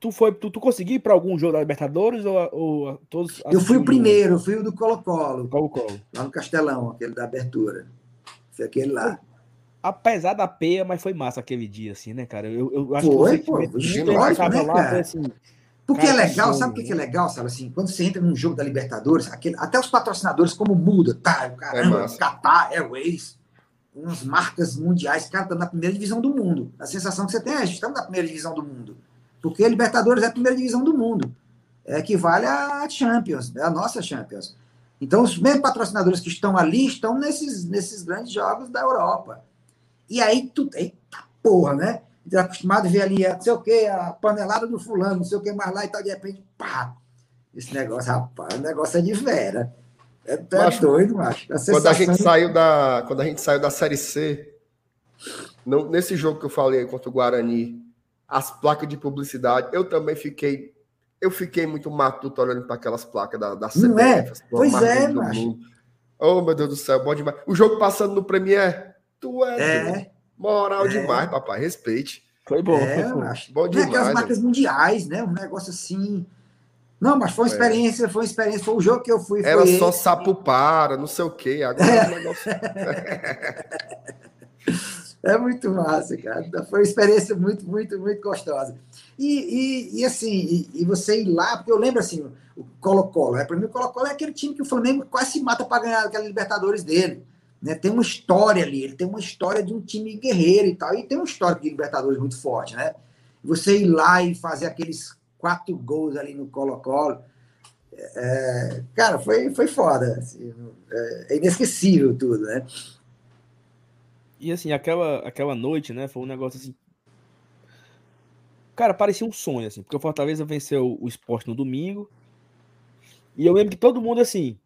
Tu foi. Tu, tu conseguiu ir pra algum jogo da Libertadores ou, ou todos. Eu fui o primeiro, eu fui o do Colo-Colo, Colo-Colo. lá no Castelão, aquele da abertura. Foi aquele lá. Apesar da peia, mas foi massa aquele dia, assim, né, cara? Eu, eu acho Foi, que pô, lógico, muita gente né, lá foi assim. Porque Cara, é que legal, sabe o que que é né? legal, sabe assim? Quando você entra num jogo da Libertadores, aquele, até os patrocinadores, como muda, tá? O caramba, massa. Qatar, Airways, umas marcas mundiais, cara, tá na primeira divisão do mundo. A sensação que você tem é, estamos na primeira divisão do mundo. Porque a Libertadores é a primeira divisão do mundo. É, equivale à Champions, é a nossa Champions. Então, os mesmos patrocinadores que estão ali estão nesses, nesses grandes jogos da Europa. E aí, tu, eita porra, né? Tá acostumado a ver ali, não sei o quê, a panelada do fulano, não sei o que mais lá e tal, de repente, pá! Esse negócio, rapaz, o negócio é de vera. É, tá Macho, doido, macho. A Quando a gente sensação- saiu da, quando a gente saiu da Série C, no- nesse jogo que eu falei contra o Guarani, as placas de publicidade, eu também fiquei, eu fiquei muito matuto olhando para aquelas placas da, da Não é? Pois é, macho. mundo. Oh, meu Deus do céu, bom demais. O jogo passando no Premier, tu é. É, moral É. demais, papai, respeite. Foi bom. é, foi bom. é aquelas demais, marcas mundiais, né? Um negócio assim. Não, mas foi uma É. experiência, foi uma experiência. Foi o jogo que eu fui. Era foi só esse. sapo para, não sei o quê. Agora é um negócio. É muito massa, cara. Foi uma experiência muito, muito, muito gostosa. E, e, e assim, e, e você ir lá, porque eu lembro assim, o Colo-Colo, né? para mim o Colo-Colo é aquele time que o Flamengo quase se mata para ganhar aquela Libertadores dele. Né? Tem uma história ali, ele tem uma história de um time guerreiro e tal, e tem um histórico de Libertadores muito forte, né? Você ir lá e fazer aqueles quatro gols ali no Colo-Colo, é, cara, foi, foi foda. assim, é, é inesquecível tudo, né? E assim, aquela, aquela noite, né, foi um negócio assim. Cara, parecia um sonho, assim, porque o Fortaleza venceu o esporte no domingo. E eu lembro que todo mundo, assim,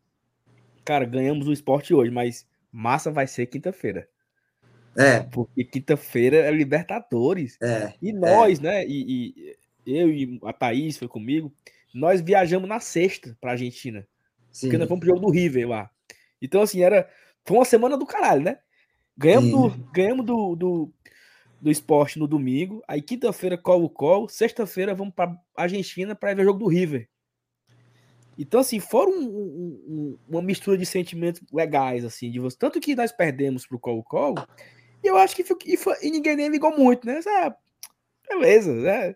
cara, ganhamos o esporte hoje, mas massa vai ser quinta-feira. É, Porque quinta-feira é Libertadores. é. E nós, né, e, e eu e a Thaís foi comigo, nós viajamos na sexta pra Argentina. Sim. Porque nós fomos pro jogo do River lá. Então, assim, era. Foi uma semana do caralho, né? Ganhamos, Sim. do, ganhamos do, do, do esporte no domingo. Aí, quinta-feira, Colo-Colo. Sexta-feira, vamos pra Argentina pra ver o jogo do River. Então, assim, foram um- um- um- uma mistura de sentimentos legais, assim, de você. Tanto que nós perdemos pro Colo-Colo. E eu acho que e, foi- e ninguém nem ligou muito, né? Ah, beleza, né?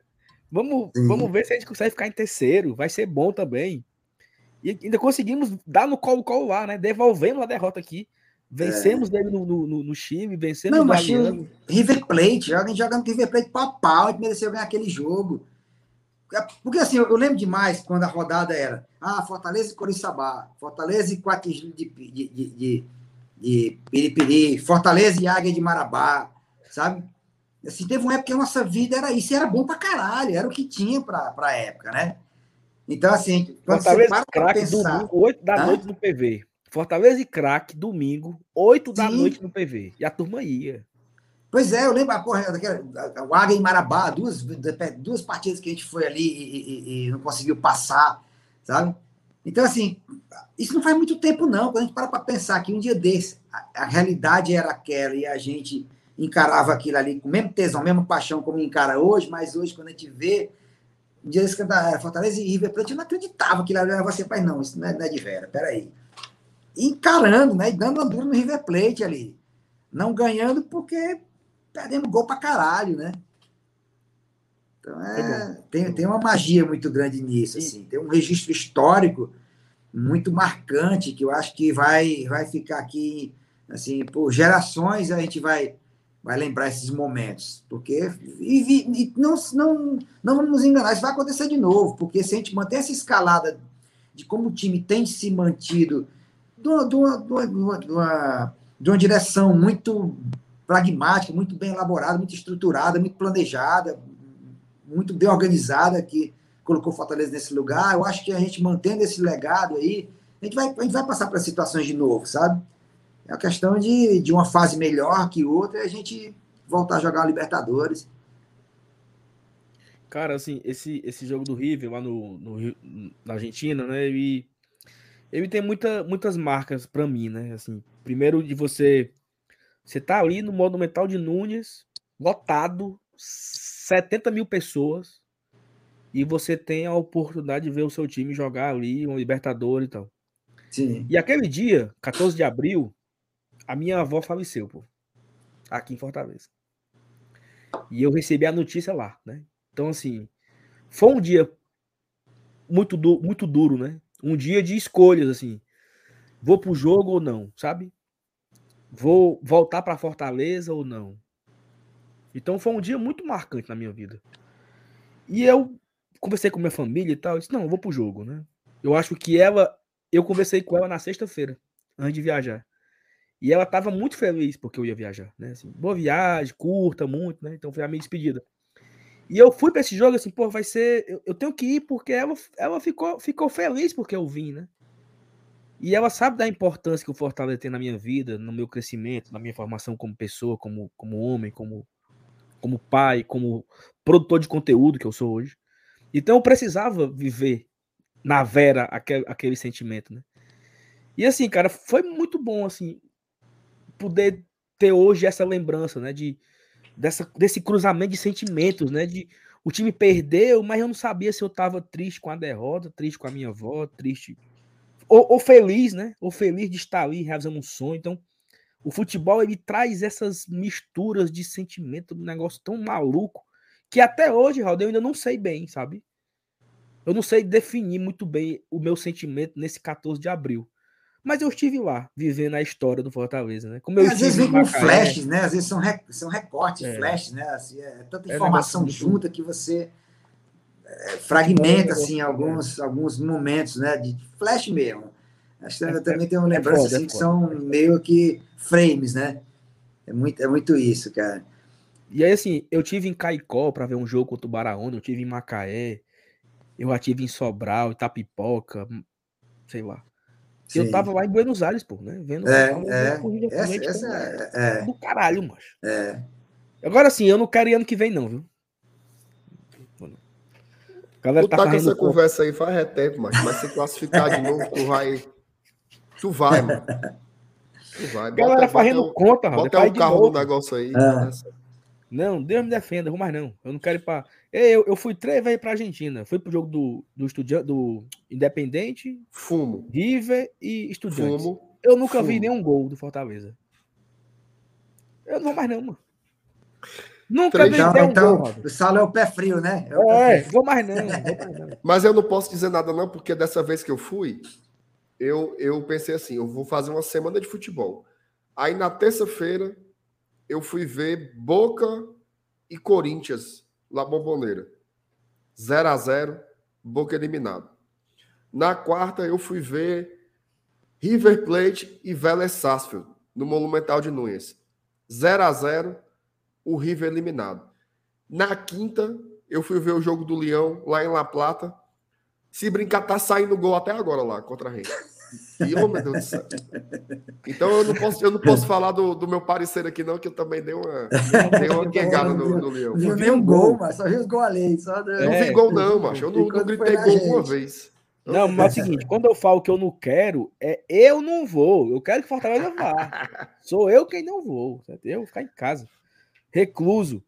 Vamos, Sim. vamos ver se a gente consegue ficar em terceiro. Vai ser bom também. E ainda conseguimos dar no colo-colo lá, né? Devolvemos a derrota aqui. Vencemos dele no, no, no- no Chile, vencemos Não, no mas o River Plate, joga- jogando com River Plate pau a pau, a gente mereceu ganhar aquele jogo. É, Porque assim, eu eu lembro demais quando a rodada era ah, Fortaleza e Coriçaba, Fortaleza e de, de, de, de, de Piripiri, Fortaleza e Águia de Marabá, sabe? Assim, teve uma época que a nossa vida era isso, era bom pra caralho, era o que tinha pra, pra época, né? Então, assim, quando você Fortaleza para e pra craque, pensar... domingo, 8 da noite no PV. Fortaleza e craque, domingo, 8 da Sim. noite no PV. E a turma ia. Pois é, eu lembro a porra daquela, a- o Águia em Marabá, duas, duas partidas que a gente foi ali e, e- e não conseguiu passar, sabe? Então, assim, isso não faz muito tempo, não. Quando a gente para para pensar que um dia desse, a, a realidade era aquela e a gente encarava aquilo ali com o mesmo tesão, mesmo paixão como encara hoje, mas hoje, quando a gente vê, um dia desse que era Fortaleza e River Plate, eu não acreditava que ele era você, pai, não, isso não é, não é de vera, peraí. Encarando, né? E dando uma dura no River Plate ali. Não ganhando porque perdemos gol pra caralho, né? Então é, tem, tem uma magia muito grande nisso, assim. Tem um registro histórico muito marcante que eu acho que vai, vai ficar aqui, assim, por gerações a gente vai, vai lembrar esses momentos. Porque, e, e não, não, não vamos nos enganar, isso vai acontecer de novo, porque se a gente manter essa escalada de como o time tem se mantido de uma, de uma, de uma- de uma- de uma direção muito pragmática, muito bem elaborada, muito estruturada, muito planejada, muito bem organizada, que colocou Fortaleza nesse lugar. Eu acho que a gente mantendo esse legado aí, a gente vai, a gente vai passar para situações de novo, sabe? É uma questão de, de uma fase melhor que outra e a gente voltar a jogar a Libertadores. Cara, assim, esse, esse jogo do River lá no, no na Argentina, né? Ele, ele tem muita, muitas marcas pra mim, né? Assim, primeiro de você. Você tá ali no Monumental de Núñez, lotado, 70 mil pessoas, e você tem a oportunidade de ver o seu time jogar ali, um Libertadores e tal. Sim. E aquele dia, 14 de abril, a minha avó faleceu, pô. Aqui em Fortaleza. E eu recebi a notícia lá, né? Então, assim, foi um dia muito, du muito duro, né? Um dia de escolhas, assim. Vou pro jogo ou não, sabe? Vou voltar para Fortaleza ou não? Então foi um dia muito marcante na minha vida. E eu conversei com minha família e tal, disse, não, eu vou pro jogo, né? Eu acho que ela, eu conversei com ela na sexta-feira, antes de viajar. E ela tava muito feliz porque eu ia viajar, né? Assim, boa viagem, curta muito, né? Então foi a minha despedida. E eu fui para esse jogo assim, pô, vai ser, eu, eu tenho que ir porque ela, ela ficou, ficou feliz porque eu vim, né? E ela sabe da importância que o Fortaleza tem na minha vida, no meu crescimento, na minha formação como pessoa, como, como homem, como, como pai, como produtor de conteúdo que eu sou hoje. Então eu precisava viver na Vera aquele, aquele sentimento, né? E assim, cara, foi muito bom assim poder ter hoje essa lembrança, né, de dessa, desse cruzamento de sentimentos, né, de o time perdeu, mas eu não sabia se eu tava triste com a derrota, triste com a minha avó, triste ou, ou feliz, né? Ou feliz de estar ali realizando um sonho. Então, o futebol ele traz essas misturas de sentimento, um negócio tão maluco que até hoje, Raul, eu ainda não sei bem, sabe? Eu não sei definir muito bem o meu sentimento nesse 14 de abril. Mas eu estive lá, vivendo a história do Fortaleza, né? Como eu É, às vezes vem em com flashes, né? Às vezes são, re- são recortes, É. flashes, né? Assim, é tanta É informação muito- junta que você é, fragmenta É, assim, é. alguns, alguns momentos, né? De flash mesmo. Acho que É- eu também tenho é lembranças foda, é assim, que são meio que frames, né? É muito, é muito isso, cara. E aí, assim, eu tive em Caicó para ver um jogo contra o Baraúna, eu tive em Macaé, eu já tive em Sobral, Itapipoca, hum, sei lá. Eu Sim. tava lá em Buenos Aires, pô, né? Vendo É, é. corrida Essa, essa é, é, do caralho, macho. é. Agora sim, eu não quero ir ano que vem, não, viu? A galera Tu tá tá com essa conta. conversa aí faz é tempo, mas, mas se classificar de novo, tu vai. Tu vai, mano. Tu vai. A galera fazendo conta, Raul, bota vai o de carro novo. no negócio aí. Ah. Não, Deus me defenda, vou mais não. Eu não quero ir pra. Eu, eu fui três vezes pra Argentina. Fui pro jogo do, do, estudia... do Independente, Fumo. River e Estudiantes. Fumo. Eu nunca vi Fumo. nenhum gol do Fortaleza. Eu não vou mais não, mano. Nunca Três- vi Então, gol, o Saulo é o pé frio, né? É É, frio. vou mais não. vou mais não. Mas eu não posso dizer nada, não, porque dessa vez que eu fui, eu, eu pensei assim: eu vou fazer uma semana de futebol. Aí na terça-feira, eu fui ver Boca e Corinthians, lá Bomboneira. 0 a 0 Boca eliminado. Na quarta, eu fui ver River Plate e Vélez Sarsfield, no Monumental de Núñez. 0 a 0 o River eliminado. Na quinta, eu fui ver o jogo do Leão lá em La Plata. Se brincar, tá saindo gol até agora lá contra a gente. E, oh, meu Deus do céu. Então eu não posso, eu não posso falar do, do meu parecer aqui, não, que eu também dei uma, dei uma quengada no, no Leão. Não vi nem um gol, mas só viu os gols ali. Só do- Eu não É, vi gol, não, macho. Eu não, não gritei gol gente. uma vez. Não, mas é o seguinte, quando eu falo que eu não quero, é eu não vou. Eu quero que Fortaleza vá. Sou eu quem não vou. certo? Eu vou ficar em casa. Recluso.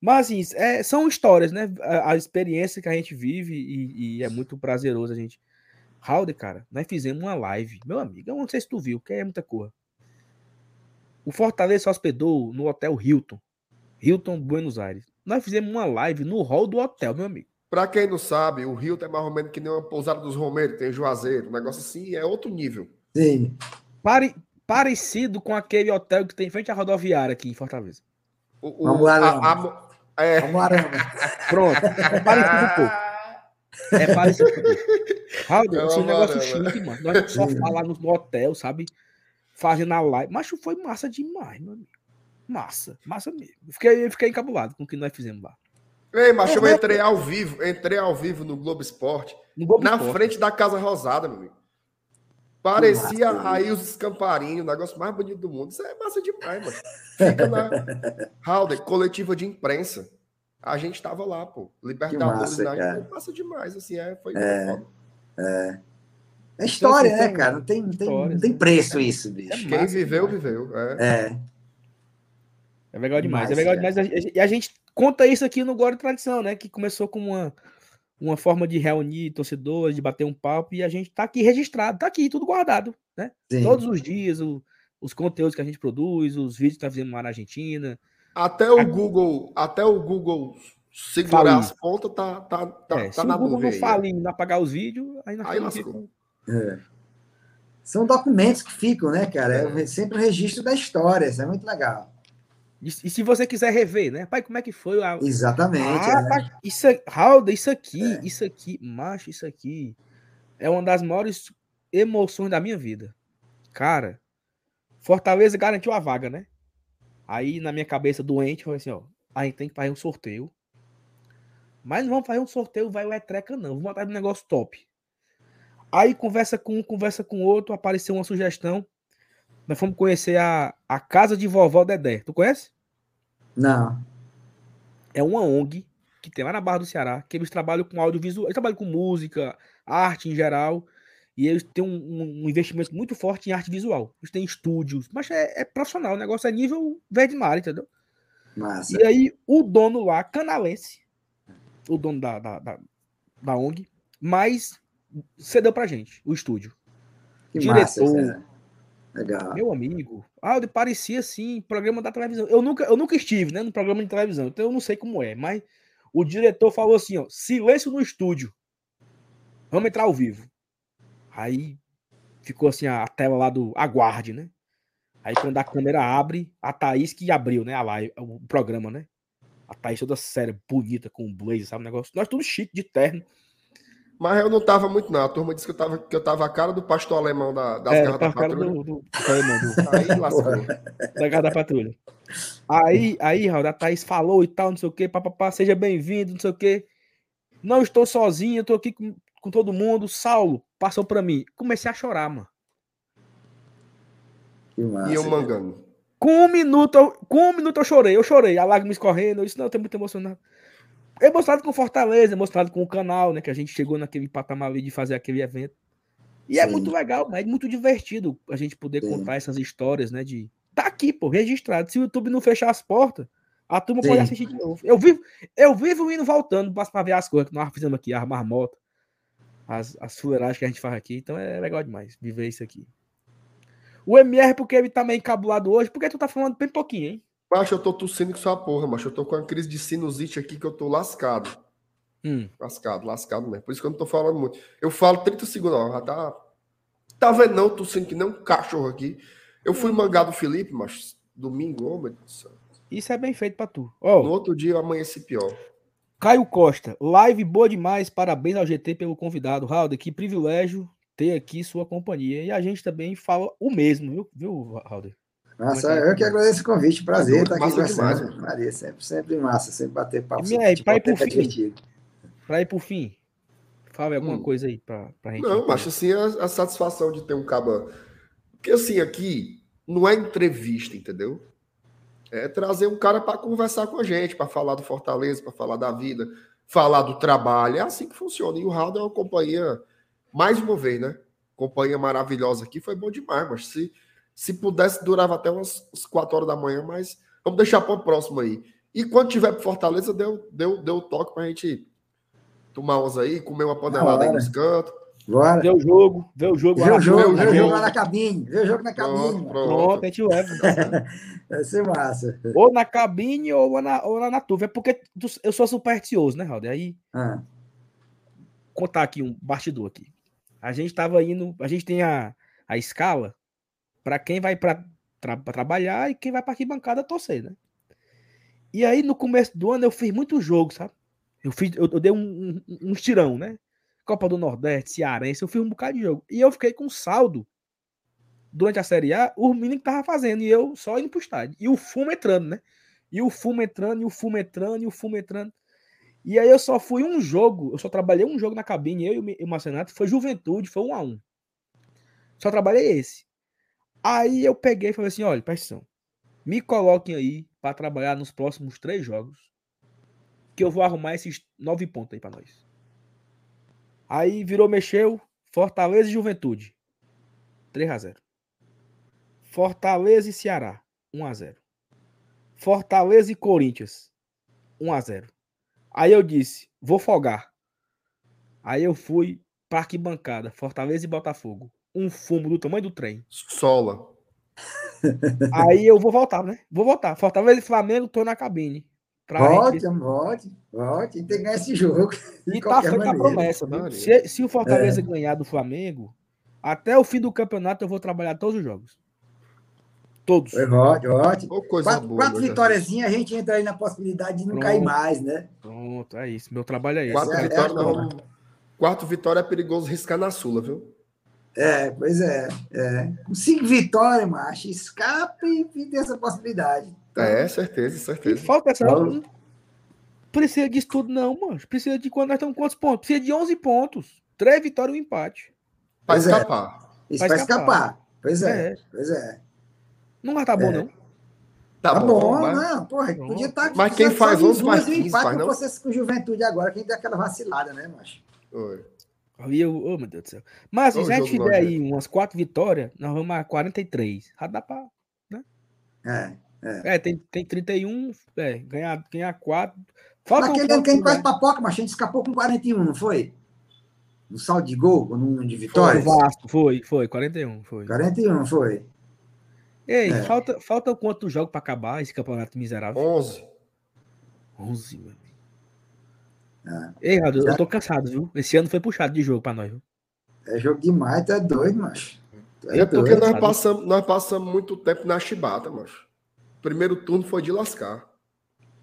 Mas assim, é, são histórias, né? A, a experiência que a gente vive e, e é muito prazeroso a gente. Raul, cara, nós fizemos uma live. Meu amigo, eu não sei se tu viu, que é muita cor. O Fortaleza hospedou no Hotel Hilton. Hilton, Buenos Aires. Nós fizemos uma live no hall do hotel, meu amigo. Pra quem não sabe, o Rio é mais ou menos que nem uma pousada dos Romeiros, tem Juazeiro, um negócio assim, é outro nível. Sim. Pare- parecido com aquele hotel que tem em frente à rodoviária aqui em Fortaleza. O, o, Vamos lá, a- a- é. Pronto. É parecido um pouco. É parecido um pouco. Raul, É esse negócio chique, mano. Nós só falar no hotel, sabe? Fazendo a live. Mas foi massa demais, meu amigo. Massa, massa mesmo. Eu fiquei, eu fiquei encabulado com o que nós fizemos lá. Ei, macho, eu É, entrei ao vivo, entrei ao vivo no Globo Esporte, No Globo na Esporte. frente da Casa Rosada, meu amigo. Parecia aí os escamparinhos, o negócio mais bonito do mundo. Isso é massa demais, mano. Fica na Halder, coletiva de imprensa. A gente tava lá, pô. Libertadores, cara. Foi massa demais, assim, é. Foi É. foda. É história, Então, assim, né, cara? Não tem, não tem, não tem né? preço isso, bicho. Quem massa viveu, demais. viveu. É. É. É legal demais. Demais, é legal cara. demais. E a gente conta isso aqui no Glória e Tradição, né? Que começou com uma, uma forma de reunir torcedores, de bater um papo, e a gente tá aqui registrado, tá aqui, tudo guardado, né? Sim. Todos os dias, o- os conteúdos que a gente produz, os vídeos que tá fazendo lá na Argentina. Até o Aqui- Google, até o Google segurar Falir. as pontas, tá, tá, tá, É, tá se na o Google nuvem não falir e não apagar os vídeos, aí nós Aí lascou. com- São documentos que ficam, né, cara? É sempre o registro da história. Isso é muito legal. E, se você quiser rever, né? Pai, como é que foi? A... Exatamente. Ah, é. isso, é- Raul, isso aqui, É. isso aqui, macho, isso aqui é uma das maiores emoções da minha vida. Cara, Fortaleza garantiu a vaga, né? Aí na minha cabeça doente, foi assim, ó, a gente tem que fazer um sorteio. Mas não vamos fazer um sorteio, vai o Etreca, não. Vamos botar um negócio top. Aí conversa com um, conversa com outro, apareceu uma sugestão. Nós fomos conhecer a, a Casa de Vovó Dedé. Tu conhece? Não. É uma ONG que tem lá na Barra do Ceará, que eles trabalham com audiovisual, eles trabalham com música, arte em geral, e eles têm um, um- um investimento muito forte em arte visual. Eles têm estúdios, mas é, é profissional, o negócio é nível verde mar, entendeu? Massa. E aí, o dono lá, canalense, o dono da, da, da, da ONG, mas cedeu pra gente o estúdio. Que massa, diretor. César. Legal. Meu amigo, Aldo, parecia assim, programa da televisão. Eu nunca, eu nunca estive, né, no programa de televisão, então eu não sei como é, mas o diretor falou assim, ó, silêncio no estúdio. Vamos entrar ao vivo. Aí ficou assim a tela lá do aguarde, né? Aí quando a câmera abre, a Thaís que abriu, né, a live, o programa, né? A Thaís toda séria, bonita, com um blazer, sabe, um negócio. Nós tudo chique, de terno. Mas eu não tava muito, não. A turma disse que eu tava, que eu tava a cara do pastor alemão da, das É, garras da tá patrulha. do, do, Aí lascou. da Garra da Patrulha. Aí, aí, Raul, a Thaís falou e tal, não sei o quê, papapá, seja bem-vindo, não sei o quê. Não estou sozinho, eu tô aqui com, com todo mundo. Saulo passou pra mim. Comecei a chorar, mano. Que massa. E eu mangando. Com um minuto, eu- com um minuto eu chorei, eu chorei, a lágrima escorrendo, eu disse, não, eu tô muito emocionado. Emocionado com Fortaleza, emocionado com o canal, né, que a gente chegou naquele patamar ali de fazer aquele evento. E é Sim. muito legal, é muito divertido a gente poder Sim. contar essas histórias, né, de tá aqui, pô, registrado. Se o YouTube não fechar as portas, a turma pode Sim. assistir de novo. Eu vivo, eu vivo indo voltando para ver as coisas que nós fizemos aqui, as marmotas, as, as fuleiragens que a gente faz aqui. Então é legal demais viver isso aqui. O MR, porque ele tá meio encabulado hoje, porque tu tá falando bem pouquinho, hein? Macho, eu tô tossindo com sua porra, macho. Eu tô com uma crise de sinusite aqui que eu tô lascado. Hum. Lascado, lascado mesmo. Por isso que eu não tô falando muito. Eu falo 30 segundos, ó. Já tá. Tá vendo, não? Tossindo que nem um cachorro aqui. Eu fui mangar do Felipe, macho, domingo, ô, meu Deus. Isso é bem feito pra tu. Ó, No outro dia eu amanheci pior. Caio Costa, live boa demais. Parabéns ao GT pelo convidado. Raul, que privilégio ter aqui sua companhia. E a gente também fala o mesmo, viu, viu Raul? Massa, eu que agradeço o convite, prazer estar aqui Massa demais, conversando. Maria, sempre, sempre massa, sempre bater papo. E aí, pra ir pro é fim. Pra ir por fim, fala alguma Hum. coisa aí pra, pra gente. Não, macho, assim, a, a satisfação de ter um caba. Porque assim, aqui não é entrevista, entendeu? É trazer um cara para conversar com a gente, para falar do Fortaleza, para falar da vida, falar do trabalho. É assim que funciona. E o Raul é uma companhia, mais uma vez, né? Companhia maravilhosa aqui, foi bom demais, mas se, se pudesse, durava até umas, umas 4 horas da manhã, mas vamos deixar para o próximo aí. E quando tiver para Fortaleza, deu, deu, deu toque para a gente tomar umas aí, comer uma panelada aí nos cantos. Bora. Vê o jogo, vê o jogo. Vê o jogo, vê o vê o jogo jogo. lá na cabine. Vê o jogo na cabine. Pronto. Pronto, pronto. a gente leva. Vai ser massa. ou na cabine ou lá na, ou lá na tuva. É porque tu- eu sou supersticioso, né, Raul? Aí Ah, contar aqui um bastidor aqui. A gente tava indo, a gente tem a, a escala para quem vai para trabalhar e quem vai para arquibancada torcer, né? E aí no começo do ano eu fiz muito jogo, sabe? Eu fiz, eu, eu dei um, um, um estirão, né? Copa do Nordeste, Cearense, eu fiz um bocado de jogo. E eu fiquei com saldo durante a Série A, o menino que tava fazendo, e eu só indo pro estádio. E o fumo entrando, né? E o fumo entrando, e o fumo entrando, e o fumo entrando. E aí eu só fui um jogo, eu só trabalhei um jogo na cabine, eu e o Marcenato, foi Juventude, foi um a um. Só trabalhei esse. Aí eu peguei e falei assim, olha, presta me coloquem aí para trabalhar nos próximos três jogos, que eu vou arrumar esses nove pontos aí para nós. Aí virou, mexeu, Fortaleza e Juventude, 3 a 0 Fortaleza e Ceará, 1 a 0 Fortaleza e Corinthians, 1 a 0 Aí eu disse, vou folgar. Aí eu fui pra arquibancada, Fortaleza e Botafogo. Um fumo do tamanho do trem. Sola. Aí eu vou voltar, né? Vou voltar. Fortaleza e Flamengo, tô na cabine. Pra Volte, gente- volte, volte. Tem que ganhar esse jogo. E tá feita a promessa? Maria. Se, se o Fortaleza ganhar do Flamengo, até o fim do campeonato eu vou trabalhar todos os jogos. Todos. Foi, Volte, volte. Ô, coisa Quatro, boa. quatro vitóriazinhas, a gente entra aí na possibilidade de não Pronto. cair mais, né? Pronto, é isso. Meu trabalho é esse. Quatro é- é vitórias, a nós forma. vamos- Quarto vitória é perigoso riscar na Sula, viu? É, pois é. é. Com cinco vitórias, macho, escapa e e tem essa possibilidade. É, certeza, E certeza. falta essa. Então- Não precisa disso tudo, não, mano. Precisa de quando nós estamos quantos pontos? Precisa de 11 pontos. Três vitórias e um empate. Pra Pois é. escapar. Isso Vai vai escapar. escapar. Pois é, É. pois é. Não vai tá bom, É. não. Tá, Tá, bom, mas- não, porra, podia estar. Mas quem faz 11 mais 15 empate faz, com não? vocês com juventude agora, quem deu aquela vacilada, né, macho? Oi. E eu, oh, meu Deus do céu. Mas Ô, se a gente nojento. aí umas quatro vitórias, nós vamos a 43. Já dá pra. É. É, tem, tem 31. É, ganhar, ganhar 4. Falta um Naquele ano que a gente quase papoca, mas a gente escapou com 41, não foi? No saldo de gol, ou no de né? vitórias? O Vasco, foi, foi, 41, foi. 41, foi. Ei, É. falta, falta quanto jogo pra acabar esse campeonato miserável? 11. 11, meu É. Ei, Rado, Já- eu tô cansado, viu? Esse ano foi puxado de jogo pra nós, viu? É jogo demais, tu é doido, macho. Tu É porque doido. nós sabe? passamos, nós passamos muito tempo na chibata, macho. Primeiro turno foi de lascar.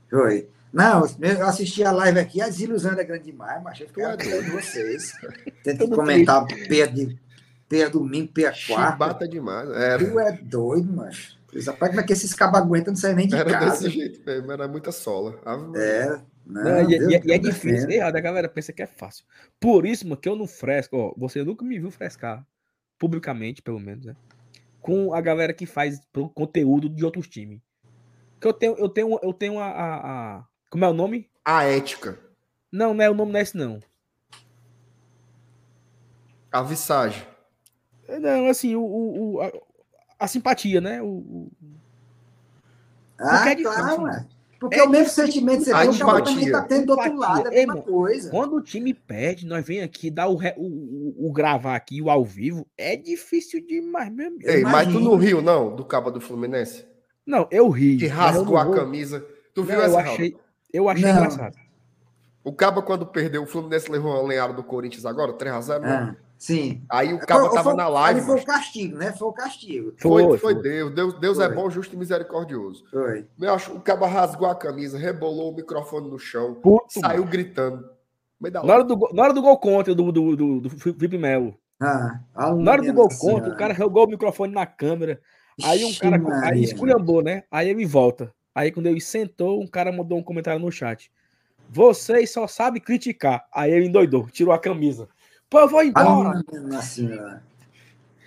Foi. Não, eu assisti a live aqui, a desilusão era grande demais, mas eu ficava Tu é doido vocês. Tenta Tudo comentar P de P domingo, P quarta. Chibata demais. Era, Tu é doido, macho. Rapaz, como é que esses cabos aguentam não saem nem de era casa? desse jeito mesmo, era muita sola. Ave. É. Não, Não, e, Deus e- e é Deus difícil. defenda. Ei, Rado, a galera pensa que é fácil. Por isso, mano, que eu não fresco, ó. Você nunca me viu frescar, publicamente, pelo menos, né? Com a galera que faz conteúdo de outros times. Que eu tenho, eu tenho, eu tenho a, a- a- Como é o nome? A ética, Não, não é o nome, não é esse, não. a visagem. É, Não, assim, o, o- o- a, a simpatia, né? O, o- Ah, é difícil, claro, mano. Porque É o mesmo sentimento que você A tem, o cara também empatia. tá tendo do outro Empatia. lado, é a mesma coisa. Quando o time perde, nós vem aqui dar o, re- o, o- o gravar aqui, o ao vivo. É difícil demais, meu amigo. Ei, mas tu não riu, não, do caba do Fluminense? Não, eu ri. Que eu rasgou a vou- camisa. Tu viu Não, eu essa, Raul? achei, eu achei Não. engraçado. O Caba, quando perdeu, o Fluminense levou uma lenhada do Corinthians agora, 3x0. Ah, sim. Aí o Caba Foi- tava foi- na live. ali Foi o castigo, né? Foi o castigo. Foi, Foi, foi. Deus. Deus, Deus é Foi. bom, justo e misericordioso. Foi. Eu acho, o Caba rasgou a camisa, rebolou o microfone no chão, Puto, saiu mano. gritando. Na hora, do, gol- na hora do gol contra do, do, do, do Felipe Melo. Ah, Na hora do gol Nossa contra, o Senhora. cara jogou o microfone na câmera. Aí um cara. Maria. Aí esculhambou, né? Aí ele volta. Aí quando ele sentou, um cara mandou um comentário no chat. Vocês só sabem criticar. Aí ele endoidou, tirou a camisa. Pô, eu vou embora. Ah, Nossa Senhora.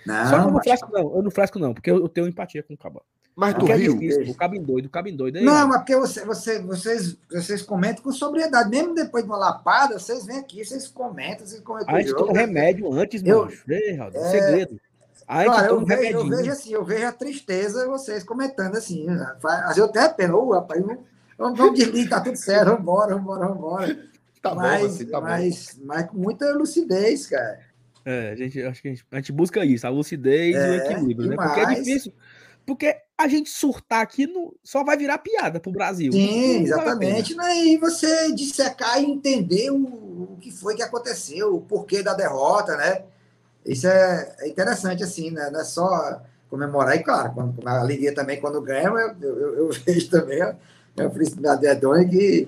Só que eu Não, não mas... fresco, não. Eu não fresco, não, porque eu, tenho empatia com o Cabo. Mas tu é riu? difícil. O cabo em doido, o cabo em doido. Aí, Não, mano, mas porque você, você, vocês, vocês comentam com sobriedade. Mesmo depois de uma lapada, vocês vêm aqui, vocês comentam, vocês comentam a gente toma remédio antes, Eu- mano. Ei, Raul, É, segredo. A gente Cara, eu um vejo, eu vejo assim, eu vejo a tristeza vocês comentando assim. né? Faz- Às vezes eu até pena, ô rapaz, vamos, vamos, vamos desligar, tá tudo certo, vamos embora, vamos Tá bom, mas, assim, tá bom. mas, mas com muita lucidez, cara. É, a gente, acho que a gente, a gente busca isso, a lucidez e o É, equilíbrio, né? Porque é demais. difícil. Porque a gente surtar aqui no, só vai virar piada pro Brasil. Sim, Não exatamente. né? E você dissecar e entender o, o que foi que aconteceu, o porquê da derrota, né? Isso é, é interessante, assim, né? Não é só comemorar, e claro, quando, a alegria também, quando ganha, eu, eu, eu vejo também a, a felicidade dedonha que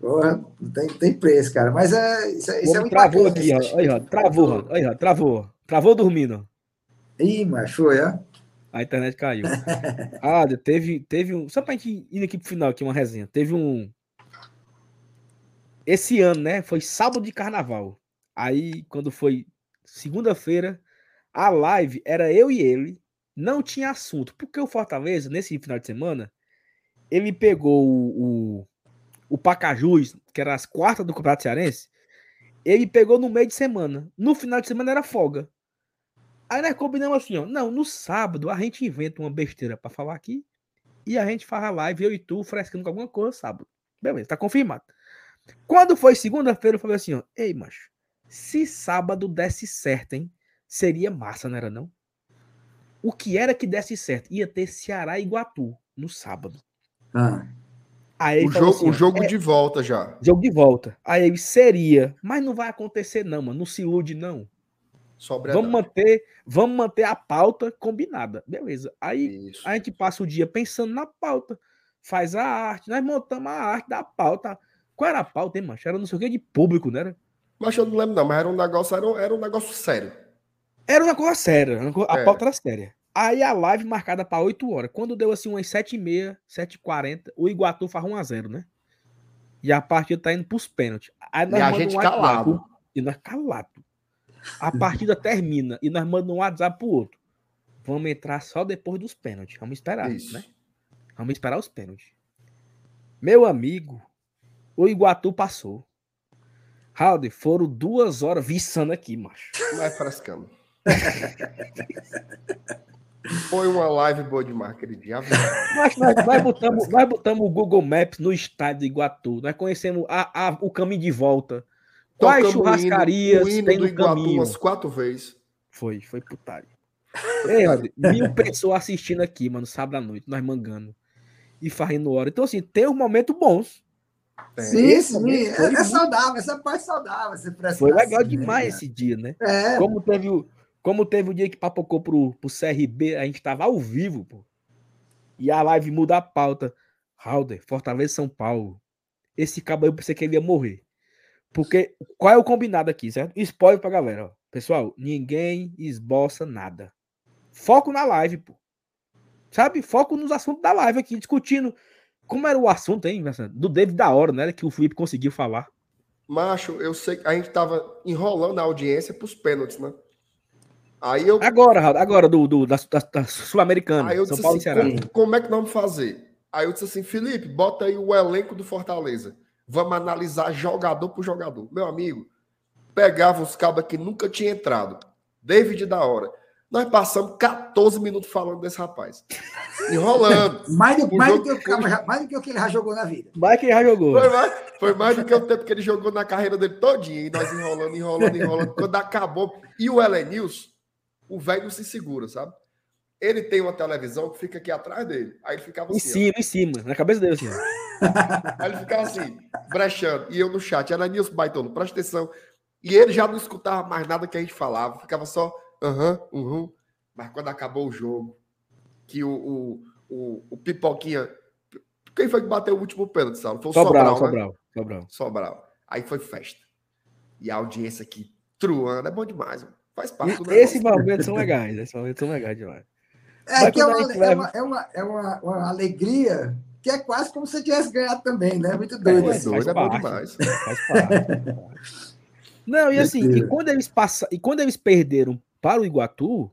porra, tem, tem preço, cara. Mas é, isso, é- isso é um travou impacto, aqui, ó. né? Aí, ó. Travou. Aí, ó. Travou. Travou dormindo. Ih, mas foi, ó. A internet caiu. Ah, teve, teve um. Só pra gente ir aqui pro final, aqui, uma resenha. Teve um. Esse ano, né? Foi sábado de carnaval. Aí, quando foi segunda-feira, a live era eu e ele. Não tinha assunto. Porque o Fortaleza, nesse final de semana, ele pegou o, o, o Pacajus, que era as quartas do Campeonato Cearense. Ele pegou no meio de semana. No final de semana era folga. Aí nós combinamos assim, ó. Não, no sábado a gente inventa uma besteira pra falar aqui. E a gente faz a live, eu e tu, frescando com alguma coisa sábado. Beleza, tá confirmado. Quando foi segunda-feira, eu falei assim, ó. Ei, macho, se sábado desse certo, hein? Seria massa, não era não? O que era que desse certo? Ia ter Ceará e Iguatu no sábado. Ah, O jogo, assim, o jogo é, de volta já. jogo de volta. Aí ele seria, mas não vai acontecer não, mano. Não se ilude não. Sobriedade. Vamos manter, vamos manter a pauta combinada. Beleza. Aí Isso. a gente passa o dia pensando na pauta, faz a arte, nós montamos a arte da pauta. Qual era a pauta, hein, mancho? Era não sei o que de público, né? Era, Mas eu não lembro, não, mas era um negócio, era um, era um negócio sério. era uma coisa séria, era uma co- a É. pauta era séria. Aí a live marcada para 8 horas. Quando deu assim umas 7h30, 7h40, o Iguatu faz 1x0, né? E a partida tá indo pros pênaltis. Aí E a gente um calado. E nós calado. A partida termina e nós mandamos um WhatsApp pro outro. Vamos entrar só depois dos pênaltis. Vamos esperar, Isso. né? Vamos esperar os pênaltis. Meu amigo, o Iguatu passou. Raul, foram duas horas viçando aqui, macho. Vai frescando. Foi uma live boa demais aquele dia. Mas nós, nós botamos, nós botamos o Google Maps no estádio do Iguatu. Nós conhecemos a- a- o caminho de volta. Quais Tocamos o hino- churrascarias o hino tem do no Iguatu caminho? umas quatro vezes. Foi, foi putaria. Ei, mil pessoas assistindo aqui, mano, sábado à noite, nós mangando. E fazendo hora. Então, assim, tem uns momentos bons. Sim, esse sim. momento É, é saudável, essa parte saudável. Essa Foi legal demais né? esse dia, né? É, Como teve o, como teve o dia que papocou pro, pro CRB, a gente tava ao vivo, pô. E a live muda a pauta. Halder, Fortaleza São Paulo. Esse cabo aí eu pensei que ele ia morrer. Porque qual é o combinado aqui, certo? Spoiler pra galera, ó. Pessoal, ninguém esboça nada. Foco na live, pô. Sabe? Foco nos assuntos da live aqui, discutindo. Como era o assunto, hein? Do David da hora, né? Que o Felipe conseguiu falar. Macho, eu sei que a gente tava enrolando a audiência pros pênaltis, né? Aí eu, Agora, agora do, do, da, da- da Sul-Americana. aí eu São disse Paulo assim, e Ceará. como, como é que nós vamos fazer? Aí eu disse assim, Felipe, bota aí o elenco do Fortaleza. Vamos analisar jogador por jogador. Meu amigo, pegava os cabos que nunca tinha entrado. David da hora. Nós passamos 14 minutos falando desse rapaz. Enrolando. mais, do, mais, do que mais do que o que ele já jogou na vida. Mike já jogou. Foi mais, foi mais do que o tempo que ele jogou na carreira dele todinho. E nós enrolando, enrolando, enrolando. Quando acabou. E o Elenils, o velho não se segura, sabe? Ele tem uma televisão que fica aqui atrás dele. Aí ele ficava Em assim. ó. cima, em cima, na cabeça dele, assim. ó. Aí ele ficava assim, brechando. E eu no chat, Elenils Baitono, presta atenção. E ele já não escutava mais nada que a gente falava. Ficava só, aham, uhum. Mas quando acabou o jogo, que o, o, o, o Pipoquinha. Quem foi que bateu o último pênalti, Saulo? Foi o Sobral, Sobral, né? Sobral, Sobral. Sobral. Aí foi festa. E a audiência aqui truando. É bom demais, mano. Faz parte do Esses momentos são legais, esses momentos são legais demais. É Mas que é uma, gente é, uma, é, uma, é uma, uma alegria que é quase como se você tivesse ganhado também, né? Muito doido. É, doido, é bom parte. demais. Faz parte. Não, e assim, e quando eles passa, e quando eles perderam para o Iguatu,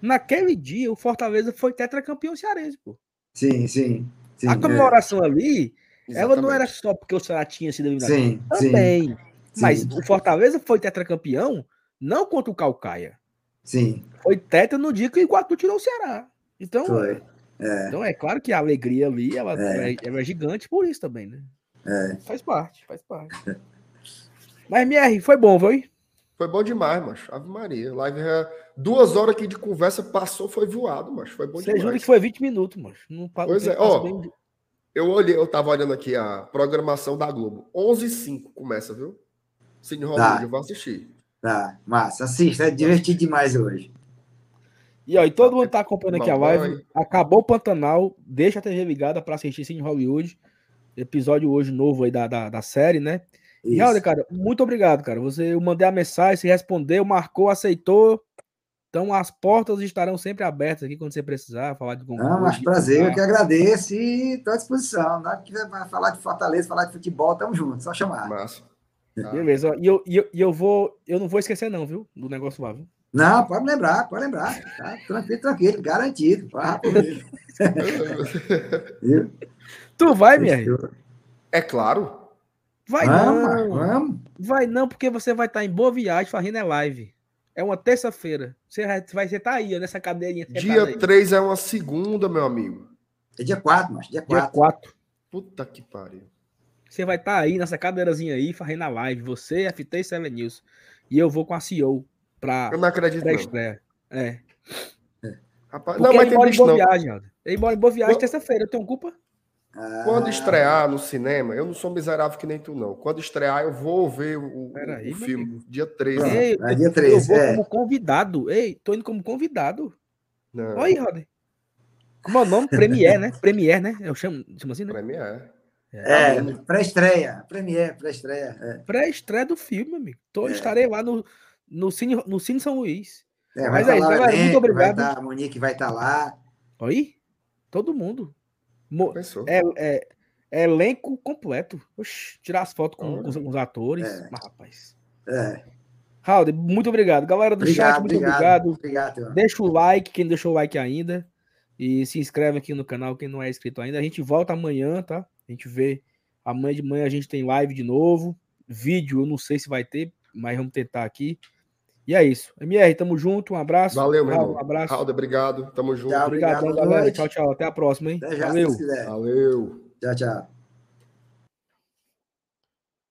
naquele dia o Fortaleza foi tetracampeão cearense, pô. Sim, sim. sim a é. comemoração ali, ela não Exatamente. era só porque o Ceará tinha sido eliminado. Sim, sim, Também. Mas sim. o Fortaleza foi tetracampeão não contra o Calcaia. Sim, Foi tetra no dia que o Iguatu tirou o Ceará. Então, foi. É, então é claro que a alegria ali ela É. é, ela é gigante por isso também, né? é. Faz parte, faz parte. Mas, MR, foi bom, foi? Foi bom demais, macho. Ave Maria. Live é... Duas horas aqui de conversa passou, foi voado, macho. Foi bom Você jura demais. que foi 20 minutos, mano. Não, pa- Pois é, ó. bem Eu olhei, eu tava olhando aqui a programação da Globo. 11h05 começa, viu? Cine Hollywood, Tá. eu vou assistir. Tá, massa. Assista, é divertido demais hoje. E, ó, e todo mundo tá acompanhando aqui a live. Acabou o Pantanal. Deixa a TV ligada pra assistir Cine Hollywood. Episódio hoje novo aí da, da, da série, né? E, Isso. olha, cara, muito obrigado, cara. Você eu mandei a mensagem, você respondeu, marcou, aceitou. Então as portas estarão sempre abertas aqui quando você precisar falar de Não, concurso, mas de prazer, eu que agradeço e estou à disposição. Na hora que quiser falar de Fortaleza, falar de futebol, tamo junto, só chamar. Massa. Tá. Beleza. E eu, e eu, e eu vou. Eu não vou esquecer, não, viu? Do negócio lá, viu? Não, pode lembrar, pode lembrar. Tá? Tranquilo, tranquilo, garantido. Tu vai, minha? É claro. Vai Vamos, não. vamos. Vai não, porque você vai estar em boa viagem fazendo é live. É uma terça-feira. Você vai, vai você tá aí, ó, nessa cadeirinha. sentada Dia aí. 3 é uma segunda, meu amigo. É dia 4, mas dia Dia 4. 4. Puta que pariu. Você vai estar aí nessa cadeirazinha aí, fazendo a live. Você, FT e Seven News. E eu vou com a CEO pra, Eu não acredito, pra não. estreia. É. Rapaz, Porque não, mas ele tem mora em boa não. viagem. Ele mora em boa viagem terça-feira. Eu tenho culpa? Quando estrear no cinema, eu não sou miserável que nem tu, não. Quando estrear, eu vou ver o, Peraí, o filme. amigo. Dia 3. Pronto. Ei, é dia eu 13, vou é. como convidado. Ei, tô indo como convidado. Não, Olha aí, Roder. Como é o nome? Premier, né? Premier, né? Eu chamo, chamo assim, né? Premiere. É, pré-estreia, premiere, pré-estreia. É. Pré-estreia do filme, amigo. Tô, É. Estarei lá no, no, Cine, no Cine São Luís. É, Mas vai é tá isso, galera, muito obrigado. Vai tá, a Monique vai estar lá. Aí, todo mundo. Mo-. É, é- é elenco completo. Oxi, tirar as fotos com, com os, com os atores. É. Mas, rapaz. É. Raul, muito obrigado. Galera do chat, Obrigado, muito obrigado. obrigado. Obrigado. Deixa o like, quem não deixou o like ainda. E se inscreve aqui no canal, quem não é inscrito ainda. A gente volta amanhã, tá? A gente vê. Amanhã de manhã a gente tem live de novo. Vídeo, eu não sei se vai ter, mas vamos tentar aqui. E é isso. MR, tamo junto. Um abraço. Valeu, meu irmão. Um abraço. Raul, obrigado. Tamo junto. Tchau. Obrigado, obrigado, galera. Tchau, tchau. Até a próxima, hein? Até já, Valeu. Valeu. Tchau, tchau.